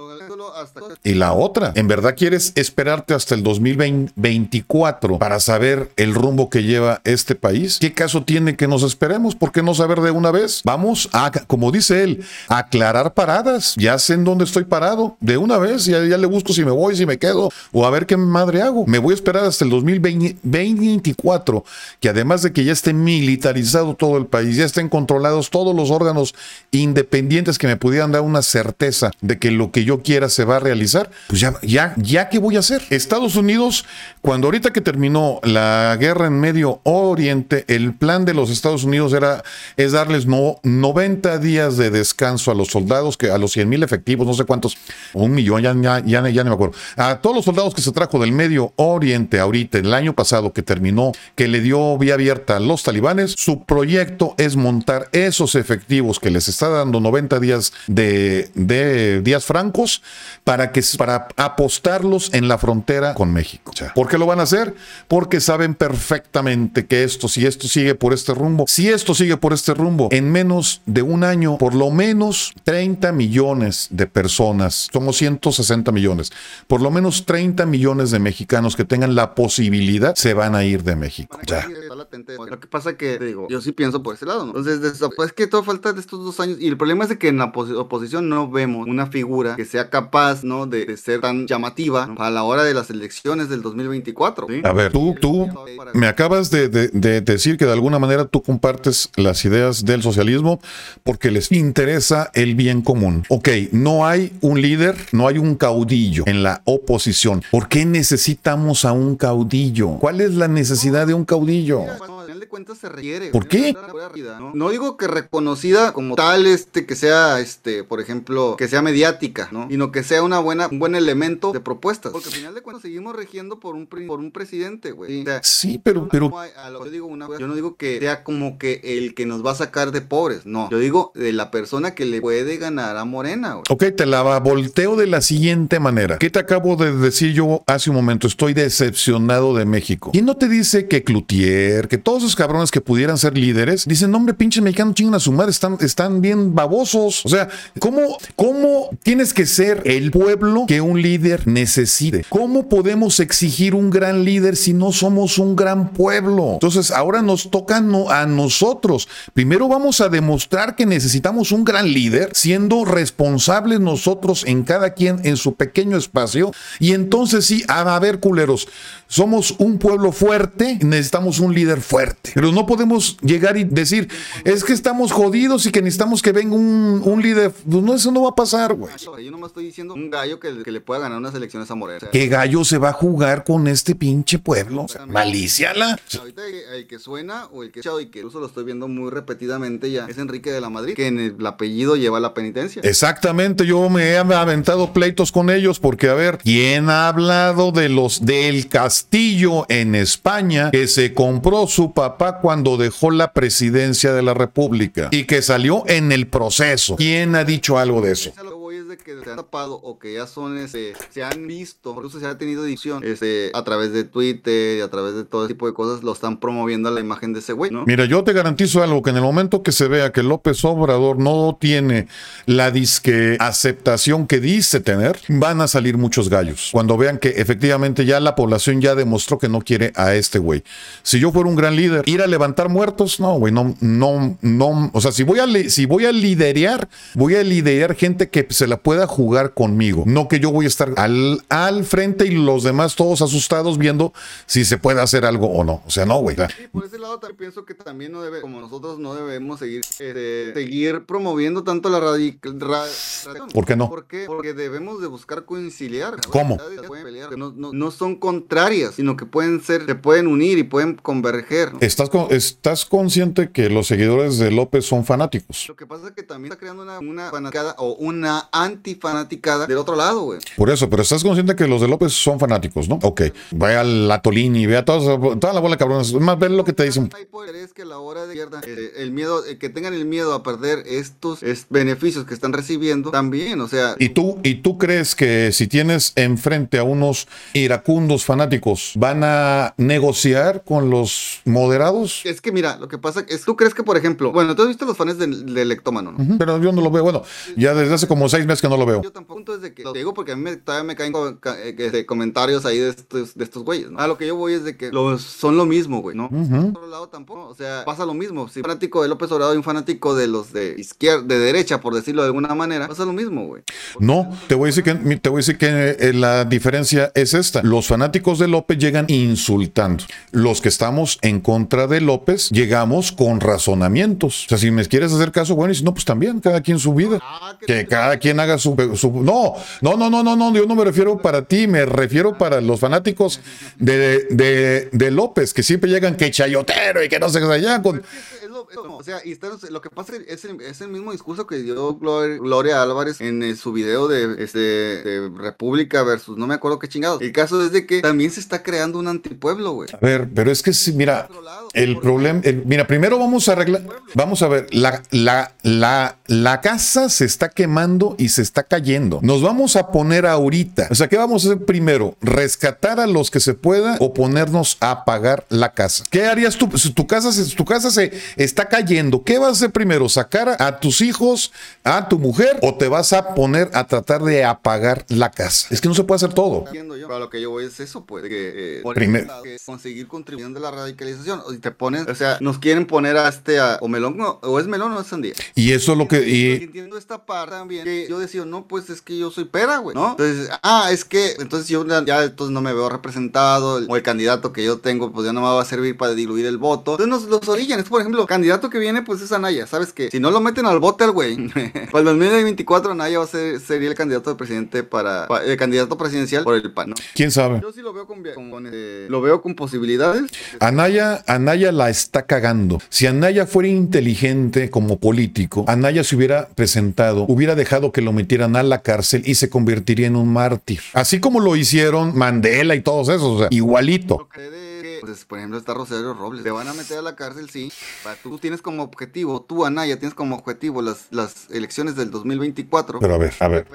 Y la otra, ¿en verdad quieres esperarte hasta el 2024 para saber el rumbo que lleva este país? ¿Qué caso tiene que nos esperemos? ¿Por qué no saber de una vez? Vamos a, como dice él, aclarar paradas. Ya sé en dónde estoy parado. De una vez, ya, le busco si me voy, si me quedo, o a ver qué madre hago. Me voy a esperar hasta el 2024, que además de que ya esté militarizado todo el país, ya estén controlados todos los órganos independientes que me pudieran dar una certeza de que lo que yo quiera manera se va a realizar, pues ya, ya, ya, ¿qué voy a hacer? Estados Unidos, cuando ahorita que terminó la guerra en Medio Oriente, el plan de los Estados Unidos era, es darles no, 90 días de descanso a los soldados, que a los 100 mil efectivos, no sé cuántos, un millón, ya, ya, ya, ya no me acuerdo, a todos los soldados que se trajo del Medio Oriente ahorita, el año pasado que terminó, que le dio vía abierta a los talibanes, su proyecto es montar esos efectivos que les está dando 90 días de, de días francos para, que, para apostarlos en la frontera con México. ¿Por qué lo van a hacer? Porque saben perfectamente que esto, si esto sigue por este rumbo, si esto sigue por este rumbo, en menos de un año, por lo menos 30 millones de personas, somos 160 millones, por lo menos 30 millones de mexicanos que tengan la posibilidad se van a ir de México. Ya. Lo que pasa que, digo, yo sí pienso por ese lado, ¿no? Entonces, pues que todo falta de estos dos años. Y el problema es de que en la oposición no vemos una figura que sea capaz, ¿no? De, ser tan llamativa a la hora de las elecciones del 2024. A ver, tú, tú me acabas de, de, decir que de alguna manera tú compartes las ideas del socialismo porque les interesa el bien común. Ok, no hay un líder, no hay un caudillo en la oposición. ¿Por qué necesitamos a un caudillo? ¿Cuál es la necesidad de un caudillo? Cuentas se requiere. ¿Por qué? ¿no? digo que reconocida como tal, este, que sea, este, por ejemplo, que sea mediática, ¿no? Sino que sea una buena, un buen elemento de propuestas. Porque al final de cuentas seguimos regiendo por un, por un presidente, güey. sí, pero, pero. yo, digo una, yo no digo que sea como que el que nos va a sacar de pobres, no. Yo digo de la persona que le puede ganar a Morena, güey. Ok, te la volteo de la siguiente manera. ¿Qué te acabo de decir yo hace un momento? Estoy decepcionado de México. ¿Quién no te dice que Cloutier, que todos esos cabrones que pudieran ser líderes, dicen, hombre, pinche mexicano, chingan a su madre, están, están bien babosos. O sea, ¿cómo, ¿cómo tienes que ser el pueblo que un líder necesite? ¿Cómo podemos exigir un gran líder si no somos un gran pueblo? Entonces, ahora nos toca a nosotros. Primero vamos a demostrar que necesitamos un gran líder, siendo responsables nosotros en cada quien en su pequeño espacio. Y entonces sí, a ver, culeros, somos un pueblo fuerte, necesitamos un líder fuerte. Pero no podemos llegar y decir, es que estamos jodidos y que necesitamos que venga un, un líder. Pues no, eso no va a pasar, güey. Yo nomás estoy diciendo un gallo que, le pueda ganar unas elecciones a Morena. ¿Qué gallo se va a jugar con este pinche pueblo? maliciala. Ahorita el, que suena o el que y que incluso lo estoy viendo muy repetidamente ya es Enrique de la Madrid, que en el apellido lleva la penitencia. Exactamente, yo me he aventado pleitos con ellos porque, a ver, ¿quién ha hablado de los del castillo en España que se compró su papá cuando dejó la presidencia de la República y que salió en el proceso. ¿Quién ha dicho algo de eso? Que se han tapado o que ya son, este, se han visto, incluso se ha tenido edición, este, a través de Twitter y a través de todo ese tipo de cosas, lo están promoviendo a la imagen de ese güey, ¿no? Mira, yo te garantizo algo, que en el momento que se vea que López Obrador no tiene la disque aceptación que dice tener, van a salir muchos gallos. Cuando vean que efectivamente ya la población ya demostró que no quiere a este güey. Si yo fuera un gran líder, ir a levantar muertos, no, güey, no, no, no, o sea, si voy a, si voy a liderear, voy a liderar gente que se la pueda jugar conmigo. No que yo voy a estar al, al frente y los demás todos asustados viendo si se puede hacer algo o no. O sea, no, güey. por ese lado también pienso que también no debe, como nosotros no debemos seguir, este, seguir promoviendo tanto la radical. ¿Por qué no? ¿Por qué? Porque debemos de buscar conciliar. ¿Cómo? No, no, no, son contrarias, sino que pueden ser, se pueden unir y pueden converger. ¿Estás, ¿Estás consciente que los seguidores de López son fanáticos? Lo que pasa es que también está creando una, una fanaticada o una antifanaticada del otro lado, güey. Por eso, pero estás consciente que los de López son fanáticos, ¿no? Ok. Vaya a Tolini, vea toda, toda la bola de cabrones. Más ver lo que te dicen. Es que la hora de eh, el miedo, eh, que tengan el miedo a perder estos beneficios que están recibiendo, también, o sea. ¿Y tú, ¿Y tú crees que si tienes enfrente a unos iracundos fanáticos, van a negociar con los moderados? Es que mira, lo que pasa es, tú crees que, por ejemplo, bueno, tú has visto los fans del, del Ectómano, ¿no? Pero yo no lo veo, bueno, ya desde hace como seis meses que no lo veo. Yo tampoco es de que, lo digo porque a mí todavía me caen eh, comentarios ahí de estos, de estos güeyes, ¿no? A lo que yo voy es de que los, son lo mismo, güey, ¿no? Por otro lado tampoco, o sea, pasa lo mismo. Si un fanático de López Obrador y un fanático de los de izquierda, de derecha, por decirlo de alguna manera, pasa lo mismo, güey. No, te voy a decir que, te voy a decir que eh, la diferencia es esta. Los fanáticos de López llegan insultando. Los que estamos en contra de López llegamos con razonamientos. O sea, si me quieres hacer caso, bueno, y si no, pues también, cada quien su vida. Ah, que cada quien quien haga su, No, no, no, no, no, no, yo no me refiero para ti, me refiero para los fanáticos de, de, de López, que siempre llegan que chayotero y que no qué allá con... Es lo, es lo- o sea, y está- lo que pasa es el, es el mismo discurso que dio Glor- Gloria Álvarez en eh, su video de, este, de República versus no me acuerdo qué chingados. El caso es de que también se está creando un antipueblo, güey. A ver, pero es que sí, mira, lado. el ¿Por problema, mira, primero vamos a arreglar, vamos a ver, la, la, la, la casa se está quemando y se está cayendo. Nos vamos a poner ahorita, o sea, ¿qué vamos a hacer primero? ¿Rescatar a los que se pueda o ponernos a apagar la casa? ¿Qué harías tú? Si tu casa, se- tu casa se está cayendo, ¿qué vas a hacer primero? ¿Sacar a tus hijos, a tu mujer o te vas a poner a tratar de apagar la casa? Es que no se puede hacer todo. Entiendo yo. Pero a lo que yo voy es eso, pues, que, eh, por Primer- el Estado, que es conseguir contribución de la radicalización. Y te ponen, o sea, nos quieren poner a este, a, o melón, no, o es melón o es sandía. Y eso es lo que... Y entiendo esta parte también, que yo decía, no, pues es que yo soy pera, güey, ¿no? Entonces, ah, es que, entonces yo ya, entonces no me veo representado, o el candidato que yo tengo, pues ya no me va a servir para diluir el voto. Entonces nos los orillan, es por ejemplo, candidato que viene, pues es Anaya, ¿sabes qué? Si no lo meten al bote al güey, para el 2024 Anaya va a ser, sería el candidato de presidente para, pa- el candidato presidencial por el PAN, ¿no? ¿Quién sabe? Yo sí lo veo con, con- eh, lo veo con posibilidades. Anaya, Anaya la está cagando. Si Anaya fuera inteligente como político, Anaya se hubiera presentado, hubiera dejado que lo metieran a la cárcel y se convertiría en un mártir. Así como lo hicieron Mandela y todos esos, o sea, igualito. Lo que que, pues, por ejemplo, está Rosario Robles. Te van a meter a la cárcel, sí. Para- tú tienes como objetivo, tú, Anaya, tienes como objetivo las, las elecciones del 2024. Pero a ver, a ver,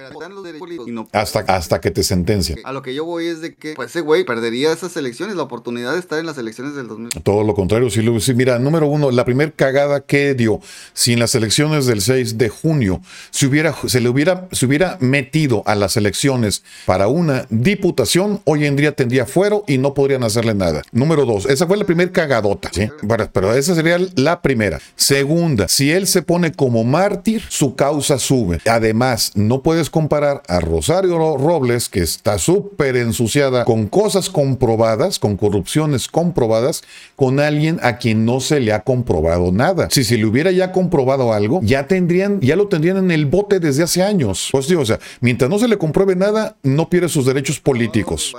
no- hasta, hasta que te sentencien. A lo que yo voy es de que, pues ese güey perdería esas elecciones, la oportunidad de estar en las elecciones del 2024. Todo lo contrario, si, mira, número uno, la primer cagada que dio, si en las elecciones del 6 de junio se, hubiera, se le hubiera, se hubiera metido a las elecciones para una diputación, hoy en día tendría fuero y no podrían hacerle nada. Número dos, esa fue la primer cagadota, ¿sí? Pero, pero esa sería la primera. Segunda, si él se pone como mártir, su causa sube. Además, no puedes comparar a Rosario Robles, que está súper ensuciada con cosas comprobadas, con corrupciones comprobadas, con alguien a quien no se le ha comprobado nada. Si se le hubiera ya comprobado algo, ya tendrían, ya lo tendrían en el bote desde hace años. Pues digo, o sea, mientras no se le compruebe nada, no pierde sus derechos políticos.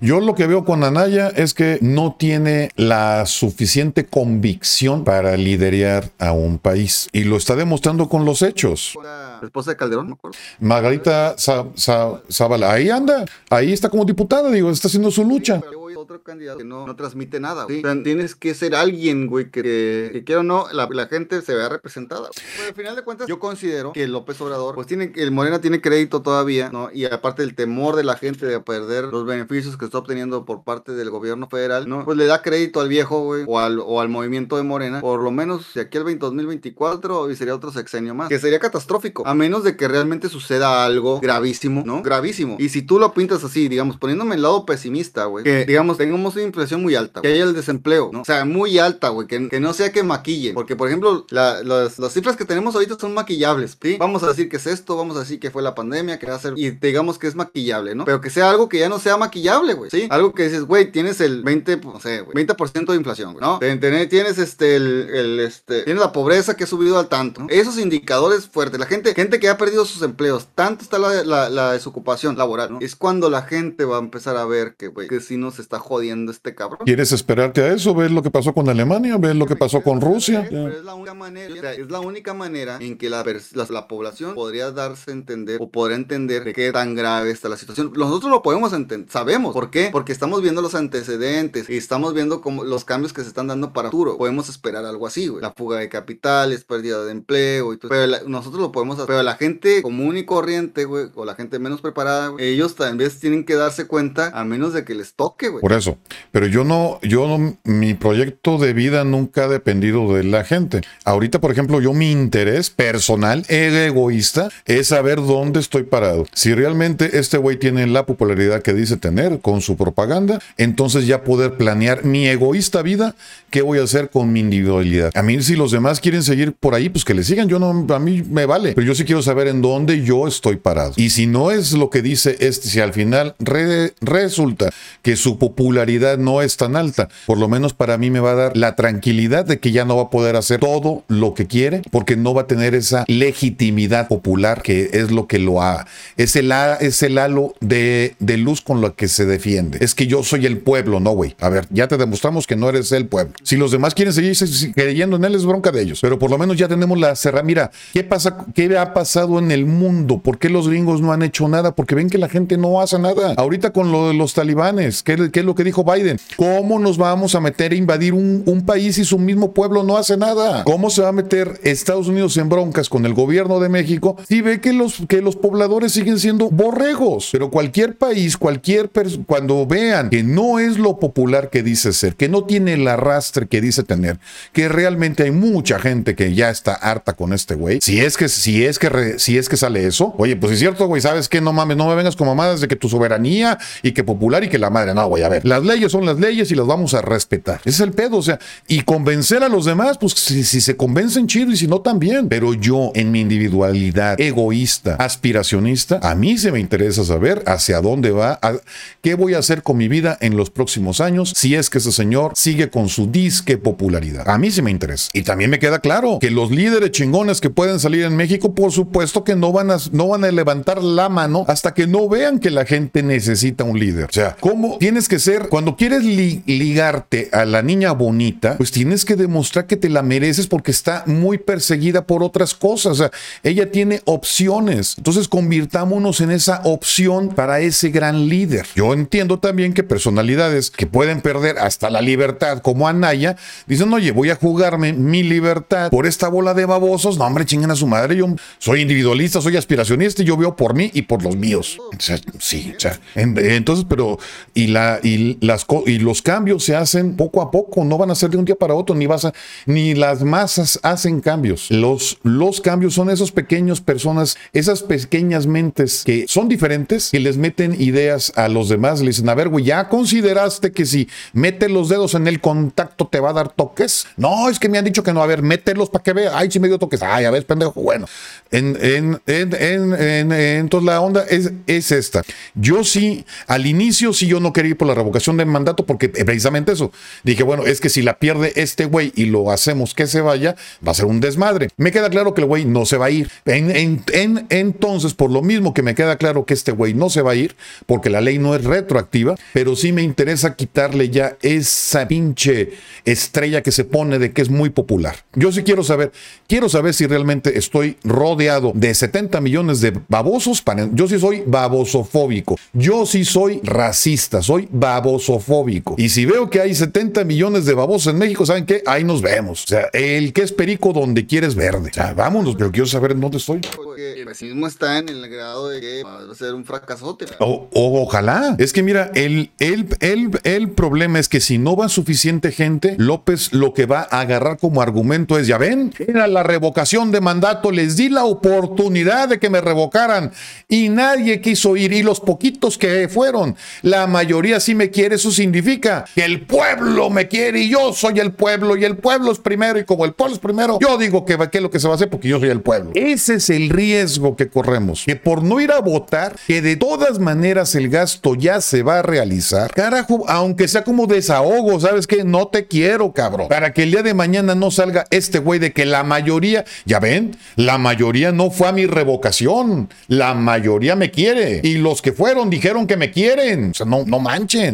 Yo lo que veo con Anaya es que no tiene la suficiente convicción para liderar a un país. Y lo está demostrando con los hechos. La esposa de Calderón, me acuerdo. Margarita Za- Za- Zavala, ahí anda, ahí está como diputada, digo, está haciendo su lucha. Otro candidato que no, no transmite nada. ¿sí? O sea, tienes que ser alguien, güey, que, que, que quiera o no, la, la gente se vea representada. Pero al final de cuentas, yo considero que López Obrador, pues tiene, el Morena tiene crédito todavía, ¿no? Y aparte el temor de la gente de perder los beneficios que está obteniendo por parte del gobierno federal, ¿no? Pues le da crédito al viejo, güey, o al, o al movimiento de Morena, por lo menos de aquí al 20 2024 y sería otro sexenio más, que sería catastrófico, a menos de que realmente suceda algo gravísimo, ¿no? Gravísimo. Y si tú lo pintas así, digamos, poniéndome el lado pesimista, güey, que digamos, tengamos una inflación muy alta, que haya el desempleo, ¿no? O sea, muy alta, güey, que, no sea que maquille, porque por ejemplo, la- las, cifras que tenemos ahorita son maquillables, ¿sí? Vamos a decir que es esto, vamos a decir que fue la pandemia, que va a ser, y digamos que es maquillable, ¿no? Pero que sea algo que ya no sea maquillable, güey, ¿sí? Algo que dices, güey, tienes el 20, no sé, güey, 20% de inflación, güey, ¿no? Ten- Tienes este, el, este, tienes la pobreza que ha subido al tanto. Esos indicadores fuertes, la gente, gente que ha perdido sus empleos, tanto está la, desocupación laboral, ¿no? Es cuando la gente va a empezar a ver que, güey, que si nos está jodiendo este cabrón. ¿Quieres esperarte a eso? ¿Ves lo que pasó con Alemania? ¿Ves lo que pasó con Rusia? Pero es la única manera, es la única manera en que la, pers- la, la población podría darse a entender o podrá entender de qué tan grave está la situación. Nosotros lo podemos entender, sabemos. ¿Por qué? Porque estamos viendo los antecedentes y estamos viendo los cambios que se están dando para futuro. Podemos esperar algo así, güey. La fuga de capitales, pérdida de empleo y todo. Pero la- nosotros lo podemos hacer. Pero la gente común y corriente, güey, o la gente menos preparada, güey, ellos también tienen que darse cuenta a menos de que les toque, güey. Por eso. Pero yo no, yo no, mi proyecto de vida nunca ha dependido de la gente. Ahorita, por ejemplo, yo mi interés personal, egoísta, es saber dónde estoy parado. Si realmente este güey tiene la popularidad que dice tener con su propaganda, entonces ya poder planear mi egoísta vida, qué voy a hacer con mi individualidad. A mí, si los demás quieren seguir por ahí, pues que le sigan. Yo no, a mí me vale. Pero yo sí quiero saber en dónde yo estoy parado. Y si no es lo que dice este, si al final re- resulta que su popularidad no es tan alta. Por lo menos para mí me va a dar la tranquilidad de que ya no va a poder hacer todo lo que quiere porque no va a tener esa legitimidad popular que es lo que lo ha. Es el, es el halo de, de luz con lo que se defiende. Es que yo soy el pueblo, no, güey. A ver, ya te demostramos que no eres el pueblo. Si los demás quieren seguir creyendo en él, es bronca de ellos. Pero por lo menos ya tenemos la cerrada. Mira, ¿qué pasa? ¿Qué ha pasado en el mundo? ¿Por qué los gringos no han hecho nada? Porque ven que la gente no hace nada. Ahorita con lo de los talibanes, ¿qué, qué es lo que dijo Biden? ¿Cómo nos vamos a meter a invadir un, país y su mismo pueblo no hace nada? ¿Cómo se va a meter Estados Unidos en broncas con el gobierno de México si ve que los, que los pobladores siguen siendo borregos? Pero cualquier país, cualquier cuando vean que no es lo popular que dice ser, que no tiene el arrastre que dice tener, que realmente hay mucha gente que ya está harta con este güey, si es que, si es que, si es que sale eso, oye, pues es cierto, güey, ¿sabes qué? No mames, no me vengas con mamadas de que tu soberanía y que popular y que la madre, no, güey, a ver, las leyes son las leyes y las vamos a respetar. Ese es el pedo, o sea, y convencer a los demás, pues si, si se convencen chido y si no también, pero yo en mi individualidad egoísta, aspiracionista, a mí se me interesa saber hacia dónde va, qué voy a hacer con mi vida en los próximos años si es que ese señor sigue con su disque popularidad. A mí sí me interesa. Y también me queda claro que los líderes chingones que pueden salir en México, por supuesto que no van a, no van a levantar la mano hasta que no vean que la gente necesita un líder. O sea, ¿cómo tienes que ser? Cuando quieres ligarte a la niña bonita, pues tienes que demostrar que te la mereces porque está muy perseguida por otras cosas. O sea, ella tiene opciones. Entonces, convirtámonos en esa opción para ese gran líder. Yo entiendo también que personalidades que pueden perder hasta la libertad, como Anaya, dicen, oye, voy a jugarme mi libertad por esta bola de babosos. No, hombre, chingan a su madre. Yo soy individualista, soy aspiracionista y yo veo por mí y por los míos. O sea, sí, o sea, entonces, pero, y, la, y, las, y los cambios se hacen poco a poco, no van a ser de un día para otro, ni, vas a, ni las masas hacen cambios. Los, los cambios son esos pequeños personas, esas pequeñas mentes que son diferentes, que les meten ideas a los demás, le dicen, a ver, güey, ya consideraste que si mete los dedos en el contacto te va a dar toques. No, es que me han dicho que no, a ver, mételos para que vea. Ay, si me dio toques. Ay, a ver, pendejo. Bueno, en, en, en, en, entonces la onda es, es esta. Yo sí, al inicio sí yo no quería ir por la revocación del mandato porque precisamente eso. Dije, bueno, es que si la pierde este güey y lo hacemos que se vaya, va a ser un desmadre. Me queda claro que el güey no se va a ir. En, en, entonces, por lo mismo que me queda claro que este güey no se va a ir, porque la ley no es retroactiva, pero sí me interesa quitarle ya esa pinche estrella que se pone de que es muy popular. Yo sí quiero saber, quiero saber si realmente estoy rodeado de 70 millones de babosos. Yo sí soy babosofóbico. Yo sí soy racista, soy babosofóbico. Y si veo que hay 70 millones de babosos en México, ¿saben qué? Ahí nos vemos. O sea, el que es perico donde quieres verde. O sea, vámonos, pero quiero saber en dónde estoy. el racismo está en el grado de que va a ser un fracasote. O, ojalá. Es que mira, el, el, el, el problema es que si no va suficiente gente, López lo que va a agarrar como argumento es, ya ven, era la revocación de mandato, les di la oportunidad de que me revocaran y nadie quiso ir y los poquitos que fueron, la mayoría sí me quiere, eso significa que el pueblo me quiere y yo soy el pueblo y el pueblo es primero y como el pueblo es primero, yo digo que, que es lo que se va a hacer porque yo soy el pueblo. Ese es el riesgo que corremos, que por no ir a votar, que de todas maneras el gasto ya se va a realizar, carajo, aunque sea como desahogo, ¿sabes qué? No te quiero, cabrón. Para que el día de mañana no salga este güey de que la mayoría, ya ven, la mayoría no fue a mi revocación, la mayoría me quiere y los que fueron dijeron que me quieren. O sea, no, no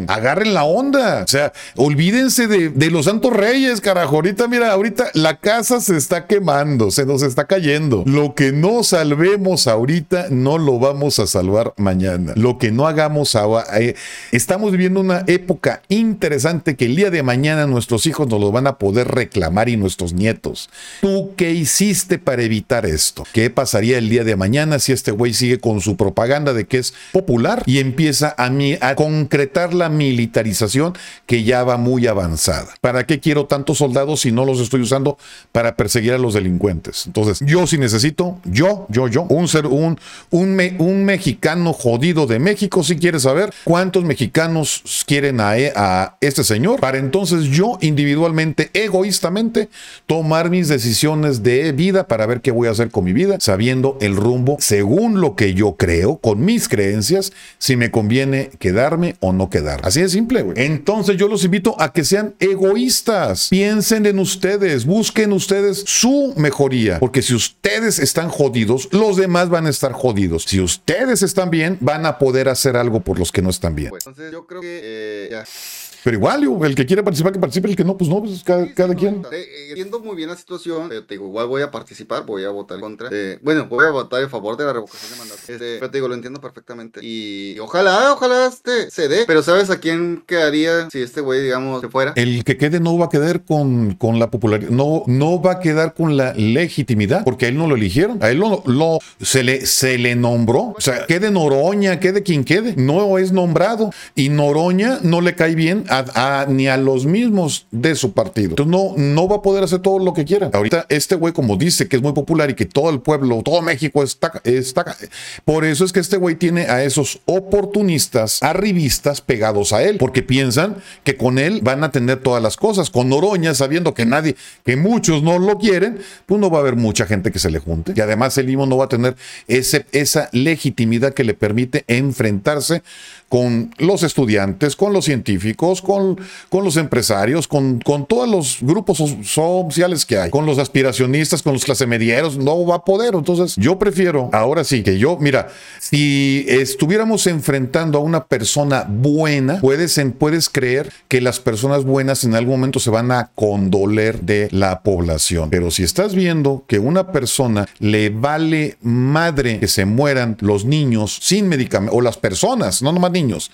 agarren la onda. O sea, olvídense de, los santos reyes, carajo. Ahorita, mira, ahorita la casa se está quemando, se nos está cayendo. Lo que no salvemos ahorita, no lo vamos a salvar mañana. Lo que no hagamos ahora, eh, estamos viviendo una época interesante que el día de mañana nuestros hijos nos lo van a poder reclamar y nuestros nietos. ¿Tú qué hiciste para evitar esto? ¿Qué pasaría el día de mañana si este güey sigue con su propaganda de que es popular y empieza a, a concretar la militarización que ya va muy avanzada? ¿Para qué quiero tantos soldados si no los estoy usando para perseguir a los delincuentes? Entonces, yo sí necesito, yo, yo, yo, un ser, un, un, un mexicano jodido de México, si quieres saber cuántos mexicanos quieren a, a este señor, para entonces yo individualmente, egoístamente, tomar mis decisiones de vida para ver qué voy a hacer con mi vida, sabiendo el rumbo según lo que yo creo, con mis creencias, si me conviene quedarme o no quedarme. Ganar. Así de simple, güey. Entonces yo los invito a que sean egoístas. Piensen en ustedes, busquen ustedes su mejoría. Porque si ustedes están jodidos, los demás van a estar jodidos. Si ustedes están bien, van a poder hacer algo por los que no están bien. Pues, entonces yo creo que eh, ya. Pero igual, el que quiere participar, que participe, el que no, pues no, pues cada, Sí, cada sí, quien. eh, eh, Entiendo muy bien la situación. te digo, igual voy a participar, voy a votar en contra. Eh, bueno, voy a votar en favor de la revocación de mandato. Este, pero te digo, lo entiendo perfectamente. Y, ojalá, ojalá este se dé. Pero ¿sabes a quién quedaría si este güey, digamos, se fuera? El que quede no va a quedar con, con la popularidad, no, no va a quedar con la legitimidad, porque a él no lo eligieron, a él lo, lo- se, le, se le nombró, o sea, quede Noroña, quede quien quede, no es nombrado, y Noroña no le cae bien ni a los mismos de su partido. Entonces no, no va a poder hacer todo lo que quiera. Ahorita este güey, como dice que es muy popular y que todo el pueblo, todo México está, está por eso es que este güey tiene a esos oportunistas, arribistas pegados a él, porque piensan que con él van a tener todas las cosas. Con Noroña, sabiendo que nadie, que muchos no lo quieren, pues no va a haber mucha gente que se le junte. Y además el mismo no va a tener ese, esa legitimidad que le permite enfrentarse con los estudiantes, con los científicos, con, con los empresarios, con, con todos los grupos so- sociales que hay, con los aspiracionistas, con los clase medieros, no va a poder. Entonces, yo prefiero, ahora sí, que yo, mira, si estuviéramos enfrentando a una persona buena, puedes, puedes creer que las personas buenas en algún momento se van a condoler de la población. Pero si estás viendo que una persona le vale madre que se mueran los niños sin medicamentos, o las personas, no nomás niños, niños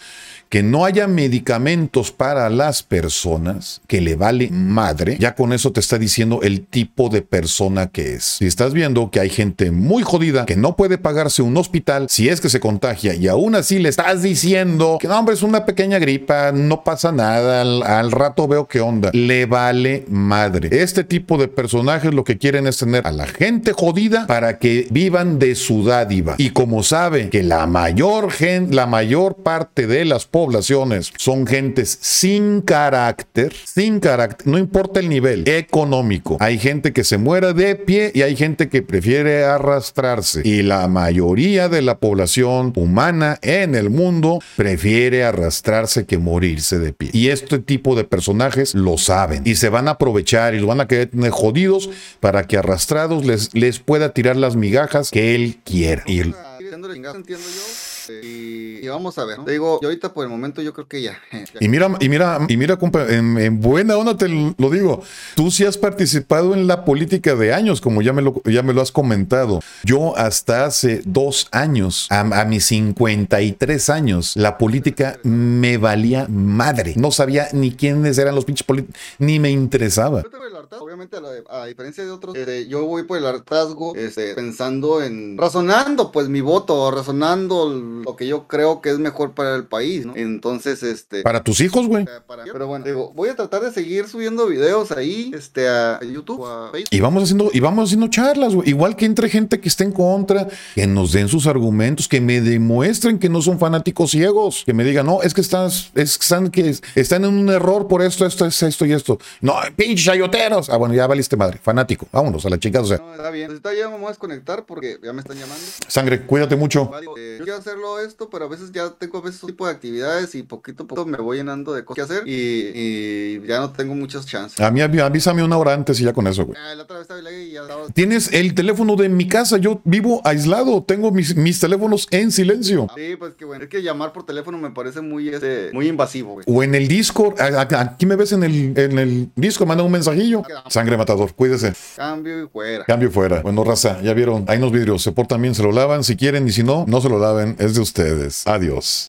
que no haya medicamentos para las personas, que le vale madre, ya con eso te está diciendo el tipo de persona que es. Si estás viendo que hay gente muy jodida que no puede pagarse un hospital si es que se contagia y aún así le estás diciendo que no, hombre, es una pequeña gripa, no pasa nada, al, rato veo qué onda. Le vale madre. Este tipo de personajes lo que quieren es tener a la gente jodida para que vivan de su dádiva. Y como sabe que la mayor gente, la mayor parte de las poblaciones son gentes sin carácter, sin carácter, no importa el nivel económico. Hay gente que se muera de pie y hay gente que prefiere arrastrarse. Y la mayoría de la población humana en el mundo prefiere arrastrarse que morirse de pie. Y este tipo de personajes lo saben y se van a aprovechar y los van a querer tener jodidos para que arrastrados les, les pueda tirar las migajas que él quiera. Y el- entiendo, entiendo yo. Eh, Y, y vamos a ver. ¿no? Te digo, yo ahorita por el momento yo creo que ya. Y mira, y mira, y mira, compa, en, en buena onda te lo digo. Tú sí has participado en la política de años, como ya me lo, ya me lo has comentado. Yo hasta hace dos años, a, a mis 53 años, la política me valía madre. No sabía ni quiénes eran los pinches políticos, ni me interesaba. Yo tengo el hartazgo, Obviamente, a, la- a diferencia de otros, este, yo voy por el hartazgo este, pensando en. razonando, pues mi voto, razonando lo que yo creo que es mejor para el país, ¿no? Entonces, este. Para tus hijos, güey. para- pero bueno, digo, voy a tratar de seguir subiendo videos ahí, este, a YouTube o a Facebook. Y vamos haciendo, y vamos haciendo charlas, güey. Igual que entre gente que esté en contra, que nos den sus argumentos, que me demuestren que no son fanáticos ciegos, que me digan, no, es que estás, es que están, que están en un error por esto, esto, es esto y esto. No, pinches chayoteros. Ah, bueno, ya valiste madre, fanático. Vámonos a la chingada. O sea, No, está bien. Está ya me voy a desconectar porque ya me están llamando. sangre, cuídate mucho. Eh, yo quiero hacerlo esto, pero a veces ya tengo a veces otro tipo de actividades y poquito a poquito me voy llenando de cosas que hacer y, y ya no tengo muchas chances. A mí avísame una hora antes y ya con eso, güey. Ah, la otra vez estaba ahí y ya estaba... Tienes el teléfono de mi casa, yo vivo aislado, tengo mis, mis teléfonos en silencio. Sí, pues que bueno, es que llamar por teléfono me parece muy, este, muy invasivo, güey. O en el Discord, aquí me ves en el, en el Discord, manda un mensajillo. Sangre matador, cuídese. Cambio y fuera. Cambio fuera. Bueno, raza, ya vieron, hay unos vidrios, se portan bien, se lo lavan si quieren y si no, no se lo laven, es de ustedes. Adiós.